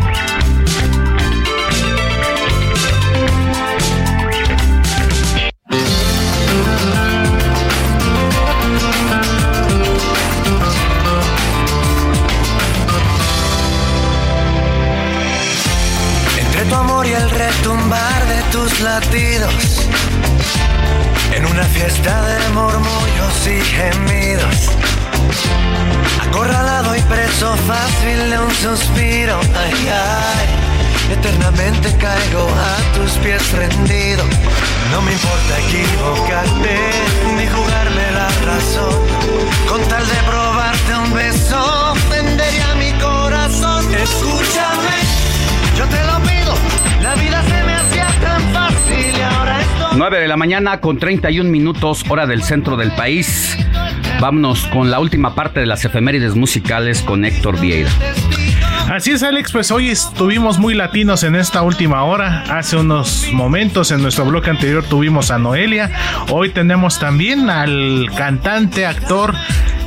Entre tu amor y el retumbar de tus latidos, en una fiesta de murmullos y gemidos, acorralado y preso fácil de un suspiro, ay, ay, eternamente caigo a tus pies rendido. No me importa equivocarte ni jugarme la razón. Con tal de probarte un beso, vendería mi corazón. Escúchame, yo te lo pido. La vida se me hacía tan fácil y ahora estoy. 9 de la mañana con 31 minutos, hora del centro del país. Vámonos con la última parte de las efemérides musicales con Héctor Vieira. Así es, Alex, pues hoy estuvimos muy latinos en esta última hora. Hace unos momentos en nuestro bloque anterior tuvimos a Noelia. Hoy tenemos también al cantante, actor,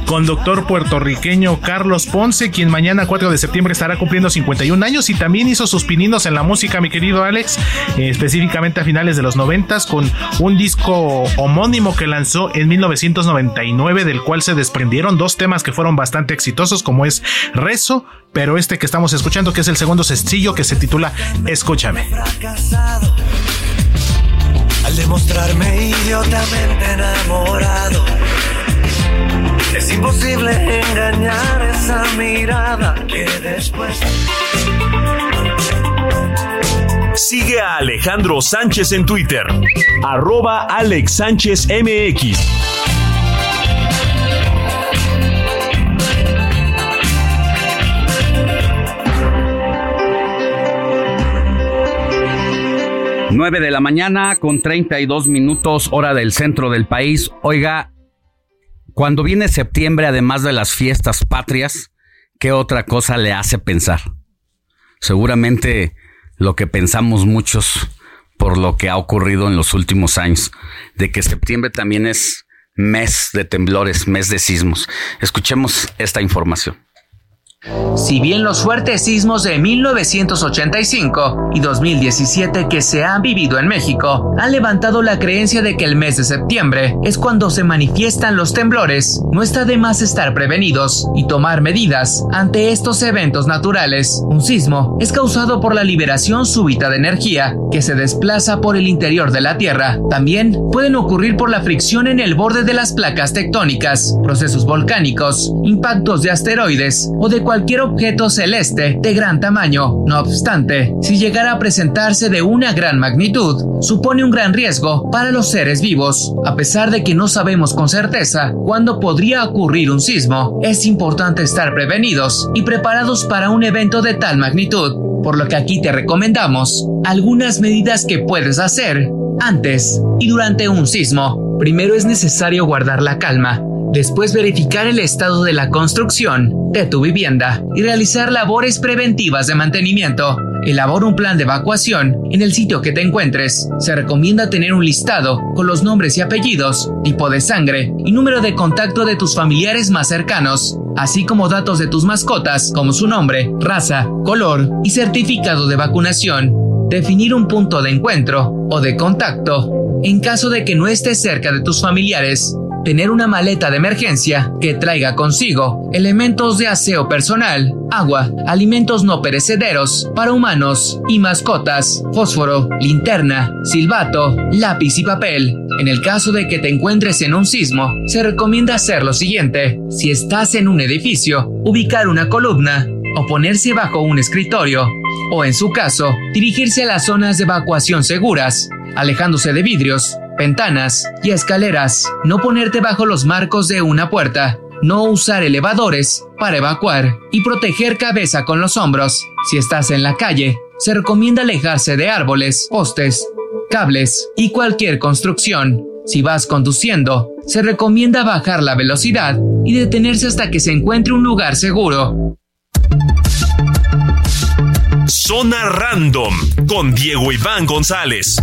conductor puertorriqueño Carlos Ponce, quien mañana 4 de septiembre estará cumpliendo 51 años y también hizo sus pininos en la música, mi querido Alex, eh, específicamente a finales de los 90 con un disco homónimo que lanzó en 1999, del cual se desprendieron dos temas que fueron bastante exitosos, como es Rezo, pero este que estamos escuchando, que es el segundo sencillo que se titula Escúchame. Es imposible engañar esa mirada que después. Sigue a Alejandro Sánchez en Twitter. Arroba Alex Sánchez MX. 9 de la mañana con 32 minutos hora del centro del país. Oiga, cuando viene septiembre, además de las fiestas patrias, ¿qué otra cosa le hace pensar? seguramente lo que pensamos muchos por lo que ha ocurrido en los últimos años, de que septiembre también es mes de temblores, mes de sismos. Escuchemos esta información. Si bien los fuertes sismos de 1985 y 2017 que se han vivido en México han levantado la creencia de que el mes de septiembre es cuando se manifiestan los temblores, no está de más estar prevenidos y tomar medidas ante estos eventos naturales. Un sismo es causado por la liberación súbita de energía que se desplaza por el interior de la Tierra. También pueden ocurrir por la fricción en el borde de las placas tectónicas, procesos volcánicos, impactos de asteroides o de cualquier cualquier objeto celeste de gran tamaño. No obstante, si llegara a presentarse de una gran magnitud, supone un gran riesgo para los seres vivos. A pesar de que no sabemos con certeza cuándo podría ocurrir un sismo, es importante estar prevenidos y preparados para un evento de tal magnitud, por lo que aquí te recomendamos algunas medidas que puedes hacer antes y durante un sismo. Primero es necesario guardar la calma Después verificar el estado de la construcción de tu vivienda y realizar labores preventivas de mantenimiento. Elabora un plan de evacuación en el sitio que te encuentres. Se recomienda tener un listado con los nombres y apellidos, tipo de sangre y número de contacto de tus familiares más cercanos, así como datos de tus mascotas como su nombre, raza, color y certificado de vacunación. Definir un punto de encuentro o de contacto en caso de que no estés cerca de tus familiares tener una maleta de emergencia que traiga consigo elementos de aseo personal, agua, alimentos no perecederos para humanos y mascotas, fósforo, linterna, silbato, lápiz y papel. En el caso de que te encuentres en un sismo, se recomienda hacer lo siguiente. Si estás en un edificio, ubicar una columna o ponerse bajo un escritorio, o en su caso, dirigirse a las zonas de evacuación seguras, alejándose de vidrios, ventanas y escaleras, no ponerte bajo los marcos de una puerta, no usar elevadores para evacuar y proteger cabeza con los hombros. Si estás en la calle, se recomienda alejarse de árboles, postes, cables y cualquier construcción. Si vas conduciendo, se recomienda bajar la velocidad y detenerse hasta que se encuentre un lugar seguro. Zona Random con Diego Iván González.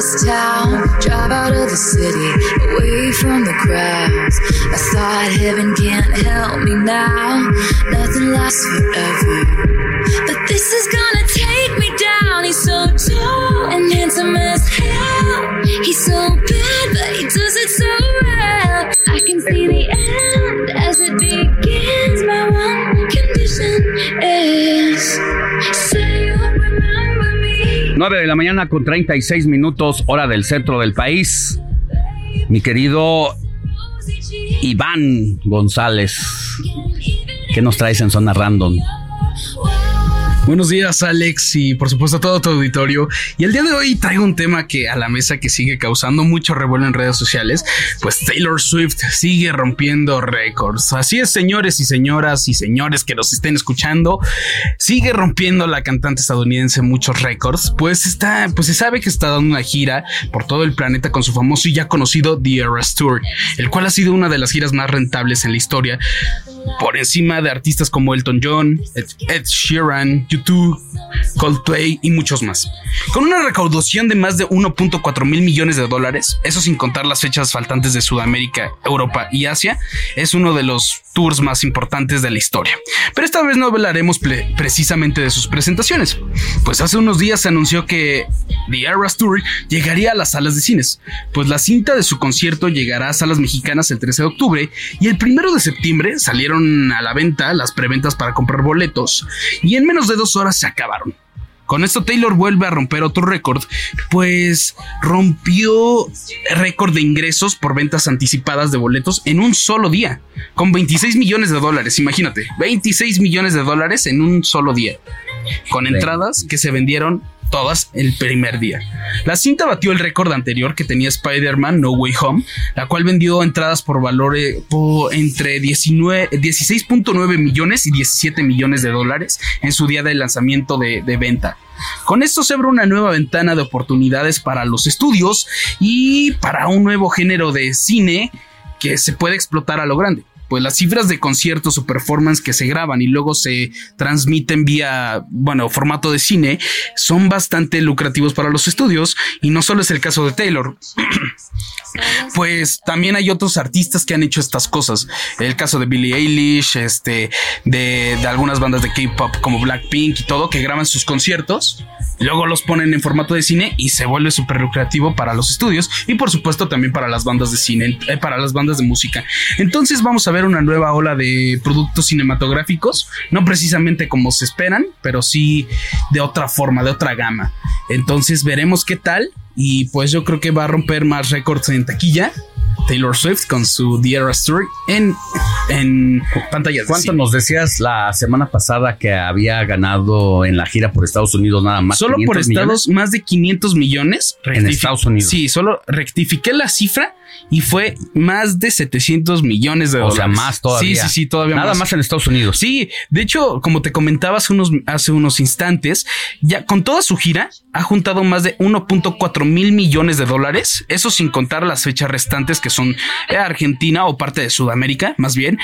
This town, drive out of the city, away from the crowds. I thought heaven can't help me now, nothing lasts forever. But this is gonna take me down. He's so tall and handsome as hell. He's so bad, but he does it so well. I can see the end as it begins. My one condition is. 9 de la mañana con 36 minutos, hora del centro del país. Mi querido Iván González, ¿qué nos traes en Zona Random? Buenos días, Alex, y por supuesto a todo tu auditorio. Y el día de hoy traigo un tema que a la mesa que sigue causando mucho revuelo en redes sociales. Pues Taylor Swift sigue rompiendo récords. Así es, señores y señoras y señores que nos estén escuchando, sigue rompiendo la cantante estadounidense muchos récords. Pues está, pues se sabe que está dando una gira por todo el planeta con su famoso y ya conocido The Eras Tour, el cual ha sido una de las giras más rentables en la historia, por encima de artistas como Elton John, Ed, Sheeran, YouTube, Coldplay y muchos más. Con una recaudación de más de 1.4 mil millones de dólares, eso sin contar las fechas faltantes de Sudamérica, Europa y Asia, es uno de los tours más importantes de la historia. Pero esta vez no hablaremos precisamente de sus presentaciones, pues hace unos días se anunció que The Eras Tour llegaría a las salas de cines, pues la cinta de su concierto llegará a salas mexicanas el 13 de octubre y el 1 de septiembre salieron a la venta las preventas para comprar boletos y en menos de dos horas se acabaron. Con esto Taylor vuelve a romper otro récord, pues rompió récord de ingresos por ventas anticipadas de boletos en un solo día, con 26 millones de dólares, imagínate, 26 millones de dólares en un solo día, con entradas que se vendieron todas el primer día. La cinta batió el récord anterior que tenía Spider-Man No Way Home, la cual vendió entradas por valores por entre 16.9 millones y 17 millones de dólares en su día de lanzamiento de venta. Con esto se abre una nueva ventana de oportunidades para los estudios y para un nuevo género de cine que se puede explotar a lo grande pues las cifras de conciertos o performance que se graban y luego se transmiten vía, bueno, formato de cine, son bastante lucrativos para los estudios y no solo es el caso de Taylor. pues también hay otros artistas que han hecho estas cosas. El caso de Billie Eilish, este, de, de algunas bandas de K-pop como Blackpink y todo, que graban sus conciertos, luego los ponen en formato de cine y se vuelve súper lucrativo para los estudios y por supuesto también para las bandas de cine, eh, para las bandas de música. Entonces vamos a ver una nueva ola de productos cinematográficos, no precisamente como se esperan, pero sí de otra forma, de otra gama. Entonces veremos qué tal y pues yo creo que va a romper más récords en taquilla. Taylor Swift con su The Era Story en, en pantallas. ¿Cuánto nos decías la semana pasada que había ganado en la gira por Estados Unidos nada más? Solo por Estados, más de 500 millones. En Estados Unidos. Sí, solo rectifiqué la cifra y fue más de 700 millones de dólares. O sea, más todavía. Sí, sí, sí, todavía Nada más. en Estados Unidos. Sí, de hecho, como te comentaba hace unos, hace unos instantes, ya con toda su gira ha juntado más de 1.4 mil millones de dólares. Eso sin contar las fechas restantes que son Argentina o parte de Sudamérica, más bien,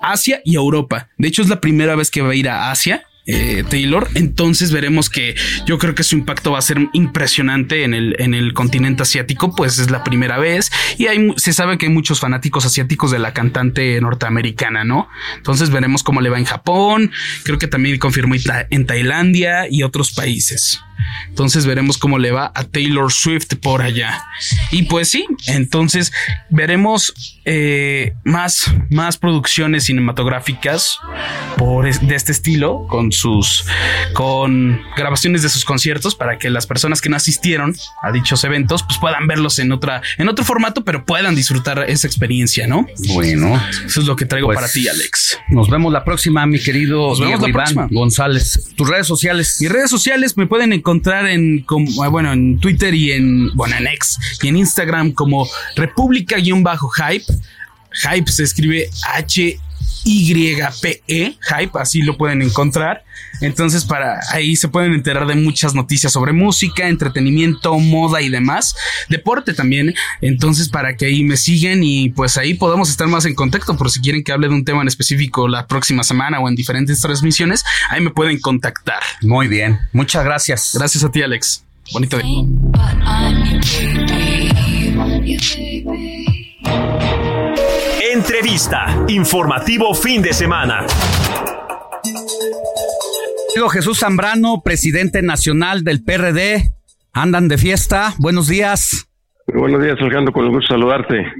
Asia y Europa. De hecho, es la primera vez que va a ir a Asia eh, Taylor. Entonces veremos que yo creo que su impacto va a ser impresionante en el, en el continente asiático, pues es la primera vez y se sabe que hay muchos fanáticos asiáticos de la cantante norteamericana, ¿no? Entonces veremos cómo le va en Japón, creo que también confirmó en Tailandia y otros países. Entonces veremos cómo le va a Taylor Swift por allá. Y pues sí, entonces veremos eh, más, más producciones cinematográficas por de este estilo, con sus con grabaciones de sus conciertos para que las personas que no asistieron a dichos eventos pues puedan verlos en otra, en otro formato, pero puedan disfrutar esa experiencia, ¿no? Bueno, eso es lo que traigo pues, para ti, Alex. Nos vemos la próxima, mi querido Iván González. Tus redes sociales. Mis redes sociales me pueden encontrar en, como, bueno, en Twitter y en, bueno, en X y en Instagram como República-Hype. Hype se escribe H YPE, Hype, así lo pueden encontrar. Entonces, para ahí se pueden enterar de muchas noticias sobre música, entretenimiento, moda y demás. Deporte también. Entonces, para que ahí me sigan y pues ahí podamos estar más en contacto. Por si quieren que hable de un tema en específico la próxima semana o en diferentes transmisiones, ahí me pueden contactar. Muy bien. Muchas gracias. Gracias a ti, Alex. Bonito día. Entrevista. Informativo fin de semana. Jesús Zambrano, presidente nacional del PRD. Andan de fiesta. Buenos días. Buenos días, Alejandro. Con el gusto de saludarte.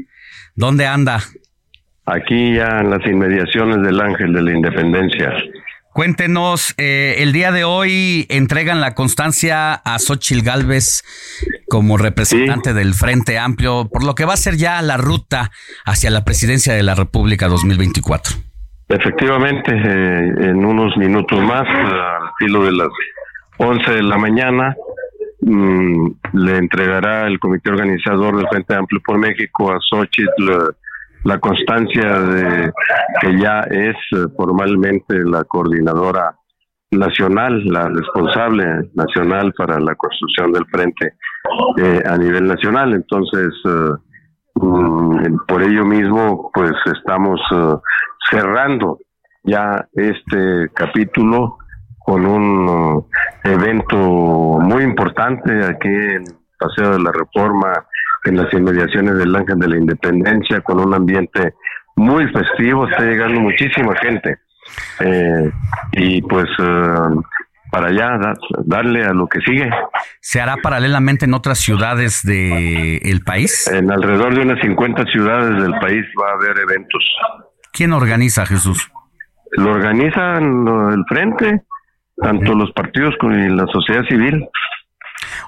¿Dónde anda? Aquí ya en las inmediaciones del Ángel de la Independencia. Cuéntenos, eh, el día de hoy entregan la constancia a Xochil Gálvez como representante del Frente Amplio, por lo que va a ser ya la ruta hacia la presidencia de la República 2024. Efectivamente, eh, en unos minutos más, al filo de las 11 de la mañana, mm, le entregará el comité organizador del Frente Amplio por México a Xochitl la constancia de que ya es eh, formalmente la coordinadora nacional, la responsable nacional para la construcción del frente eh, a nivel nacional. Entonces, eh, mm, por ello mismo, pues estamos cerrando ya este capítulo con un evento muy importante aquí en Paseo de la Reforma en las inmediaciones del Ángel de la Independencia con un ambiente muy festivo, está llegando muchísima gente. Eh, y pues eh, para allá, darle a lo que sigue. ¿Se hará paralelamente en otras ciudades del país? En alrededor de unas 50 ciudades del país va a haber eventos. ¿Quién organiza, Jesús? Lo organizan el frente, tanto los partidos como la sociedad civil.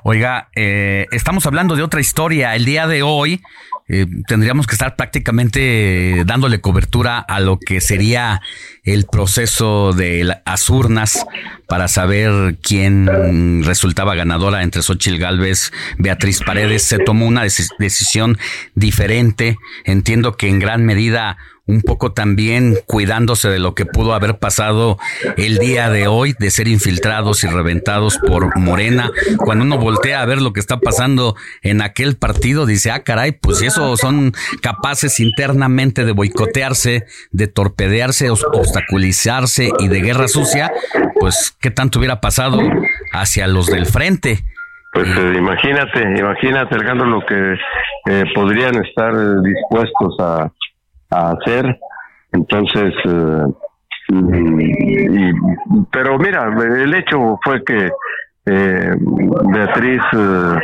Oiga, eh, estamos hablando de otra historia. El día de hoy eh, tendríamos que estar prácticamente dándole cobertura a lo que sería el proceso de las urnas para saber quién resultaba ganadora entre Xochitl Galvez, Beatriz Paredes. Se tomó una decisión diferente. Entiendo que en gran medida un poco también cuidándose de lo que pudo haber pasado el día de hoy, de ser infiltrados y reventados por Morena. Cuando uno voltea a ver lo que está pasando en aquel partido, dice, ah, caray, pues si eso son capaces internamente de boicotearse, de torpedearse, obstaculizarse y de guerra sucia, pues qué tanto hubiera pasado hacia los del frente. Pues eh, imagínate, imagínate, Alejandro, lo que eh, podrían estar dispuestos a, a hacer. Entonces, eh, pero mira, el hecho fue que eh, Beatriz eh,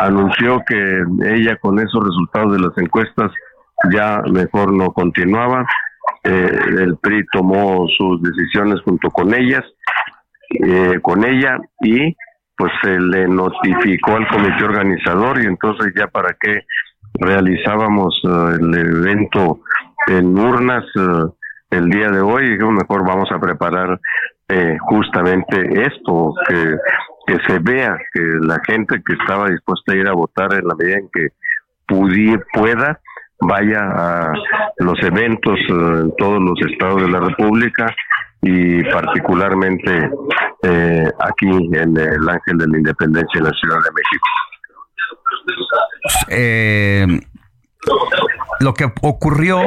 anunció que ella con esos resultados de las encuestas ya mejor no continuaba. el PRI tomó sus decisiones junto con ellas, con ella y pues se le notificó al comité organizador y entonces ya para qué realizábamos el evento en urnas eh, el día de hoy y mejor vamos a preparar eh, justamente esto, que, que se vea que la gente que estaba dispuesta a ir a votar en la medida en que pueda, vaya a los eventos eh, en todos los estados de la República y particularmente aquí en el Ángel de la Independencia en la Ciudad de México. Eh, lo que ocurrió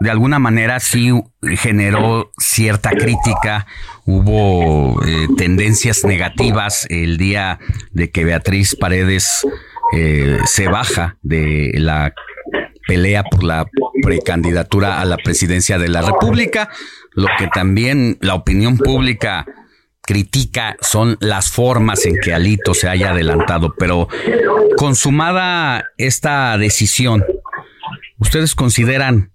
de alguna manera sí generó cierta crítica, hubo eh, tendencias negativas el día de que Beatriz Paredes eh, se baja de la pelea por la precandidatura a la presidencia de la República, lo que también la opinión pública critica son las formas en que Alito se haya adelantado, pero consumada esta decisión, ¿ustedes consideran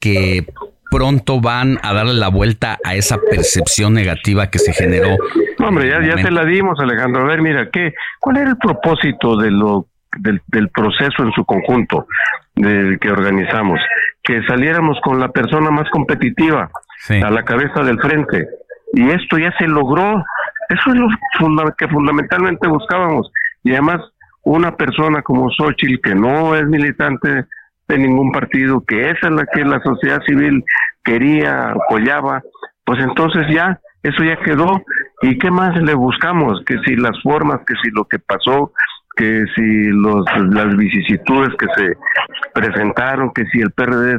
que pronto van a darle la vuelta a esa percepción negativa que se generó? Hombre, ya, ya se la dimos, Alejandro. A ver, mira, ¿qué, ¿cuál era el propósito de lo, del, del proceso en su conjunto del que organizamos? Que saliéramos con la persona más competitiva a la cabeza del frente y esto ya se logró. Eso es lo que fundamentalmente buscábamos. Y además, una persona como Xochitl, que no es militante de ningún partido, que esa es la que la sociedad civil quería, apoyaba, pues entonces ya, eso ya quedó. ¿Y qué más le buscamos? Que si las formas, que si lo que pasó, que si los, las vicisitudes que se presentaron, que si el PRD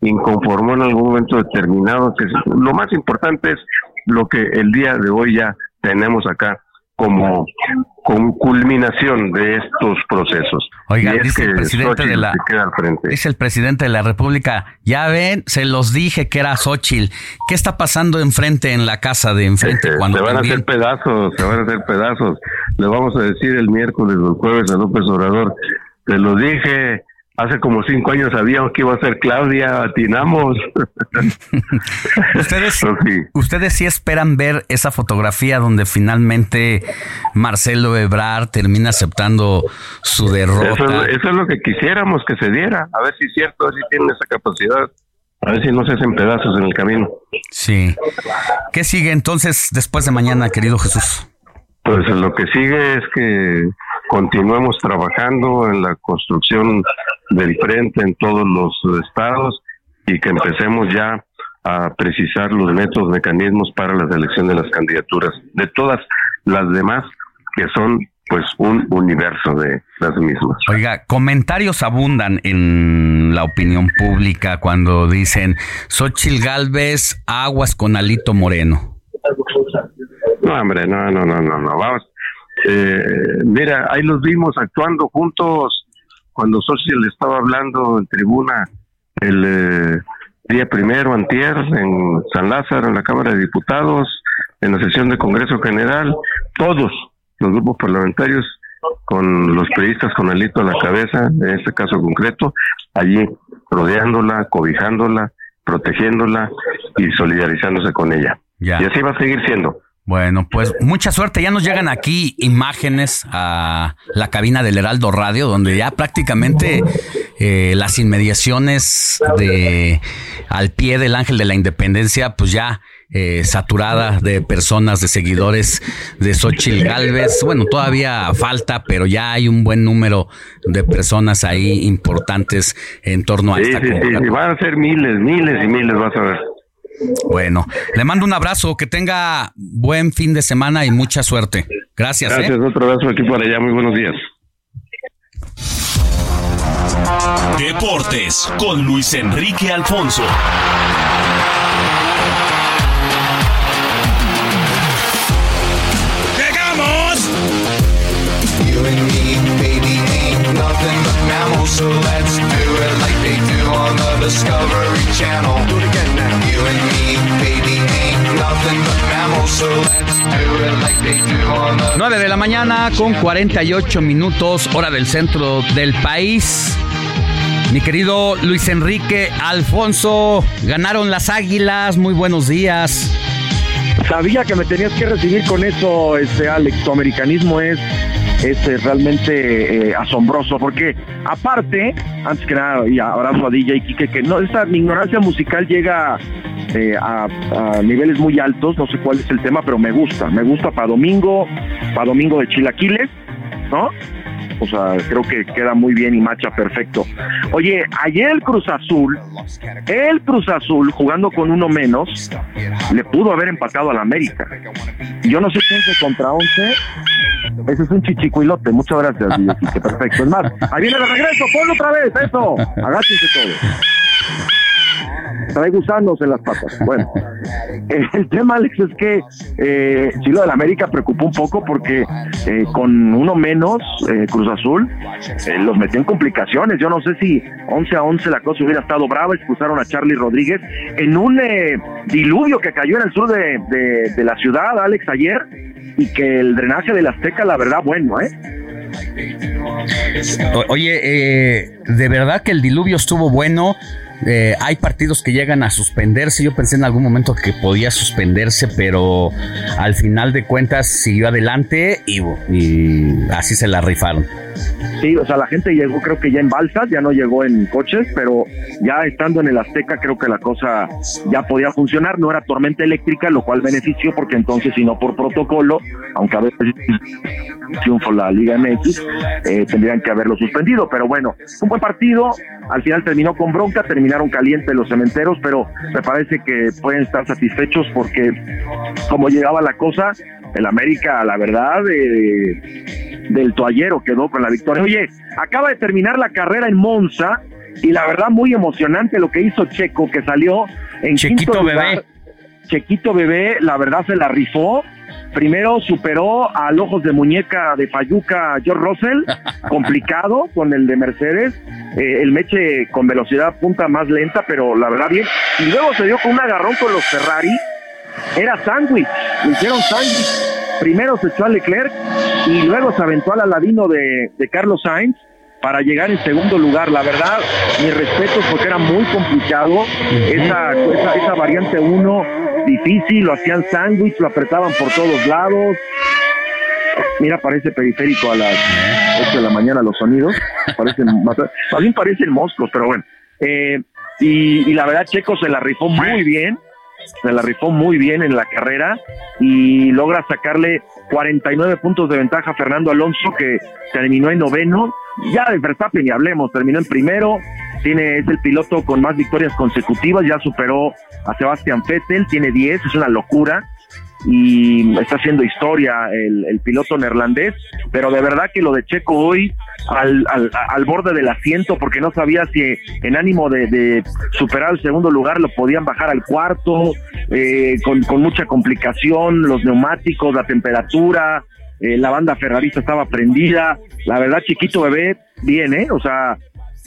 inconformó en algún momento determinado, que lo más importante es lo que el día de hoy ya tenemos acá como, culminación de estos procesos. Oiga, dice el presidente de la dice el presidente de la República, ya ven, se los dije que era Xochitl. ¿Qué está pasando enfrente en la casa de enfrente eh, cuando se van a hacer pedazos, se van a hacer pedazos. Le vamos a decir el miércoles o el jueves a López Obrador, te lo dije, Hace como cinco años sabíamos que iba a ser Claudia, atinamos. ¿Ustedes, sí. ¿Ustedes sí esperan ver esa fotografía donde finalmente Marcelo Ebrard termina aceptando su derrota? Eso, es lo que quisiéramos que se diera. A ver si es cierto, a ver si tienen esa capacidad. A ver si no se hacen pedazos en el camino. Sí. ¿Qué sigue entonces después de mañana, querido Jesús? Pues lo que sigue es que continuemos trabajando en la construcción del frente en todos los estados y que empecemos ya a precisar los métodos, mecanismos para la selección de las candidaturas, de todas las demás que son pues un universo de las mismas. Oiga, comentarios abundan en la opinión pública cuando dicen Xochil Galvez, aguas con Alito Moreno. No, hombre, no, no, no, no, no, vamos. Eh, mira, ahí los vimos actuando juntos cuando le estaba hablando en tribuna el eh, día primero, antier, en San Lázaro, en la Cámara de Diputados, en la sesión de Congreso General, todos los grupos parlamentarios con los periodistas con el hito a la cabeza, en este caso concreto, allí rodeándola, cobijándola, protegiéndola y solidarizándose con ella. Y así va a seguir siendo, Bueno, pues mucha suerte. Ya nos llegan aquí imágenes a la cabina del Heraldo Radio, donde ya prácticamente eh, las inmediaciones de al pie del Ángel de la Independencia, pues ya eh, saturada de personas, de seguidores de Xochitl Galvez. Bueno, todavía falta, pero ya hay un buen número de personas ahí importantes en torno a esta sí, sí, van a ser miles, miles y miles, vas a ver. Bueno, le mando un abrazo, que tenga buen fin de semana y mucha suerte. Gracias. ¿eh? Gracias, otro abrazo aquí por allá, muy buenos días. Deportes con Luis Enrique Alfonso. ¡Llegamos! You and me, baby, ain't nothing but mammals, so let's do it like they do on the Discovery Channel. Do it again now. You and me, baby, ain't nothing but mammals, so let's do it like they do on the 9 de la mañana con 48 minutos, hora del centro del país. Mi querido Luis Enrique Alfonso, ganaron las águilas, muy buenos días. Sabía que me tenías que recibir con eso, este Alex. Tu americanismo es, es eh, realmente eh, asombroso, porque aparte, antes que nada, y abrazo a DJ Kike, que no, esta ignorancia musical llega eh, a, a niveles muy altos, no sé cuál es el tema, pero me gusta, me gusta para domingo, para domingo de chilaquiles, ¿no? O sea, creo que queda muy bien y macha perfecto. Oye, ayer el Cruz Azul, el Cruz Azul jugando con uno menos, le pudo haber empatado al América. Yo no sé quién se contra 11. Ese es un chichicuilote. Muchas gracias, perfecto. Es más, ahí viene de regreso, ponlo otra vez, eso. Agáchense todos. Trae gusanos en las patas. Bueno, el tema, Alex, es que eh, sí, lo del América preocupó un poco porque eh, con uno menos, eh, Cruz Azul, eh, los metió en complicaciones. Yo no sé si 11 a 11 la cosa hubiera estado brava. Expulsaron a Charlie Rodríguez en un eh, diluvio que cayó en el sur de, de- la ciudad, Alex, ayer, y que el drenaje del Azteca, la verdad, bueno, ¿eh? Oye, eh, de verdad que el diluvio estuvo bueno. Eh, hay partidos que llegan a suspenderse. Yo pensé en algún momento que podía suspenderse, pero al final de cuentas siguió adelante y, así se la rifaron. Sí, o sea, la gente llegó creo que ya en balsas, ya no llegó en coches, pero ya estando en el Azteca creo que la cosa ya podía funcionar, no era tormenta eléctrica, lo cual benefició porque entonces si no por protocolo, aunque a veces triunfo la Liga MX, eh, tendrían que haberlo suspendido, pero bueno, un buen partido, al final terminó con bronca, terminaron calientes los cementeros, pero me parece que pueden estar satisfechos porque como llegaba la cosa, el América, la verdad, eh, del toallero quedó con la victoria. Oye, acaba de terminar la carrera en Monza y la verdad muy emocionante lo que hizo Checo, que salió en Chequito quinto lugar. bebé. Chequito bebé, la verdad se la rifó. Primero superó al ojos de muñeca de Fayuca George Russell, complicado con el de Mercedes, eh, el Meche con velocidad punta más lenta, pero la verdad bien. Y luego se dio con un agarrón con los Ferrari, era sándwich, le hicieron sándwich. Primero se echó a Leclerc y luego se aventó al aladino de, de Carlos Sainz para llegar en segundo lugar. La verdad, mis respetos porque era muy complicado. Esa, esa, esa variante 1 difícil, lo hacían sándwich, lo apretaban por todos lados. Mira, parece periférico a las 8 de la mañana los sonidos. Parecen, más bien parecen moscos, pero bueno. Eh, y, y la verdad, Checo se la rifó muy bien se la rifó muy bien en la carrera y logra sacarle 49 puntos de ventaja a Fernando Alonso que terminó en noveno. Ya de Verstappen y hablemos, terminó en primero, tiene es el piloto con más victorias consecutivas, ya superó a Sebastián Vettel, tiene 10, es una locura y está haciendo historia el, piloto neerlandés, pero de verdad que lo de Checo hoy al, al, al borde del asiento porque no sabía si en ánimo de, de superar el segundo lugar lo podían bajar al cuarto, eh, con, con mucha complicación, los neumáticos, la temperatura, eh, la banda ferrarista estaba prendida, la verdad chiquito bebé, bien, ¿eh? O sea,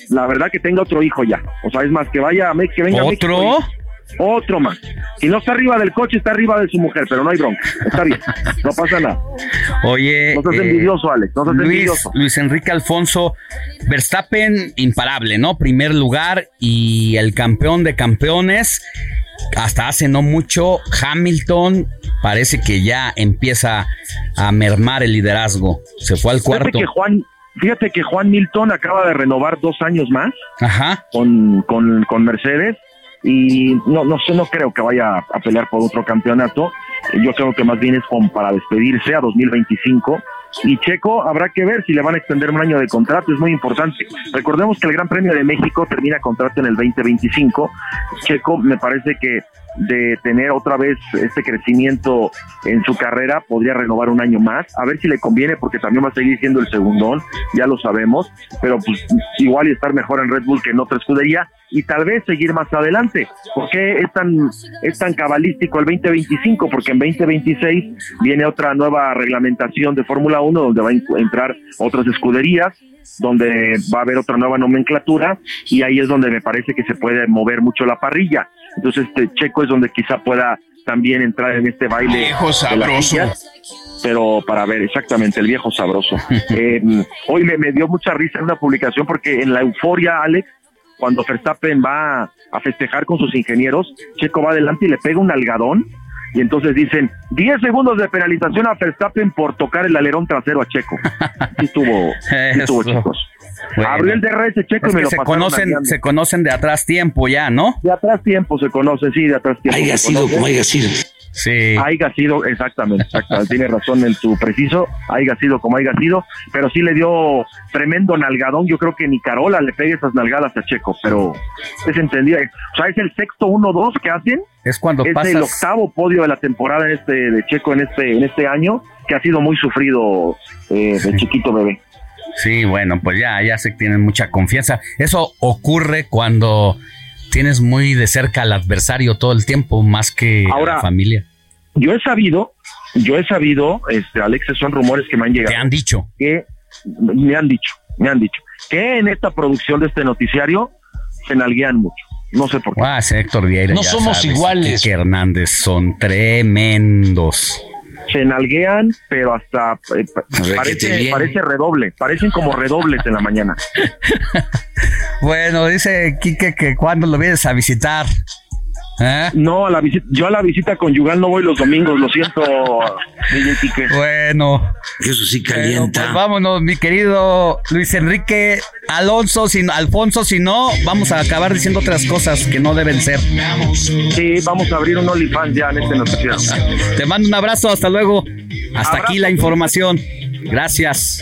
la verdad que tenga otro hijo ya, o sea, es más que vaya que venga México ¿Otro? más. Si no está arriba del coche, está arriba de su mujer, pero no hay bronca. Está bien, no pasa nada. Oye, No seas eh, envidioso, Alex, no seas Luis, envidioso. Luis Enrique Alfonso, Verstappen imparable, ¿no? Primer lugar y el campeón de campeones. Hasta hace no mucho, Hamilton parece que ya empieza a mermar el liderazgo. Se fue al cuarto. Fíjate que Juan, fíjate que Juan Milton acaba de renovar dos años más Ajá. con, con, con Mercedes y no, no sé, no creo que vaya a pelear por otro campeonato. Yo creo que más bien es como para despedirse a 2025. Y Checo habrá que ver si le van a extender un año de contrato, es muy importante. Recordemos que el Gran Premio de México termina contrato en el 2025. Checo me parece que de tener otra vez este crecimiento en su carrera, podría renovar un año más, a ver si le conviene, porque también va a seguir siendo el segundón, ya lo sabemos, pero pues igual y estar mejor en Red Bull que en otra escudería, y tal vez seguir más adelante. ¿Por qué es tan, es tan cabalístico el 2025? Porque en 2026 viene otra nueva reglamentación de Fórmula 1 donde va a entrar otras escuderías, donde va a haber otra nueva nomenclatura y ahí es donde me parece que se puede mover mucho la parrilla. Entonces, este Checo es donde quizá pueda también entrar en este baile. Viejo sabroso. pero para ver exactamente el viejo sabroso. Eh, hoy me, me dio mucha risa en una publicación porque en la euforia, Alex, cuando Verstappen va a festejar con sus ingenieros, Checo va adelante y le pega un algadón. Y entonces dicen 10 segundos de penalización a Verstappen por tocar el alerón trasero a Checo. Sí estuvo, sí estuvo chicos. Bueno. Abrió el DRS Checo Es y me que lo se conocen, se conocen de atrás tiempo ya, ¿no? De atrás tiempo se conoce, sí, de atrás tiempo. Haya sido conoce. como haya sido. Sí. Haiga sido, exactamente, exactamente. Tiene razón en tu preciso, haya sido como haya sido, pero sí le dio tremendo nalgadón. Yo creo que ni Carola le pegue esas nalgadas a Checo, pero es entendida. O sea, es el sexto 1-2 que hacen. Es cuando es pasas- el octavo podio de la temporada en este, de Checo en este, en este año, que ha sido muy sufrido eh, de chiquito bebé. Sí, bueno, pues ya, ya se tienen mucha confianza. Eso ocurre cuando tienes muy de cerca al adversario todo el tiempo, más que a Ahora- la familia. Yo he sabido, yo he sabido, este, Alex, son rumores que me han llegado. Te han dicho. Que me han dicho, me han dicho, que en esta producción de este noticiario se nalguean mucho. No sé por qué. Ah, Héctor Vieira. No ya somos sabes, iguales. Quique Hernández son tremendos. Se nalguean, pero hasta eh, parece, parece redoble, parecen como redobles en la mañana. Bueno, dice Quique que cuando lo vienes a visitar. ¿Eh? No, a la visita, yo a la visita conyugal no voy los domingos, lo siento. Bueno. Eso sí calienta. pues vámonos, mi querido Luis Enrique Alonso, si, Alfonso, si no, vamos a acabar diciendo otras cosas que no deben ser. Sí, vamos a abrir un OnlyFans ya en este noticiero. Te mando un abrazo, hasta luego. Hasta Abrazo. aquí la información. Gracias.